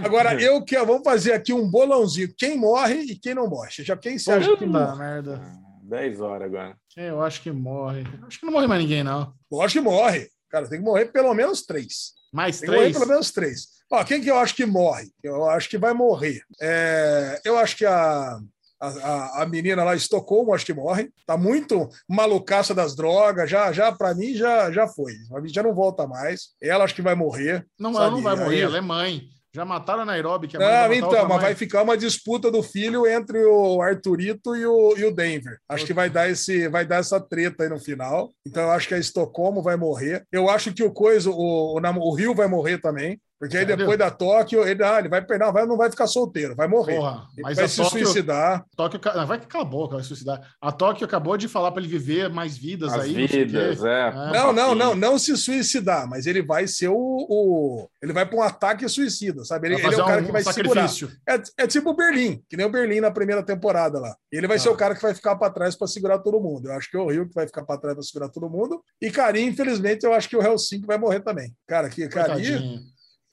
Agora, eu que vamos fazer aqui um bolãozinho. Quem morre e quem não morre. Já quem você acha que morre? merda. 10 horas agora. Eu acho que morre. Acho que não morre mais ninguém, não. Lógico que morre. Cara, tem que morrer pelo menos três. Mais Tem três? pelo menos três. Ó, quem que eu acho que morre? Eu acho que vai morrer. É, eu acho que a, a, a- a menina lá, Estocolmo, acho que morre. Tá muito malucaça das drogas. Já, já para mim, já, já foi. A mim já não volta mais. Ela acho que vai morrer. Não, sabe? ela não vai morrer, Aí- ela é mãe. Já mataram a Nairobi, que é mãe Não, então, mas vai ficar uma disputa do filho entre o Arthurito e o, e o Denver. Acho que vai dar, esse, vai dar essa treta aí no final. Então, eu acho que a Estocolmo vai morrer. Eu acho que o Coisa, o, o, o Rio vai morrer também. Porque aí Sério? depois da Tóquio, ele, ah, ele vai perder, não vai, não vai ficar solteiro, vai morrer. Porra, Ele mas vai a se Tóquio, suicidar. Tóquio. Não, vai calar a boca, vai se suicidar. A Tóquio acabou de falar para ele viver mais vidas As aí. não sei o quê. vidas, é. Não, não, não, não se suicidar, mas ele vai ser o. o- ele vai para um ataque suicida, sabe? Ele, ele é o cara um que vai segurar. sacrifício. É, é tipo o Berlim, que nem o Berlim na primeira temporada lá. Ele vai ser Ah. o cara que vai ficar para trás para segurar todo mundo. Eu acho que é o Rio que vai ficar para trás para segurar todo mundo. E Karim, infelizmente, eu acho que o Helsinki vai morrer também. Cara, que Coitadinho.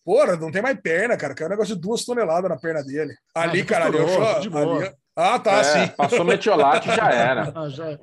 Porra, não tem mais perna, cara. Caiu um negócio de duas toneladas na perna dele. Ali, Ah, cara, ali, eu costurou, cho- de boa. ali- Ah, tá, É, sim. Passou metiolate já era. <laughs> Ah, já-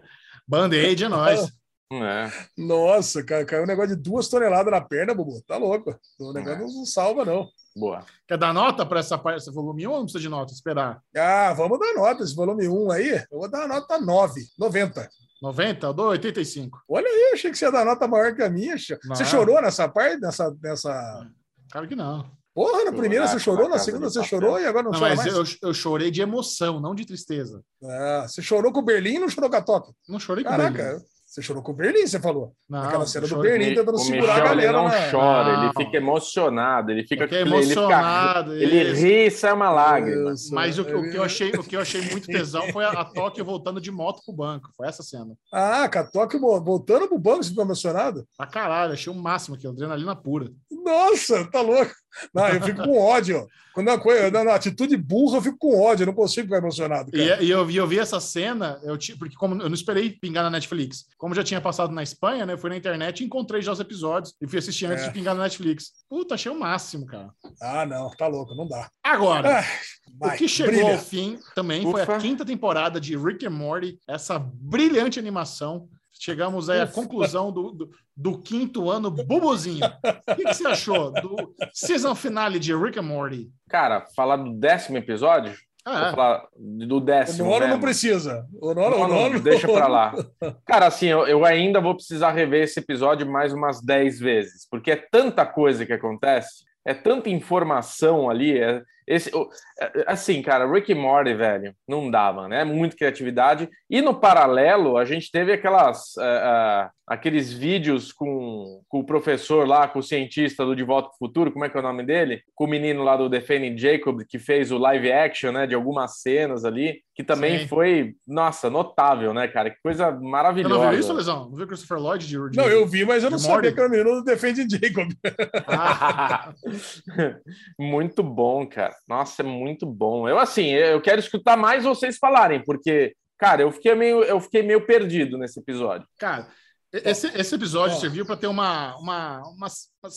Band-Aid é nóis. É. Nossa, cara, caiu um negócio de duas toneladas na perna, Bubu. Tá louco. O negócio não salva, não. Boa. Quer dar nota para essa parte, esse volume 1 ou não precisa de nota? Esperar. Ah, vamos dar nota. Esse volume 1 aí, eu vou dar a nota 9, 90. 90? Eu dou 85. Olha aí, eu achei que você ia dar nota maior que a minha. Você Não. chorou nessa parte? Nessa, nessa... Claro que não. Porra, na primeira você chorou, na segunda você chorou e agora não, Não, chora mas mais? eu, eu chorei de emoção, não de tristeza. Ah, você chorou com o Berlim e não chorou com a Tóquio? Não chorei com Caraca, ele. Você chorou com o Berlim, você falou. Não, Aquela cena do Berlim tentando o segurar a Michel, ele galera. não na- chora, Não. ele fica emocionado, ele fica, ele fica emocionado. ele isso. ri e sai uma lágrima. Isso. Mas o, o que eu achei, o que eu achei muito tesão foi a, a Tóquio voltando de moto pro banco. Foi essa cena. Ah, com a Tóquio vo- voltando pro banco, você ficou emocionado? Pra caralho, achei o máximo aqui, adrenalina pura. Nossa, tá louco. Não, eu fico com ódio. Quando é uma coisa, na, atitude burra, eu fico com ódio, eu não consigo ficar emocionado. E, Cara. e eu, vi, eu vi essa cena, eu porque como eu não esperei pingar na Netflix. Como já tinha passado na Espanha, né? Eu fui na internet e encontrei já os episódios e fui assistir antes É. de pingar na Netflix. Puta, achei o máximo, cara. Ah, não, tá louco, não dá. Agora, Ah, vai, o que chegou brilha. ao fim também foi a Ufa. quinta temporada de Rick and Morty, essa brilhante animação. Chegamos aí à conclusão do, do, do quinto ano bubuzinho. O que, que você achou do season finale de Rick and Morty? Cara, falar do décimo episódio? Vou Ah, falar do O décimo. nono não mesmo. precisa. O nono, o nono deixa pra lá. <laughs> Cara, assim, eu, eu ainda vou precisar rever esse episódio mais umas 10 vezes, porque é tanta coisa que acontece, é tanta informação ali. É, esse, o- é- assim, cara, Rick e Morty, velho, não dava, né? Muito criatividade. E no paralelo, a gente teve aquelas, é, é, aqueles vídeos com, com o professor lá, com o cientista do De Volta para o Futuro, como é que é o nome dele? Com o menino lá do Defending Jacob, que fez o live action, né? De algumas cenas ali, que também Sim. foi, nossa, notável, né, cara? Que coisa você maravilhosa. não viu isso, Lesão? Não viu Christopher Lloyd de, de Não, eu vi, mas eu não sabia Morty? que era o menino do Defende Jacob. <laughs> <laughs> Ah, muito bom, cara. Nossa, é muito bom. Eu assim, eu quero escutar mais vocês falarem, porque, cara, eu fiquei meio, eu fiquei meio perdido nesse episódio. cara, esse, esse episódio Ó. serviu para ter uma, uma, uma,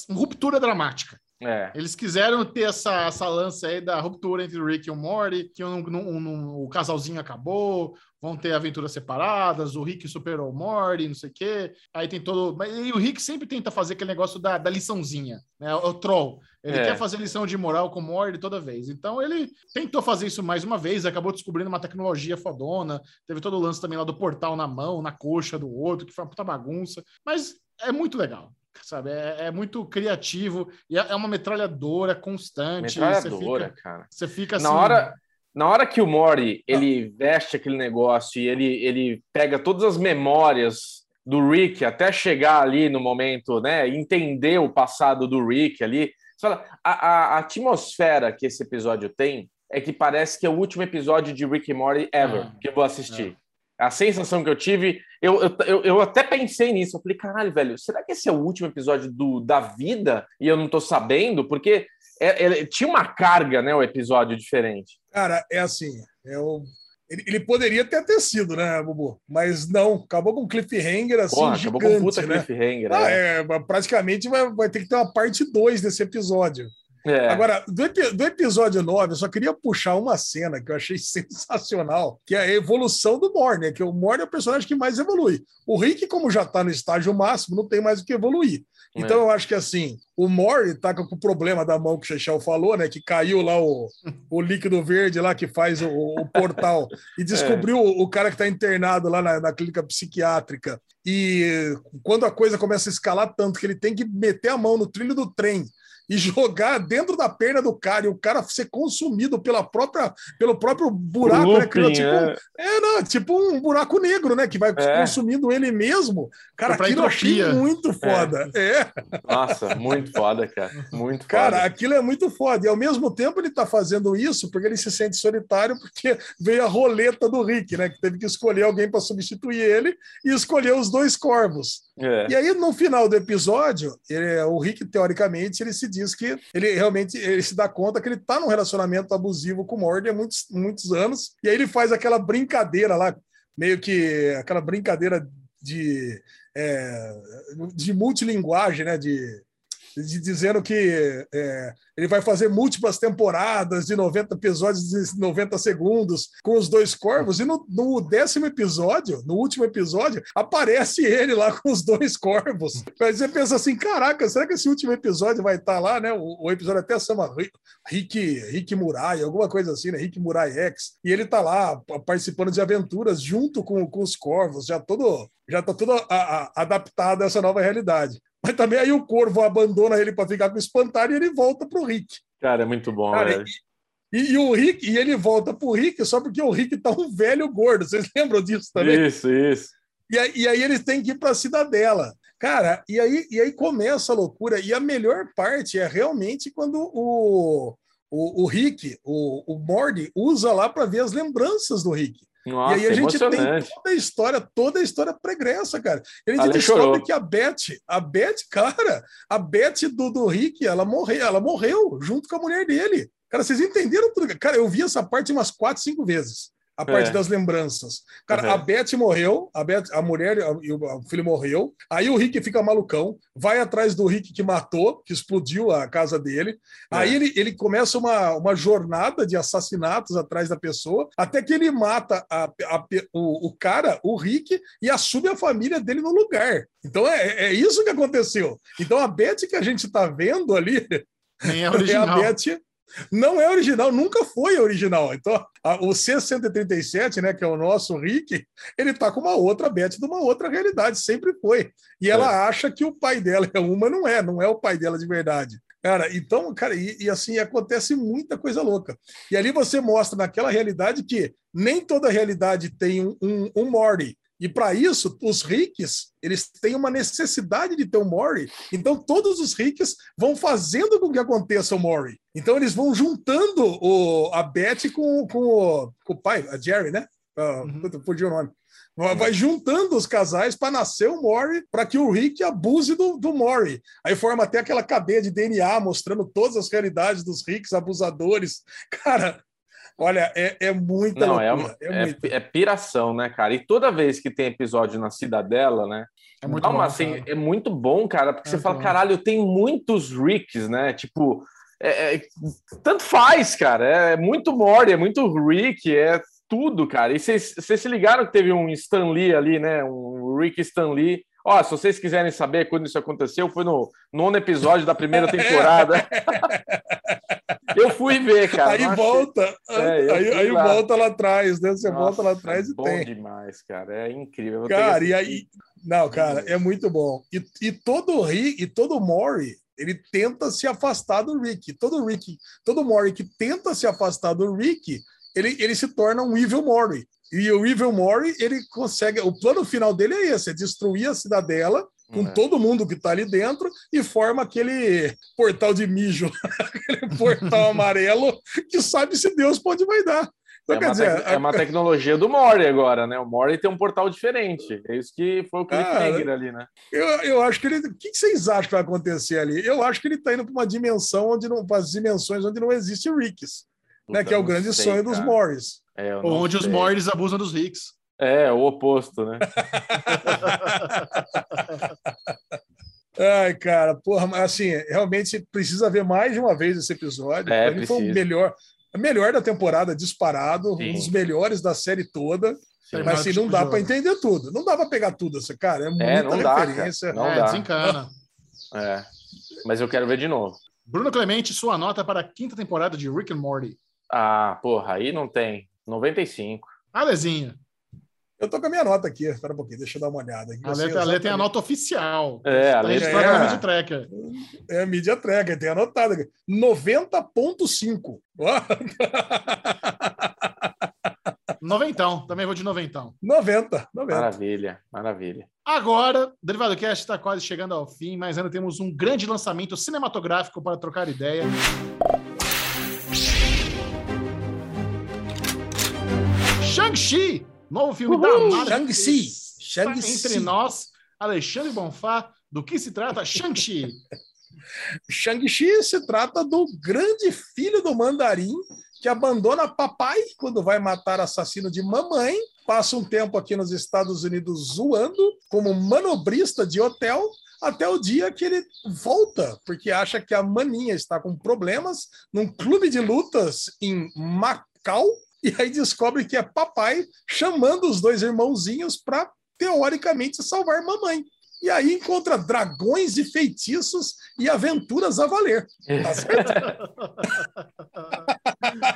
uma ruptura dramática. É. Eles quiseram ter essa, essa lance aí da ruptura entre o Rick e o Morty, que um, um- um- o casalzinho acabou, vão ter aventuras separadas, o Rick superou o Morty, não sei o quê. Aí tem todo. mas- E o Rick sempre tenta fazer aquele negócio da, da liçãozinha, né? O, o troll. Ele É. quer fazer lição de moral com o Morty toda vez. Então ele tentou fazer isso mais uma vez, acabou descobrindo uma tecnologia fodona. Teve todo o lance também lá do portal na mão, na coxa do outro, que foi uma puta bagunça. Mas é muito legal. Sabe, é, é muito criativo e é é uma metralhadora constante. Metralhadora, Você fica, cara. você fica assim. Na hora, na hora que o Mori ele veste aquele negócio e ele, ele pega todas as memórias do Rick até chegar ali no momento, né? Entender o passado do Rick ali. Você fala, a, a, atmosfera que esse episódio tem é que parece que é o último episódio de Rick e Morty ever É. que eu vou assistir. A sensação que eu tive, eu, eu, eu, eu até pensei nisso. Eu falei, caralho, velho, será que esse é o último episódio do, da vida e eu não tô sabendo? Porque é- é- tinha uma carga, né? O episódio diferente. Cara, é assim, é o- ele, ele poderia ter, ter sido, né, Bubu? Mas não, acabou com um cliffhanger assim, Porra, gigante, acabou com um puta né? cliffhanger. Ah, é. é, praticamente vai, vai ter que ter uma parte 2 desse episódio. É. Agora, do, do episódio 9, eu só queria puxar uma cena que eu achei <laughs> sensacional, que é a evolução do Morty, né? Que o Morty é o personagem que mais evolui. O Rick, como já tá no estágio máximo, não tem mais o que evoluir. Então É. eu acho que assim, o Morty tá com o problema da mão que o Chechel falou, né? Que caiu lá o, o líquido verde lá que faz o, o portal <laughs> e descobriu o, o cara que tá internado lá na, na clínica psiquiátrica. E quando a coisa começa a escalar tanto que ele tem que meter a mão no trilho do trem e jogar dentro da perna do cara e o cara ser consumido pela própria, pelo próprio buraco, né? Looping, Criou, tipo, é. é, não, tipo um buraco negro, né? Que vai É. consumindo ele mesmo. Cara, pra aquilo eu achei entropia. muito foda. É. Nossa, muito foda, cara. Muito Cara, foda. aquilo é muito foda. E ao mesmo tempo ele tá fazendo isso porque ele se sente solitário, porque veio a roleta do Rick, né? Que teve que escolher alguém para substituir ele e escolher os dois corvos. É. E aí, no final do episódio, ele- o Rick, teoricamente, ele se diz que ele realmente ele se dá conta que ele tá num relacionamento abusivo com o Morty há muitos, muitos anos. E aí ele faz aquela brincadeira lá, meio que aquela brincadeira de, é, de multilinguagem, né? De- dizendo que é, ele vai fazer múltiplas temporadas de 90 episódios de 90 segundos com os dois corvos, e no, no décimo episódio, no último episódio, aparece ele lá com os dois corvos. Aí você pensa assim: caraca, será que esse último episódio vai estar lá, né? O, o episódio até chama Ri- Rick, Rick Murai, alguma coisa assim, né? Rick Murai X. E ele tá lá pa- participando de aventuras junto com, com os corvos, já todo. Já tá tudo a- a- adaptado a essa nova realidade. Mas também aí o corvo abandona ele para ficar com o espantalho e ele volta pro Rick. Cara, é muito bom, Cara, velho. E, e o Rick, e ele volta pro Rick só porque o Rick tá um velho gordo. Vocês <laughs> lembram disso também? Isso, isso. E aí, e aí eles têm que ir para a cidadela. Cara, e aí, e aí começa a loucura. E a melhor parte é realmente quando o, o, o Rick, o, o Morty, usa lá para ver as lembranças do Rick. Nossa, e aí a gente tem toda a história, toda a história pregressa, cara. Ele Ale descobre chorou. que a Beth, a Beth, cara, a Beth do, do Rick, ela morreu, ela morreu junto com a mulher dele. Cara, vocês entenderam tudo? Cara, eu vi essa parte umas quatro, cinco vezes. A parte É. das lembranças. Cara, Uhum. a Beth morreu, a, Beth, a mulher e o, filho morreu. Aí o Rick fica malucão, vai atrás do Rick que matou, que explodiu a casa dele. É. Aí ele, ele começa uma, uma jornada de assassinatos atrás da pessoa, até que ele mata a- a o, o cara, o Rick, e assume a família dele no lugar. Então é, é isso que aconteceu. Então a Beth que a gente está vendo ali Nem é <laughs> é a original. Beth. Não é original, nunca foi original. Então, a- o C-137, né, que é o nosso Rick, ele tá com uma outra Beth de uma outra realidade, sempre foi. E ela acha que o pai dela é uma, não é, não é o pai dela de verdade. Cara, então, cara, e, e assim acontece muita coisa louca. E ali você mostra naquela realidade que nem toda realidade tem um, um, um Morty. E para isso, os ricks, eles têm uma necessidade de ter um Mori. Então, todos os ricks vão fazendo com que aconteça o Mori. Então, eles vão juntando o, a Beth com, com, o, com o pai, a Jerry, né? Ah, Uhum. Fugiu o nome. Vai vai juntando os casais para nascer o Mori, para que o Rick abuse do, do Mori. Aí forma até aquela cadeia de DNA mostrando todas as realidades dos ricks abusadores. Cara, olha, é, é muita Não, é, loucura. uma- é é, muito. é piração, né, cara? E toda vez que tem episódio na Cidadela, né? É muito uma, bom, assim, cara. é muito bom, cara, porque É você fala, bom. caralho, tem muitos Ricks, né? Tipo, é- é- tanto faz, cara. É muito Morty, é muito Rick, é tudo, cara. E vocês vocês se ligaram que teve um Stan Lee ali, né? Um Rick Stan Lee. Ó, se vocês quiserem saber quando isso aconteceu, foi no nono episódio da primeira <laughs> temporada. <laughs> Eu fui ver, cara. aí achei- volta, É, aí, aí lá. volta lá atrás, né? Você Nossa, volta lá atrás e bom tem. demais, cara. É incrível. Cara, e aí. Não, cara, é muito bom. E, e todo Rick, e todo Mori, ele tenta se afastar do Rick. Todo Rick, todo Mori que tenta se afastar do Rick, ele, ele se torna um Evil Mori. E o Evil Mori, ele consegue. O plano final dele é esse: é destruir a cidadela com É. todo mundo que tá ali dentro e forma aquele portal de mijo, <laughs> aquele portal <laughs> amarelo que sabe se Deus pode vai dar. Então, É quer uma, dizer, é uma tecnologia do Mori agora, né? O Mori tem um portal diferente. É isso que foi o cliffhanger ali, né? Eu, eu acho que ele. O que vocês acham que vai acontecer ali? Eu acho que ele está indo para uma dimensão onde não. para as dimensões onde não existe Ricks, né? Que é o grande sei, sonho dos cara. Morris. É, Onde os sei. Mordes abusam dos ricos. É, o oposto, né? <laughs> Ai, cara, porra, mas assim, realmente precisa ver mais de uma vez esse episódio. É, Pra mim foi o melhor, o melhor da temporada, disparado, Sim. um dos melhores da série toda. Sim. Mas assim, não dá para entender tudo. Não dá para pegar tudo, essa cara. É muita não dá, cara. referência. Não é, dá. desencana. É. Mas eu quero ver de novo. Bruno Clemente, sua nota para a quinta temporada de Rick and Morty. Ah, porra, aí não tem. 95. Alezinha. Eu tô com a minha nota aqui. Espera um pouquinho, deixa eu dar uma olhada. aqui. A Lê, a Lê tem a exatamente. nota oficial. É, a a gente tem vai a- na Mid Tracker. É mídia tracker, tem anotado aqui. 90.5. Ó, <laughs> Noventão. Também vou de noventão. 90, 90. Maravilha, maravilha. Agora, Derivado Cast está quase chegando ao fim, mas ainda temos um grande lançamento cinematográfico para trocar ideia. Shang-Chi, novo filme da Uhul, Marvel. Shang-Chi, Shang-Chi. Entre nós, Alexandre Bonfá, do que se trata Shang-Chi? <laughs> Shang-Chi se trata do grande filho do mandarim que abandona papai quando vai matar assassino de mamãe, passa um tempo aqui nos Estados Unidos zoando como manobrista de hotel, até o dia que ele volta, porque acha que a maninha está com problemas num clube de lutas em Macau, e aí descobre que é papai chamando os dois irmãozinhos para teoricamente salvar mamãe. E aí encontra dragões e feitiços e aventuras a valer. Tá certo?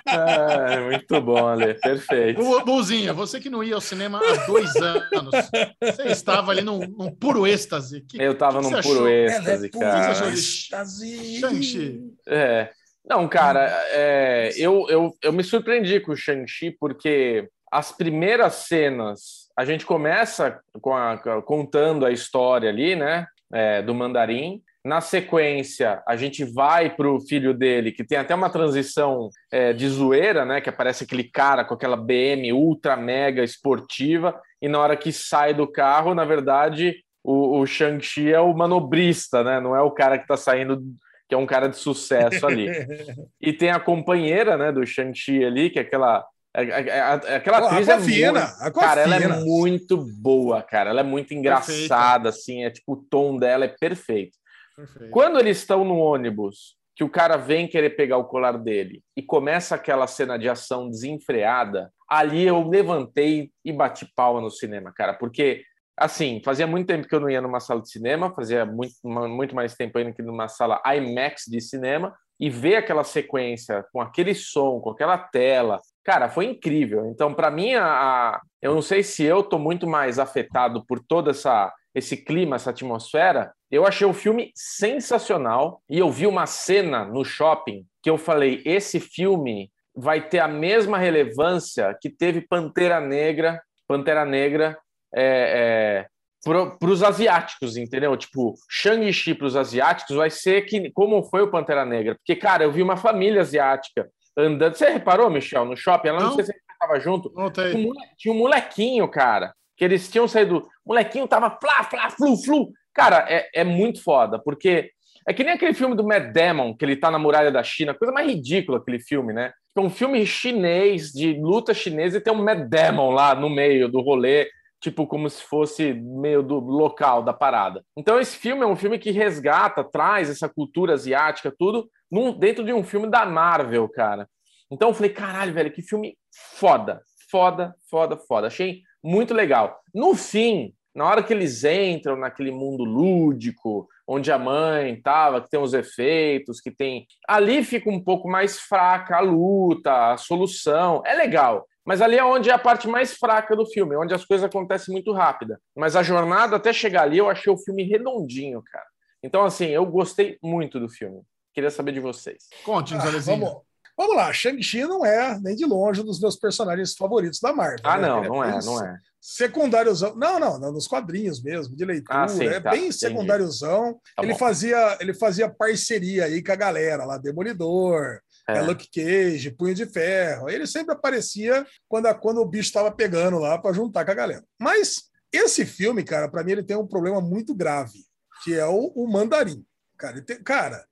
É, <laughs> muito bom, Ale. Perfeito. Bu- Buzinha, você que não ia ao cinema há dois anos, você estava ali num, num puro êxtase. Que, Eu tava que num puro achou? êxtase, pura Você cara. de êxtase. É. Não, cara, é, eu, eu, eu me surpreendi com o Shang-Chi, porque as primeiras cenas, a gente começa com a- contando a história ali, né, é, do Mandarim. Na sequência, a gente vai pro filho dele, que tem até uma transição é, de zoeira, né, que aparece aquele cara com aquela BM ultra mega esportiva, e na hora que sai do carro, na verdade, o, o Shang-Chi é o manobrista, né, não é o cara que tá saindo que é um cara de sucesso ali. <laughs> E tem a companheira, né, do Shang-Chi ali, que é aquela. é- é- é- aquela Pô, atriz é muito, Aquafina. cara, ela é muito boa, cara. Ela é muito engraçada, assim, é tipo o tom dela é perfeito. Perfeito. Quando eles estão no ônibus, que o cara vem querer pegar o colar dele e começa aquela cena de ação desenfreada, ali eu levantei e bati palma no cinema, cara, porque assim, fazia muito tempo que eu não ia numa sala de cinema, fazia muito, muito mais tempo ainda que numa sala IMAX de cinema, e ver aquela sequência com aquele som, com aquela tela, cara, foi incrível. Então, para mim, a, eu não sei se eu tô muito mais afetado por toda essa esse clima, essa atmosfera. Eu achei o filme sensacional e eu vi uma cena no shopping que eu falei, esse filme vai ter a mesma relevância que teve Pantera Negra, Pantera Negra é, é, para os asiáticos, entendeu? Tipo, Shang-Chi para os asiáticos vai ser que como foi o Pantera Negra, porque cara, eu vi uma família asiática andando. Você reparou, Michel, no shopping? Ela não, Não. sei se ele estava junto. Notei. Tinha um Tinha um molequinho, cara, que eles tinham saído. O molequinho tava flá, flá, flu, flu. Cara, é, é muito foda, porque é que nem aquele filme do Matt Damon, que ele tá na muralha da China, coisa mais ridícula aquele filme, né? É um filme chinês, de luta chinesa, e tem um Matt Damon lá no meio do rolê, tipo, como se fosse meio do local da parada. Então, esse filme é um filme que resgata, traz essa cultura asiática, tudo, num- dentro de um filme da Marvel, cara. Então eu falei, caralho, velho, que filme foda, foda, foda, foda. Achei muito legal. No fim, na hora que eles entram naquele mundo lúdico, onde a mãe tava, que tem os efeitos, que tem. Ali fica um pouco mais fraca a luta, a solução. É legal. Mas ali é onde é a parte mais fraca do filme, onde as coisas acontecem muito rápida. Mas a jornada até chegar ali, eu achei o filme redondinho, cara. Então, assim, eu gostei muito do filme. Queria saber de vocês. Conte-nos, Ah, Alezinho. vamos, vamos lá, Shang-Chi não é nem de longe um dos meus personagens favoritos da Marvel. Ah, né? não, Ele não é, não é. Secundáriozão. Não, não, não, nos quadrinhos mesmo, de leitura. Ah, sim, é tá, bem entendi. secundáriozão. Tá ele, bom. fazia, ele fazia parceria aí com a galera lá, Demolidor, É. é. Luke Cage, Punho de Ferro. Ele sempre aparecia quando, a- quando o bicho estava pegando lá para juntar com a galera. Mas esse filme, cara, para mim ele tem um problema muito grave, que é o, o Mandarim. Cara, tem- cara,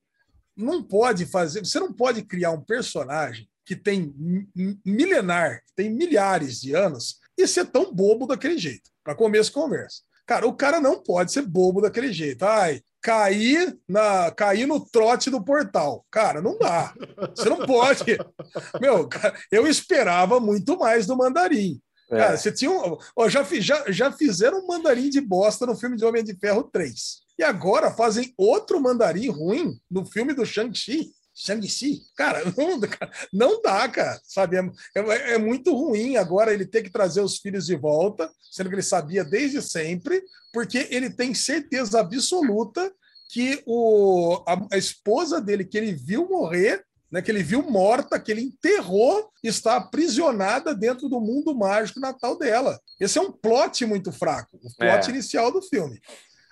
não pode fazer, você não pode criar um personagem que tem mi- mi- milenar, que tem milhares de anos e ser tão bobo daquele jeito, para começo de conversa. Cara, o cara não pode ser bobo daquele jeito. Ai, cair na cair no trote do portal. Cara, não dá. Você não pode. <laughs> Meu, eu esperava muito mais do Mandarim. É. Cara, você tinha um, ó, já, já, já fizeram um mandarim de bosta no filme de Homem de Ferro 3. E agora fazem outro mandarim ruim no filme do Shang-Chi. Shang-Chi? Cara <laughs> não, cara, não dá, cara. Sabe? É, é- é muito ruim agora ele ter que trazer os filhos de volta, sendo que ele sabia desde sempre, porque ele tem certeza absoluta que o, a, a esposa dele, que ele viu morrer, né, que ele viu morta, que ele enterrou, está aprisionada dentro do mundo mágico natal dela. Esse é um plot muito fraco, o plot É. inicial do filme.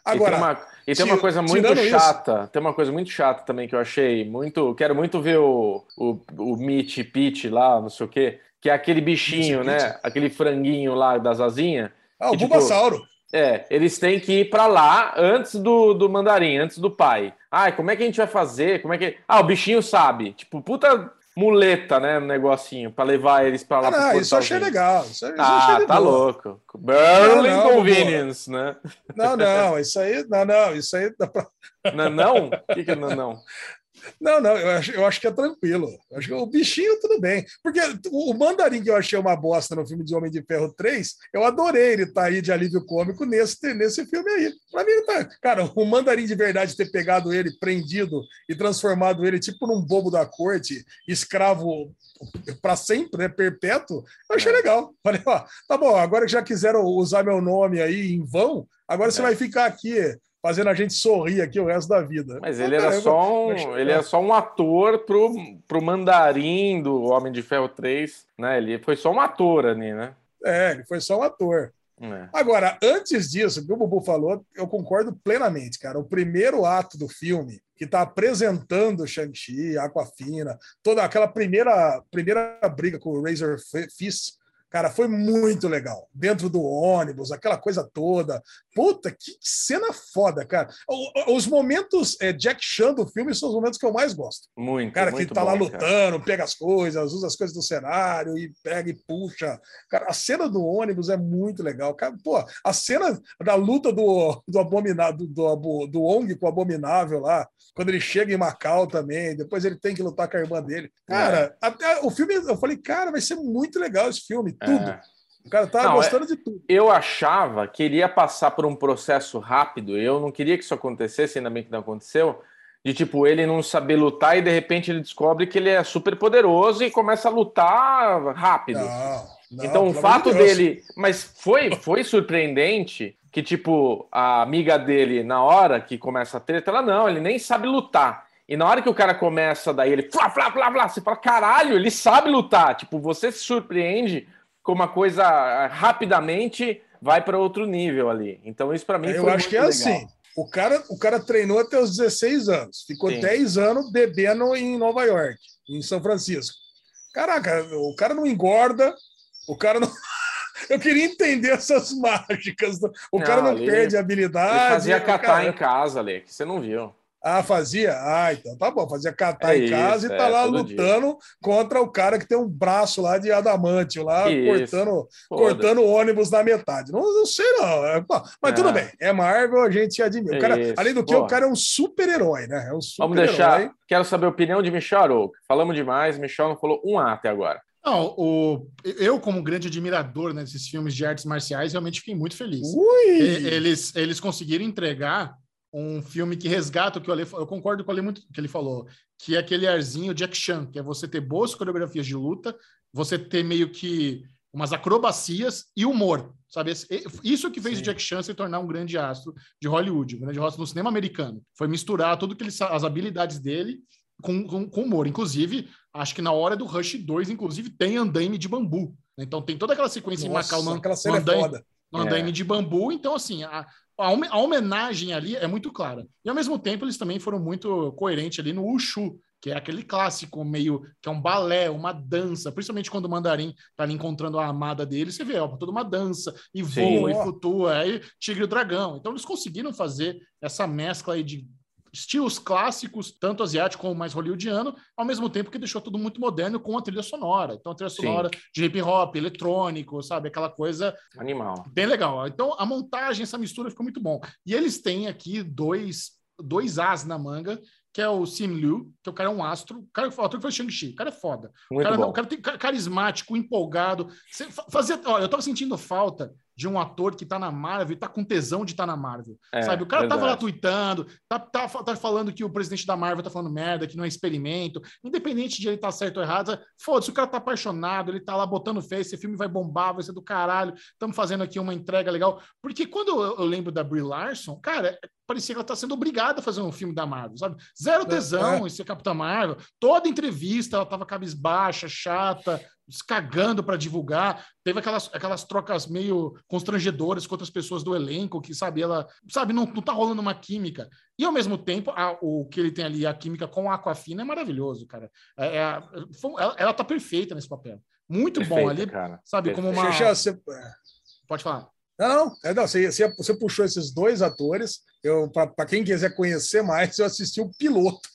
E Agora, tem uma, e tem uma coisa muito tirando isso- chata, tem uma coisa muito chata também que eu achei muito. Quero muito ver o, o, o Meat Pete lá, não sei o quê, que é aquele bichinho, né? Aquele franguinho lá das asinhas. ah, o e, tipo, Bulbasauro. É, eles têm que ir pra lá antes do, do mandarim, antes do pai. Ai, como é que a gente vai fazer? Como é que. Ah, o bichinho sabe. Tipo, puta muleta, né? No negocinho, pra levar eles pra lá. Ah, não, isso eu achei legal. Isso, isso achei Ah, de tá boa. louco. Berlin Não, não, Convenience, né? Não, não, isso aí, não, não, isso aí dá pra- Não, não? O que, que é não, não? <laughs> Não, não, eu acho, eu acho que é tranquilo. Eu acho que o bichinho tudo bem. Porque o o mandarim que eu achei uma bosta no filme de Homem de Ferro 3, eu adorei ele estar aí de alívio cômico nesse, nesse filme aí. Pra mim, tá. Cara, o mandarim de verdade ter pegado ele, prendido e transformado ele tipo num bobo da corte, escravo para sempre, né? Perpétuo, eu achei É. legal. Falei, ó, tá bom, agora que já quiseram usar meu nome aí em vão, agora você É. vai ficar aqui fazendo a gente sorrir aqui o resto da vida. Mas ele era só um, ele é só um ator pro, pro mandarim do Homem de Ferro 3, né? Ele foi só um ator ali, né? É, ele foi só um ator. É. Agora, antes disso, o que o Bubu falou, eu concordo plenamente, cara. O primeiro ato do filme, que está apresentando Shang-Chi, Aquafina, toda aquela primeira, primeira briga com o Razor Fist, cara, foi muito legal. Dentro do ônibus, aquela coisa toda. Puta, que cena foda, cara. Os momentos é, Jack Chan do filme são os momentos que eu mais gosto. Muito, cara que muito tá lá bom, cara. lutando, pega as coisas, usa as coisas do cenário e pega e puxa. Cara, a cena do ônibus é muito legal. Cara, pô, a cena da luta do, do abominável, do, do, do Ong com o abominável lá, quando ele chega em Macau também, depois ele tem que lutar com a irmã dele. Cara, até o filme, eu falei, cara, vai ser muito legal esse filme, tudo. É. O cara tá Não, gostando de tudo. Eu achava que ele ia passar por um processo rápido, eu não queria que isso acontecesse, ainda bem que não aconteceu, de tipo, ele não saber lutar e de repente ele descobre que ele é super poderoso e começa a lutar rápido. Não, não, Então, o fato de dele. Mas foi, foi surpreendente que, tipo, a amiga dele, na hora que começa a treta, ela não, ele nem sabe lutar. E na hora que o cara começa, daí ele. Flá, flá, flá, flá, você fala, caralho, ele sabe lutar. Tipo, você se surpreende com uma coisa ah, rapidamente vai para outro nível ali. Então, isso para mim Eu acho que é muito assim. legal. O cara, o cara treinou até os 16 anos, ficou Sim. 10 anos bebendo em Nova York, em São Francisco. Caraca, o cara não engorda, o cara não. <laughs> Eu queria entender essas <laughs> mágicas. O cara Não, não ali perde a Ele habilidade. fazia catar cara- em casa, Ale, que você não viu. Ah, fazia? Ah, então tá bom. Fazia catar É em casa isso, e tá é, lá lutando contra o cara que tem um braço lá de adamantio, lá cortando, cortando o ônibus na metade. Não, não sei, não. É, pô, mas É. tudo bem. É Marvel, a gente admira. O cara, além do que, boa. o cara é um super-herói, né? É um super Vamos deixar. Quero saber a opinião de Michel Arouca. Falamos demais, Michel não falou um A até agora. Não, o, eu, como grande admirador né, desses filmes de artes marciais, realmente fiquei muito feliz. Ui! E- Eles, eles conseguiram entregar um filme que resgata o que o Ale, eu concordo com o Ale muito que ele falou, que é aquele arzinho Jack Chan, que é você ter boas coreografias de luta, você ter meio que umas acrobacias e humor, sabe? Isso que fez Sim. o Jack Chan se tornar um grande astro de Hollywood, um grande astro no cinema americano. Foi misturar tudo que ele, as habilidades dele com, com, com humor. Inclusive, acho que na hora do Rush 2, inclusive, tem andaime de bambu. Então tem toda aquela sequência em Macau no, aquela no é andaime, foda. no andaime de bambu. Então, assim, a, a, home- a homenagem ali é muito clara. E, ao mesmo tempo, eles também foram muito coerentes ali no Wushu, que é aquele clássico meio que é um balé, uma dança, principalmente quando o mandarim tá ali encontrando a amada dele, você vê, ó, toda uma dança, e Sim. voa, e Ó. flutua, aí tigre e o dragão. Então eles conseguiram fazer essa mescla aí de estilos clássicos, tanto asiático como mais hollywoodiano, ao mesmo tempo que deixou tudo muito moderno com a trilha sonora. Então a trilha Sim. sonora de hip hop, eletrônico, sabe, aquela coisa Animal. Bem legal. Então, a montagem, essa mistura ficou muito bom. E eles têm aqui dois, dois as na manga, que é o Sim Liu, que o cara é um astro. O cara o ator que foi Shang-Chi. O cara é foda. O Muito cara, bom. o cara tem ca- carismático, empolgado. Fazia, ó, eu tava sentindo falta de um ator que tá na Marvel e tá com tesão de estar tá na Marvel. É, sabe? O cara tava lá verdade. tweetando, tá, tá, tá falando que o presidente da Marvel tá falando merda, que não é experimento. Independente de ele estar certo ou errado, foda-se, o cara tá apaixonado, ele tá lá botando fé, esse filme vai bombar, vai ser do caralho. Estamos fazendo aqui uma entrega legal. Porque quando eu, eu lembro da Brie Larson, cara, parecia que ela tá sendo obrigada a fazer um filme da Marvel, sabe? Zero tesão em ser Capitã Marvel. Toda entrevista ela tava cabisbaixa, chata, cagando para divulgar. Teve aquelas, aquelas trocas meio constrangedoras com outras pessoas do elenco, que, sabe, ela, sabe, não, não tá rolando uma química. E ao mesmo tempo, a- o que ele tem ali, a química com a Aquafina, é maravilhoso, cara. É- é- ela, ela tá perfeita nesse papel. Muito bom ali, cara. sabe, como uma. Xexé, você- Pode falar. Não, não, é, não você, você, você puxou esses dois atores. Eu, para quem quiser conhecer mais, eu assisti o piloto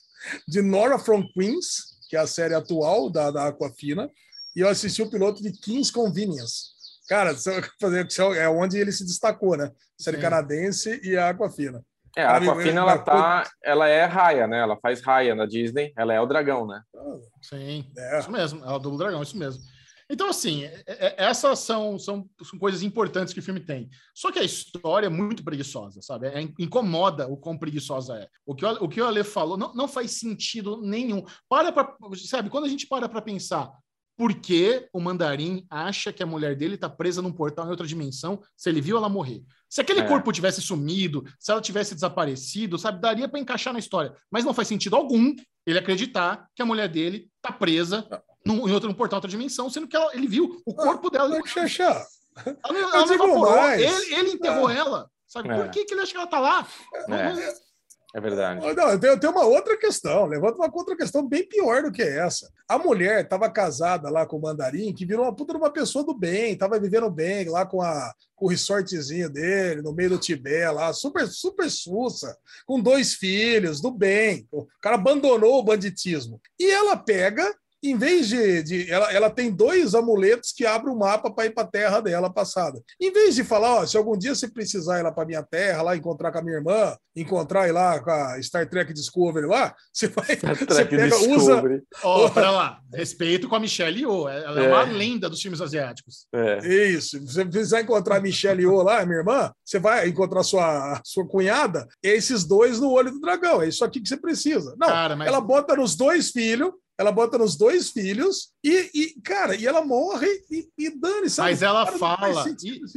de Nora from Queens que é a série atual da, da Aquafina, e eu assisti o piloto de King's Convenience. Cara, <laughs> é onde ele se destacou, né? Série Sim. canadense e a Aquafina. É, a Aquafina, ela tá. Ela é raia, né? Ela faz raia na Disney. Ela é o dragão, né? Sim, É. isso mesmo, é o Dragão, isso mesmo. Então, assim, é- é- essas são, são, são coisas importantes que o filme tem. Só que a história é muito preguiçosa, sabe? É, incomoda o quão preguiçosa é. O que o, o, que o Ale falou não, não faz sentido nenhum. Para pra, sabe, quando a gente para para pensar por que o mandarim acha que a mulher dele está presa num portal em outra dimensão se ele viu ela morrer? Se aquele É. corpo tivesse sumido, se ela tivesse desaparecido, sabe, daria para encaixar na história. Mas não faz sentido algum ele acreditar que a mulher dele está presa num, em outro num portal outra dimensão, sendo que ela- ele viu o corpo dela. Xaxá, Ela, não- ela não evaporou, ele, ele enterrou ela. Sabe? É. Por que, que ele acha que ela tá lá? Não- É. não- É verdade. Não, eu tenho, uma outra questão. Levanta uma outra questão bem pior do que essa. A mulher estava casada lá com o mandarim, que virou uma puta de uma pessoa do bem, estava vivendo bem lá com, a, com o resortzinho dele, no meio do Tibete lá, super, super sussa, com dois filhos, do bem. O cara abandonou o banditismo. E ela pega. Em vez de. de- ela, ela tem dois amuletos que abrem o mapa para ir para a terra dela passada. Em vez de falar, ó, se algum dia você precisar ir lá para minha terra, lá encontrar com a minha irmã, encontrar ir lá com a Star Trek Discovery lá, você vai. Você Trek pega, usa. Discovery. Ó, pera lá. Respeito com a Michelle Yeoh. Ela é, É. uma lenda dos filmes asiáticos. É. Isso. Se você precisar encontrar a Michelle Yeoh lá, minha irmã, você vai encontrar sua, sua cunhada, esses dois no olho do dragão. É isso aqui que você precisa. Não, Cara, mas- ela bota nos dois filhos, ela bota nos dois filhos e, e, cara, e ela morre e, e dane, sabe? Mas ela Cara, fala.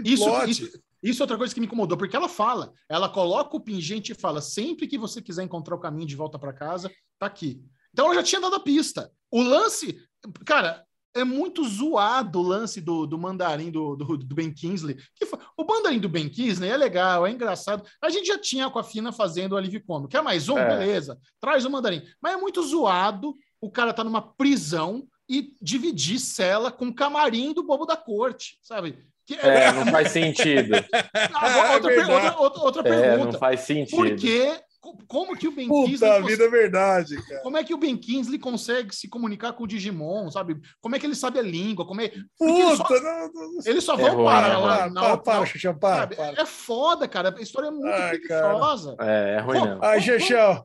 Isso, isso, isso é outra coisa que me incomodou, porque ela fala, ela coloca o pingente e fala: sempre que você quiser encontrar o caminho de volta para casa, tá aqui. Então ela já tinha dado a pista. O lance, cara, é muito zoado o lance do, do mandarim do, do, do Ben Kingsley. Que fa- o mandarim do Ben Kingsley é legal, é engraçado. A gente já tinha com a Fina fazendo o alívio cômico. Quer mais um? É. Beleza. Traz o mandarim. Mas é muito zoado o cara tá numa prisão e dividir cela com o camarim do bobo da corte, sabe? Que É, não faz sentido. Agora, <laughs> outra, É per- verdade. outra, outra, outra É, pergunta. não faz sentido. Por que? co- Como que o Ben Puta Kingsley cons- vida, é verdade, cara. como é que o Ben Kingsley consegue se comunicar com o Digimon, sabe? Como é que ele sabe a língua? Como é... Porque ele só, Puta, não, não, não. eles só vão Errou, parar né? lá Para, na para, para, Xuxa, para, para. É foda, cara. A história é muito Ai, preguiçosa. É, é ruim não. Ai, Xexão.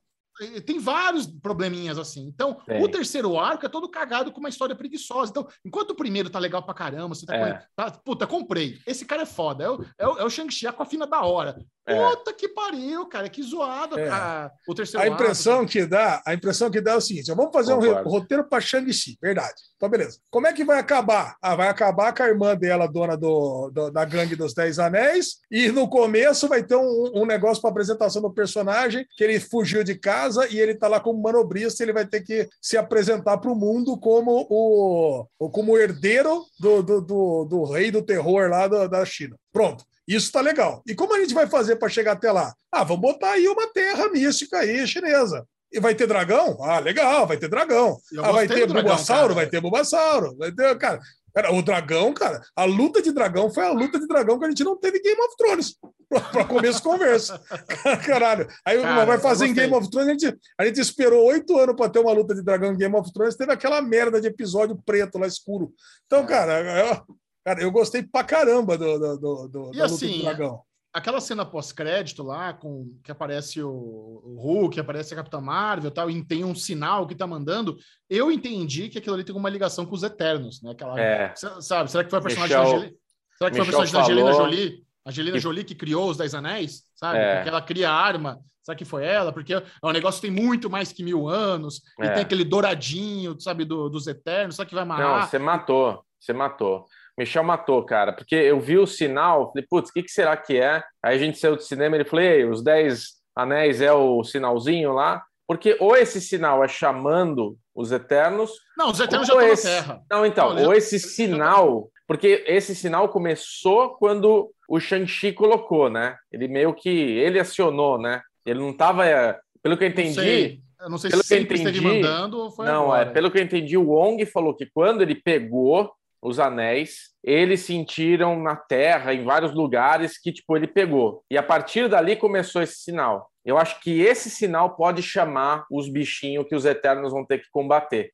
Tem vários probleminhas assim. Então, o terceiro arco é todo cagado com uma história preguiçosa. Então, enquanto o primeiro tá legal pra caramba, você tá, É. com- tá puta, comprei. Esse cara é foda. É o, é o, é o Shang-Chi, com a fina da hora. É. Puta que pariu, cara. Que zoado, É. cara. O terceiro A impressão arco. que dá, a impressão que dá é o seguinte: ó, vamos fazer um Concordo. re- roteiro para Shang-Chi, verdade. Então, beleza. Como é que vai acabar? Ah, vai acabar com a irmã dela, dona do, do- da gangue dos Dez Anéis, e no começo vai ter um, um negócio para apresentação do personagem, que ele fugiu de casa e ele tá lá como manobrista, ele vai ter que se apresentar para o mundo como o, como herdeiro do, do, do, do rei do terror lá da- da China. Pronto. Isso tá legal. E como a gente vai fazer para chegar até lá? Ah, vamos botar aí uma terra mística aí, chinesa. E vai ter dragão? Ah, legal, vai ter dragão. Ah, vai ter Bulbasauro? cara. Vai ter Bulbasauro. Vai ter, cara. Cara, o dragão, cara, a luta de dragão foi a luta de dragão que a gente não teve em Game of Thrones. <laughs> Para começo de conversa. <laughs> Caralho. Aí Cara, vai fazer em. Game of Thrones, a gente, a gente esperou oito anos para ter uma luta de dragão em Game of Thrones, teve aquela merda de episódio preto lá escuro. Então, cara, eu, cara, eu gostei pra caramba do, do, do, do- E da luta assim, de dragão. Aquela cena pós-crédito lá, com que aparece o, o Hulk, aparece a Capitã Marvel e tal, e tem um sinal que tá mandando, eu entendi que aquilo ali tem uma ligação com os Eternos, né? Aquela, É. Sabe? Será que foi a personagem Michel- da Angeli... Será que foi a personagem da Angelina Jolie? Angelina que- Jolie que criou os Dez Anéis, sabe? É. Porque ela cria arma. Será que foi ela? Porque é um negócio que tem muito mais que mil anos. E É. tem aquele douradinho, sabe, do- dos Eternos. Será que vai Não, amarrar? você matou. Você matou. Michel matou, cara, porque eu vi o sinal, falei, putz, o que, que será que é? Aí a gente saiu do cinema e ele falou, Ei, os 10 anéis é o sinalzinho lá? Porque ou esse sinal é chamando os Eternos, Não, os Eternos já estão na esse... Terra. Não, então, Não, ou já- esse sinal, porque esse sinal começou quando o Shang-Chi colocou, né? Ele meio que, ele acionou, né? Ele não tava, é, pelo que eu entendi. Eu não sei Pelo se que sempre esteve entendi, mandando ou foi não, agora. é, pelo que eu entendi, o Wong falou que quando ele pegou os anéis, eles sentiram na Terra, em vários lugares, que tipo ele pegou. E a partir dali começou esse sinal. Eu acho que esse sinal pode chamar os bichinhos que os Eternos vão ter que combater.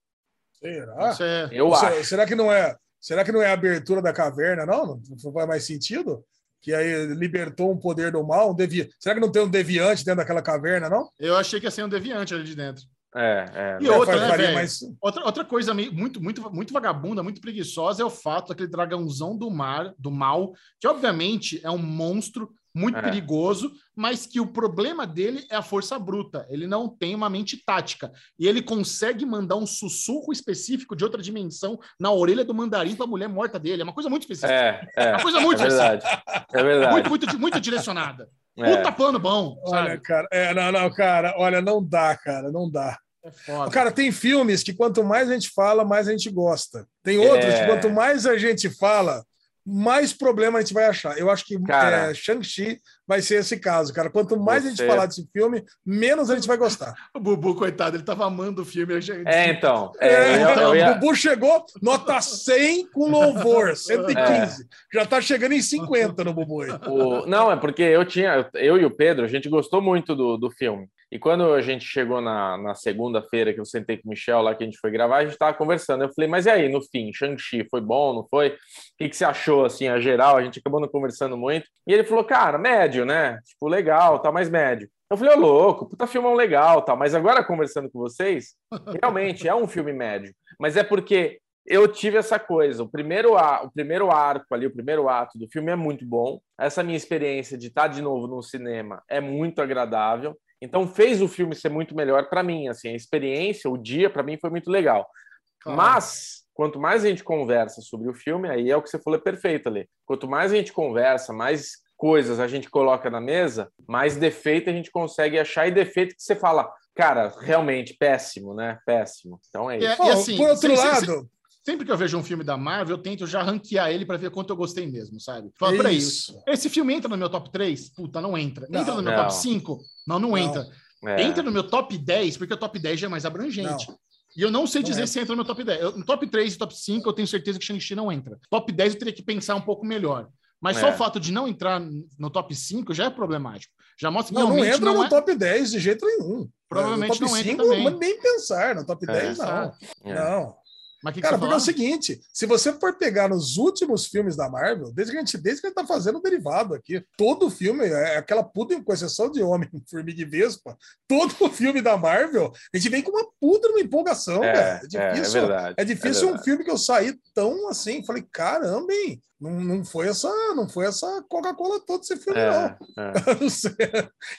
Será? É- Eu Se- acho. Será que não é? Será que não é a abertura da caverna, não? Não faz mais sentido? Que aí libertou um poder do mal, um devi... Será que não tem um deviante dentro daquela caverna, não? Eu achei que ia ser um deviante ali de dentro. É, é. E outra, Faz- né, velho? mais- Outra, outra coisa muito, muito, muito vagabunda, muito preguiçosa é o fato daquele dragãozão do mar, do mal, que obviamente é um monstro muito É. perigoso, mas que o problema dele é a força bruta. Ele não tem uma mente tática. E ele consegue mandar um sussurro específico de outra dimensão na orelha do mandarim pra mulher morta dele. É uma coisa muito específica. É, é. Uma coisa muito é verdade. É verdade. Muito, muito, muito direcionada. É. Puta plano bom, Olha, sabe? cara, é, não, não, cara, olha, não dá, cara, não dá. É foda. Cara, tem filmes que quanto mais a gente fala, mais a gente gosta. Tem outros É. que quanto mais a gente fala, mais problema a gente vai achar. Eu acho que Cara. é, Shang-Chi vai ser esse caso, cara. Quanto mais a Você- gente falar desse filme, menos a gente vai gostar. <laughs> O Bubu, coitado, ele tava amando o filme. eu já- É, então. É, É, então, eu ia- O Bubu chegou, nota 100 com louvor, <laughs> 115. Já tá chegando em 50 no Bubu. aí. O- Não, é porque eu tinha, eu e o Pedro, a gente gostou muito do, do filme. E quando a gente chegou na, na segunda-feira, que eu sentei com o Michel lá, que a gente foi gravar, a gente tava conversando. Eu falei, mas e aí, no fim, Shang-Chi foi bom, não foi? O que, que você achou, assim, a geral? A gente acabou não conversando muito. E ele falou, cara, médio, né? Tipo, legal, tá mais médio. Eu falei, ô louco, puta filmão legal, tal. Mas agora, conversando com vocês, <laughs> realmente é um filme médio. Mas é porque eu tive essa coisa. O primeiro, a- o primeiro arco ali, o primeiro ato do filme é muito bom. Essa minha experiência de estar de novo no cinema é muito agradável. Então fez o filme ser muito melhor para mim. Assim, a experiência, o dia para mim foi muito legal. Claro. Mas quanto mais a gente conversa sobre o filme, aí é o que você falou é perfeito ali. Quanto mais a gente conversa, mais coisas a gente coloca na mesa, mais defeito a gente consegue achar e defeito que você fala, cara, realmente péssimo, né? Péssimo. Então é é- isso. Bom, assim, por outro lado, Sempre que eu vejo um filme da Marvel, eu tento já ranquear ele pra ver quanto eu gostei mesmo, sabe? Fala, peraí, isso. esse filme entra no meu top 3? Puta, não entra. Não, entra no meu não. top 5? Não, não, Não. entra. É. Entra no meu top 10, porque o top 10 já é mais abrangente. E eu não sei Não dizer é. se entra no meu top 10. Eu- no top 3 e top 5, eu tenho certeza que Shang-Chi não entra. Top 10 eu teria que pensar um pouco melhor. Mas só É. o fato de não entrar no top 5 já é problemático. Já mostra que Não, não entra não no é... top 10 de jeito nenhum. Provavelmente no top não entra 5, também. mas nem pensar. No top É. 10, não. É. Não. Mas que, que Cara, você porque é o seguinte: se você for pegar nos últimos filmes da Marvel, desde que a gente, desde que a gente tá fazendo o derivado aqui, todo filme é aquela puta, com exceção de Homem, <laughs> Formiga e Vespa, todo o <laughs> filme da Marvel, a gente vem com uma puta uma empolgação, É, cara. É é, é difícil. verdade. É difícil é um verdade. filme que eu saí tão assim, falei, caramba, hein? Não, não foi essa, não foi essa Coca-Cola toda esse filme, não. É, <laughs> é. Não sei.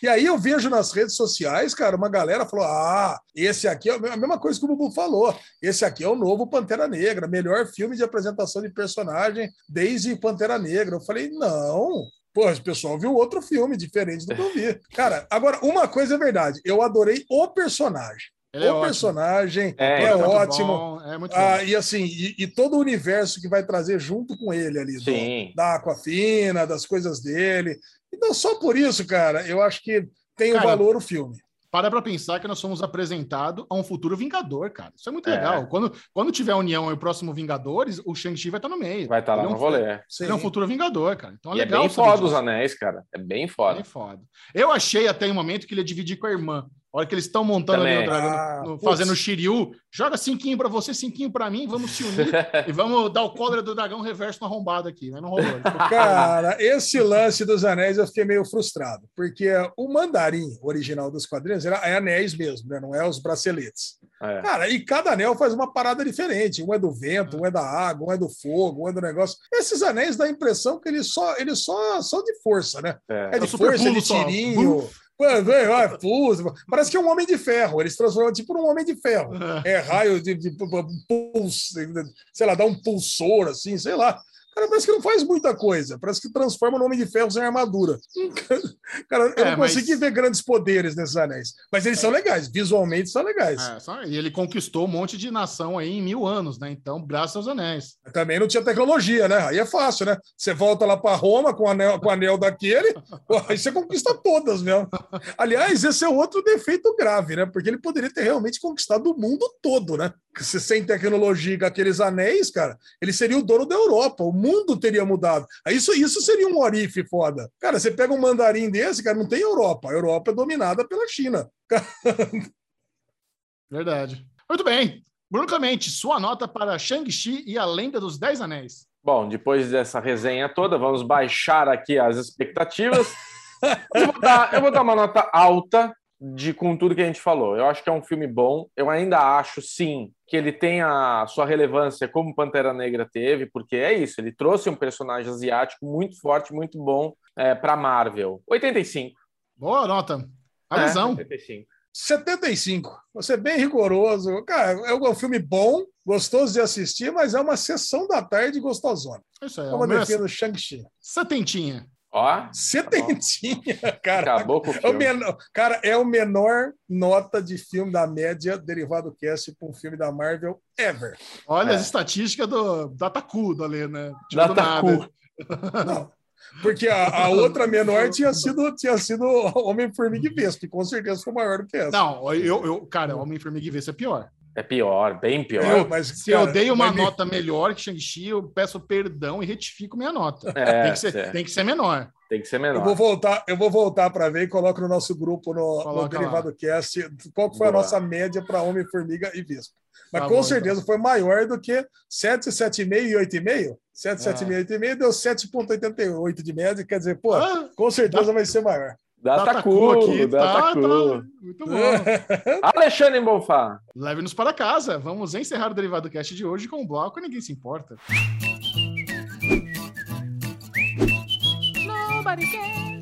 E aí eu vejo nas redes sociais, cara, uma galera falou: ah, esse aqui é a mesma coisa que o Bubu falou. Esse aqui é o novo Pantera Negra, melhor filme de apresentação de personagem desde Pantera Negra. Eu falei, não. Pô, o pessoal viu outro filme diferente do que eu vi. <laughs> Cara, agora, uma coisa é verdade: eu adorei o personagem. Ele é o ótimo. personagem É, é, É ótimo. bom, é muito bom. Ah, e assim, e, e todo o universo que vai trazer junto com ele ali, do- Sim. da Aquafina, das coisas dele. Então, só por isso, cara, eu acho que tem o Cara, valor o filme. Para pra pensar que nós somos apresentados a um futuro Vingador, cara. Isso é muito É. legal. Quando, quando tiver união e o próximo Vingadores, o Shang-Chi vai estar no meio. Vai estar lá Ele é no um- rolê. Ele é um futuro Vingador, cara. Então é E é legal. bem saber foda os anéis, cara. É bem Bem foda. foda. Eu achei até um momento que ele ia dividir com a irmã. A hora que eles estão montando ali Também. o dragão, Ah, no- fazendo o Shiryu, joga cinquinho pra você, cinquinho pra mim, vamos se unir <laughs> e vamos dar o cólera do dragão reverso no arrombado aqui, né? Não rolou. <laughs> Cara, esse lance dos anéis eu fiquei meio frustrado, porque o mandarim original dos quadrinhos era, é anéis mesmo, né? não é os braceletes. É. Cara, e cada anel faz uma parada diferente. Um é do vento, um é da água, um é do fogo, um é do negócio. Esses anéis dá a impressão que eles só, eles só são de força, né? É. É de É força, é de só. tirinho. Mano, é. Parece que é um homem de ferro. Eles transformam tipo num homem de ferro. É raio de, de, pulso, sei lá, dá um pulsor, assim, sei lá. Cara, parece que não faz muita coisa. Parece que transforma no Homem de Ferro sem armadura. <laughs> Cara, eu É, não mas- consegui ver grandes poderes nesses anéis. Mas eles são legais, visualmente são legais. É, e ele conquistou um monte de nação aí em mil anos, né? Então, graças aos anéis. Também não tinha tecnologia, né? Aí é fácil, né? Você volta lá para Roma com o anel, com o anel daquele, <laughs> aí você conquista todas mesmo. Aliás, esse é outro defeito grave, né? Porque ele poderia ter realmente conquistado o mundo todo, né? Se sem tecnologia com aqueles anéis, cara, ele seria o dono da Europa, o mundo teria mudado. Aí Isso, isso seria um orife foda. Cara, você pega um mandarim desse, cara, não tem Europa. A Europa é dominada pela China. <laughs> Verdade. Muito bem. Bruno Clemente, sua nota para Shang-Chi e a Lenda dos Dez Anéis. Bom, depois dessa resenha toda, vamos baixar aqui as expectativas. <laughs> eu, vou dar, eu vou dar uma nota alta de com tudo que a gente falou. Eu acho que é um filme bom. Eu ainda acho, sim, que ele tem a sua relevância como Pantera Negra teve, porque é isso. Ele trouxe um personagem asiático muito forte, muito bom é, para Marvel. 85. Boa nota. A lesão. É, 85. 75. Você é bem rigoroso. Cara, é um filme bom, gostoso de assistir, mas é uma sessão da tarde gostosona. Isso aí. Como é defino Shang-Chi. Setentinha. Ó, Setentinha, cara. acabou com o É o filme. menor, cara, é o menor nota de filme da média derivado cast para um filme da Marvel ever. Olha É. as estatísticas do Datacudo ali, né? Tirou do Dataku. <laughs> Não. Porque a, a outra menor tinha sido, tinha sido Homem-Formiga e Vespa, que com certeza foi maior do que essa. Não, eu, eu cara, Homem-Formiga e Vespa é pior. É pior, bem pior. Eu, mas, Se eu cara, dei uma mas me- nota melhor que Shang-Chi, eu peço perdão e retifico minha nota. É, tem, que ser, é, tem que ser menor. tem que ser Eu menor. vou voltar, eu vou voltar para ver e coloco no nosso grupo no, no Coloca Derivado Cast qual foi a Boa. nossa média para Homem, Formiga e Vespa. Mas Tá com bom, certeza foi maior do que 7, 7,5 e 8,5. 7, Ah. 7,5 e 8,5 deu 7,88 de média. Quer dizer, pô, Ah, com certeza vai ser maior. Dataku, aqui, tá, Dataku. tá. Muito bom. <laughs> Alexandre Bonfá. Leve-nos para casa. Vamos encerrar o Derivado Cast de hoje com um bloco Ninguém Se Importa. Nobody cares.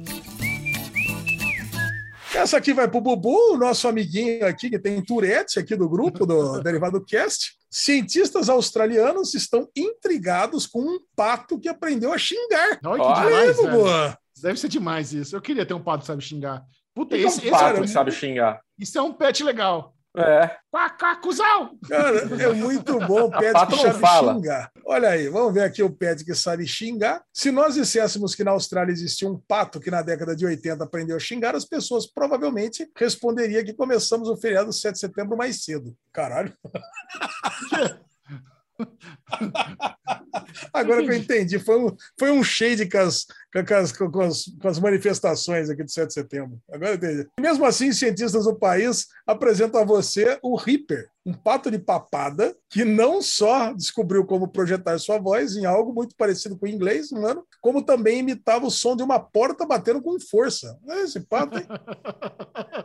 Essa aqui vai pro Bubu, o nosso amiguinho aqui, que tem Tourette aqui do grupo do <laughs> Derivado Cast. Cientistas australianos estão intrigados com um pato que aprendeu a xingar. Olha Ó, que demais. Deve ser demais isso. Eu queria ter um pato que sabe xingar. Puta, Esse, esse, um esse, pato é, que sabe xingar. isso é um pet legal. É. Quá, quá, cuzão! Cara, é muito bom o <laughs> pet pato que não sabe fala. xingar. Olha aí, vamos ver aqui o pet que sabe xingar. Se nós disséssemos que na Austrália existia um pato que na década de 80 aprendeu a xingar, as pessoas provavelmente responderiam que começamos o feriado 7 de setembro mais cedo. Caralho. <laughs> Agora que eu entendi, foi um, foi um shade com as, com, as, com, as, com as manifestações aqui do 7 de setembro. Agora eu entendi. Mesmo assim, cientistas do país apresentam a você o Reaper, um pato de papada que não só descobriu como projetar sua voz em algo muito parecido com o inglês humano, como também imitava o som de uma porta batendo com força. É Esse pato, hein?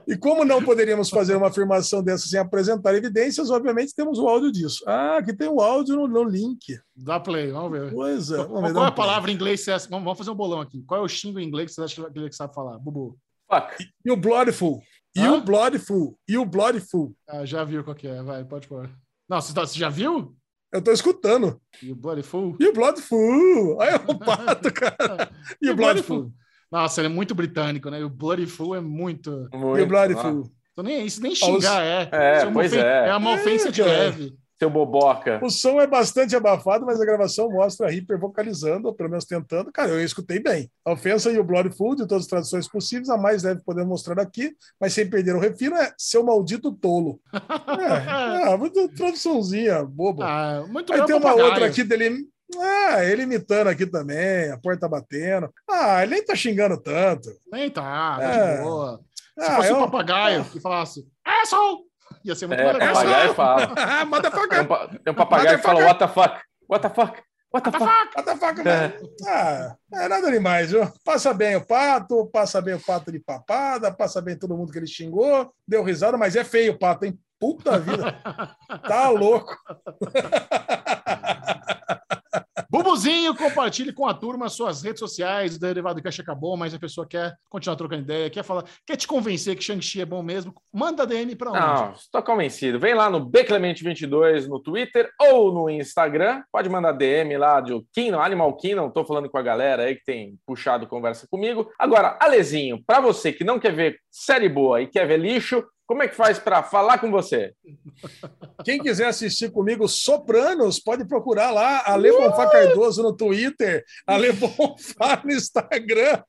E como não poderíamos fazer uma afirmação dessa sem apresentar evidências, obviamente temos o áudio disso. Ah, aqui tem o áudio no, no link. Dá play, vamos ver. Pois é. Qual, Vamos qual é a play. palavra em inglês? que você acha- Vamos, vamos fazer um bolão aqui. Qual é o xingo em inglês que você acha que ele sabe falar? Bubu. Fuck. You Bloodful. Hã? You Bloodful. You Bloodful. Ah, já viu qual que é. Vai, pode pôr. Não, você, tá- você já viu? Eu tô escutando. You Bloody Fool? You Bloodful. Aí é <laughs> o pato, cara. You Bloodful. Nossa, ele é muito britânico, né? E o Bloody Fool é muito. Muito. You Bloodful. Então, nem, isso nem xingar é. É, Isso uma pois ofen- é. É uma ofensa de cara. leve. Seu boboca. O som é bastante abafado, mas a gravação mostra a Reaper vocalizando, ou pelo menos tentando. Cara, eu escutei bem. A ofensa e o Bloodful, de todas as traduções possíveis, a mais leve podemos mostrar aqui, mas sem perder o refino, é seu maldito tolo. É, <laughs> é muito traduçãozinha, boba. Ah, muito Aí tem uma papagaio. outra aqui dele. Ah, ele imitando aqui também, a porta batendo. Ah, ele nem tá xingando tanto. Nem tá, tá É. de boa. Se Ah, fosse é um papagaio que falasse, asshole! Ia ser muito É, legal. papagaio fala. <laughs> Ah, Tem um, tem um papagaio que fala what the fuck. What the fuck? What the fuck? Motherfucker, man. Ah, é nada demais, viu? Passa bem o pato, passa bem o pato de papada, passa bem todo mundo que ele xingou, deu risada, mas é feio o pato, hein? Puta vida, <laughs> tá louco. <laughs> Bubuzinho, compartilhe com a turma suas redes sociais. O Derivado Cash acabou, mas a pessoa quer continuar trocando ideia, quer falar, quer te convencer que Shang-Chi é bom mesmo. Manda DM pra onde? Não, estou convencido. Vem lá no Bclemente22 no Twitter ou no Instagram. Pode mandar DM lá de Kingdom, Animal Kingdom. Estou falando com a galera aí que tem puxado conversa comigo. Agora, Alezinho, para você que não quer ver série boa e quer ver lixo, como é que faz para falar com você? Quem quiser assistir comigo Sopranos, pode procurar lá Ale Bonfá Cardoso no Twitter, Ale Bonfá no Instagram.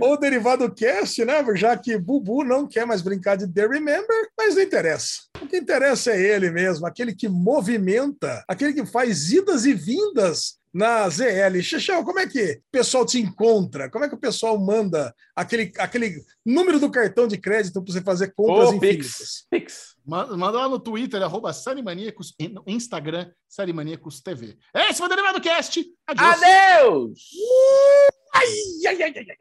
Ou Derivado Cast, né? Já que Bubu não quer mais brincar de The Remember, mas não interessa. O que interessa é ele mesmo, aquele que movimenta, aquele que faz idas e vindas na ZL. Xixão, como é que o pessoal te encontra? Como é que o pessoal manda aquele, aquele número do cartão de crédito para você fazer compras oh, infinitas? Pix, pix. Manda, lá no Twitter, arroba Sanimaníacos, e no Instagram, Sanimaníacos TV. É, esse foi o Derivado Cast. Adeus! Adeus! Uh, ai, ai, ai, ai. ai.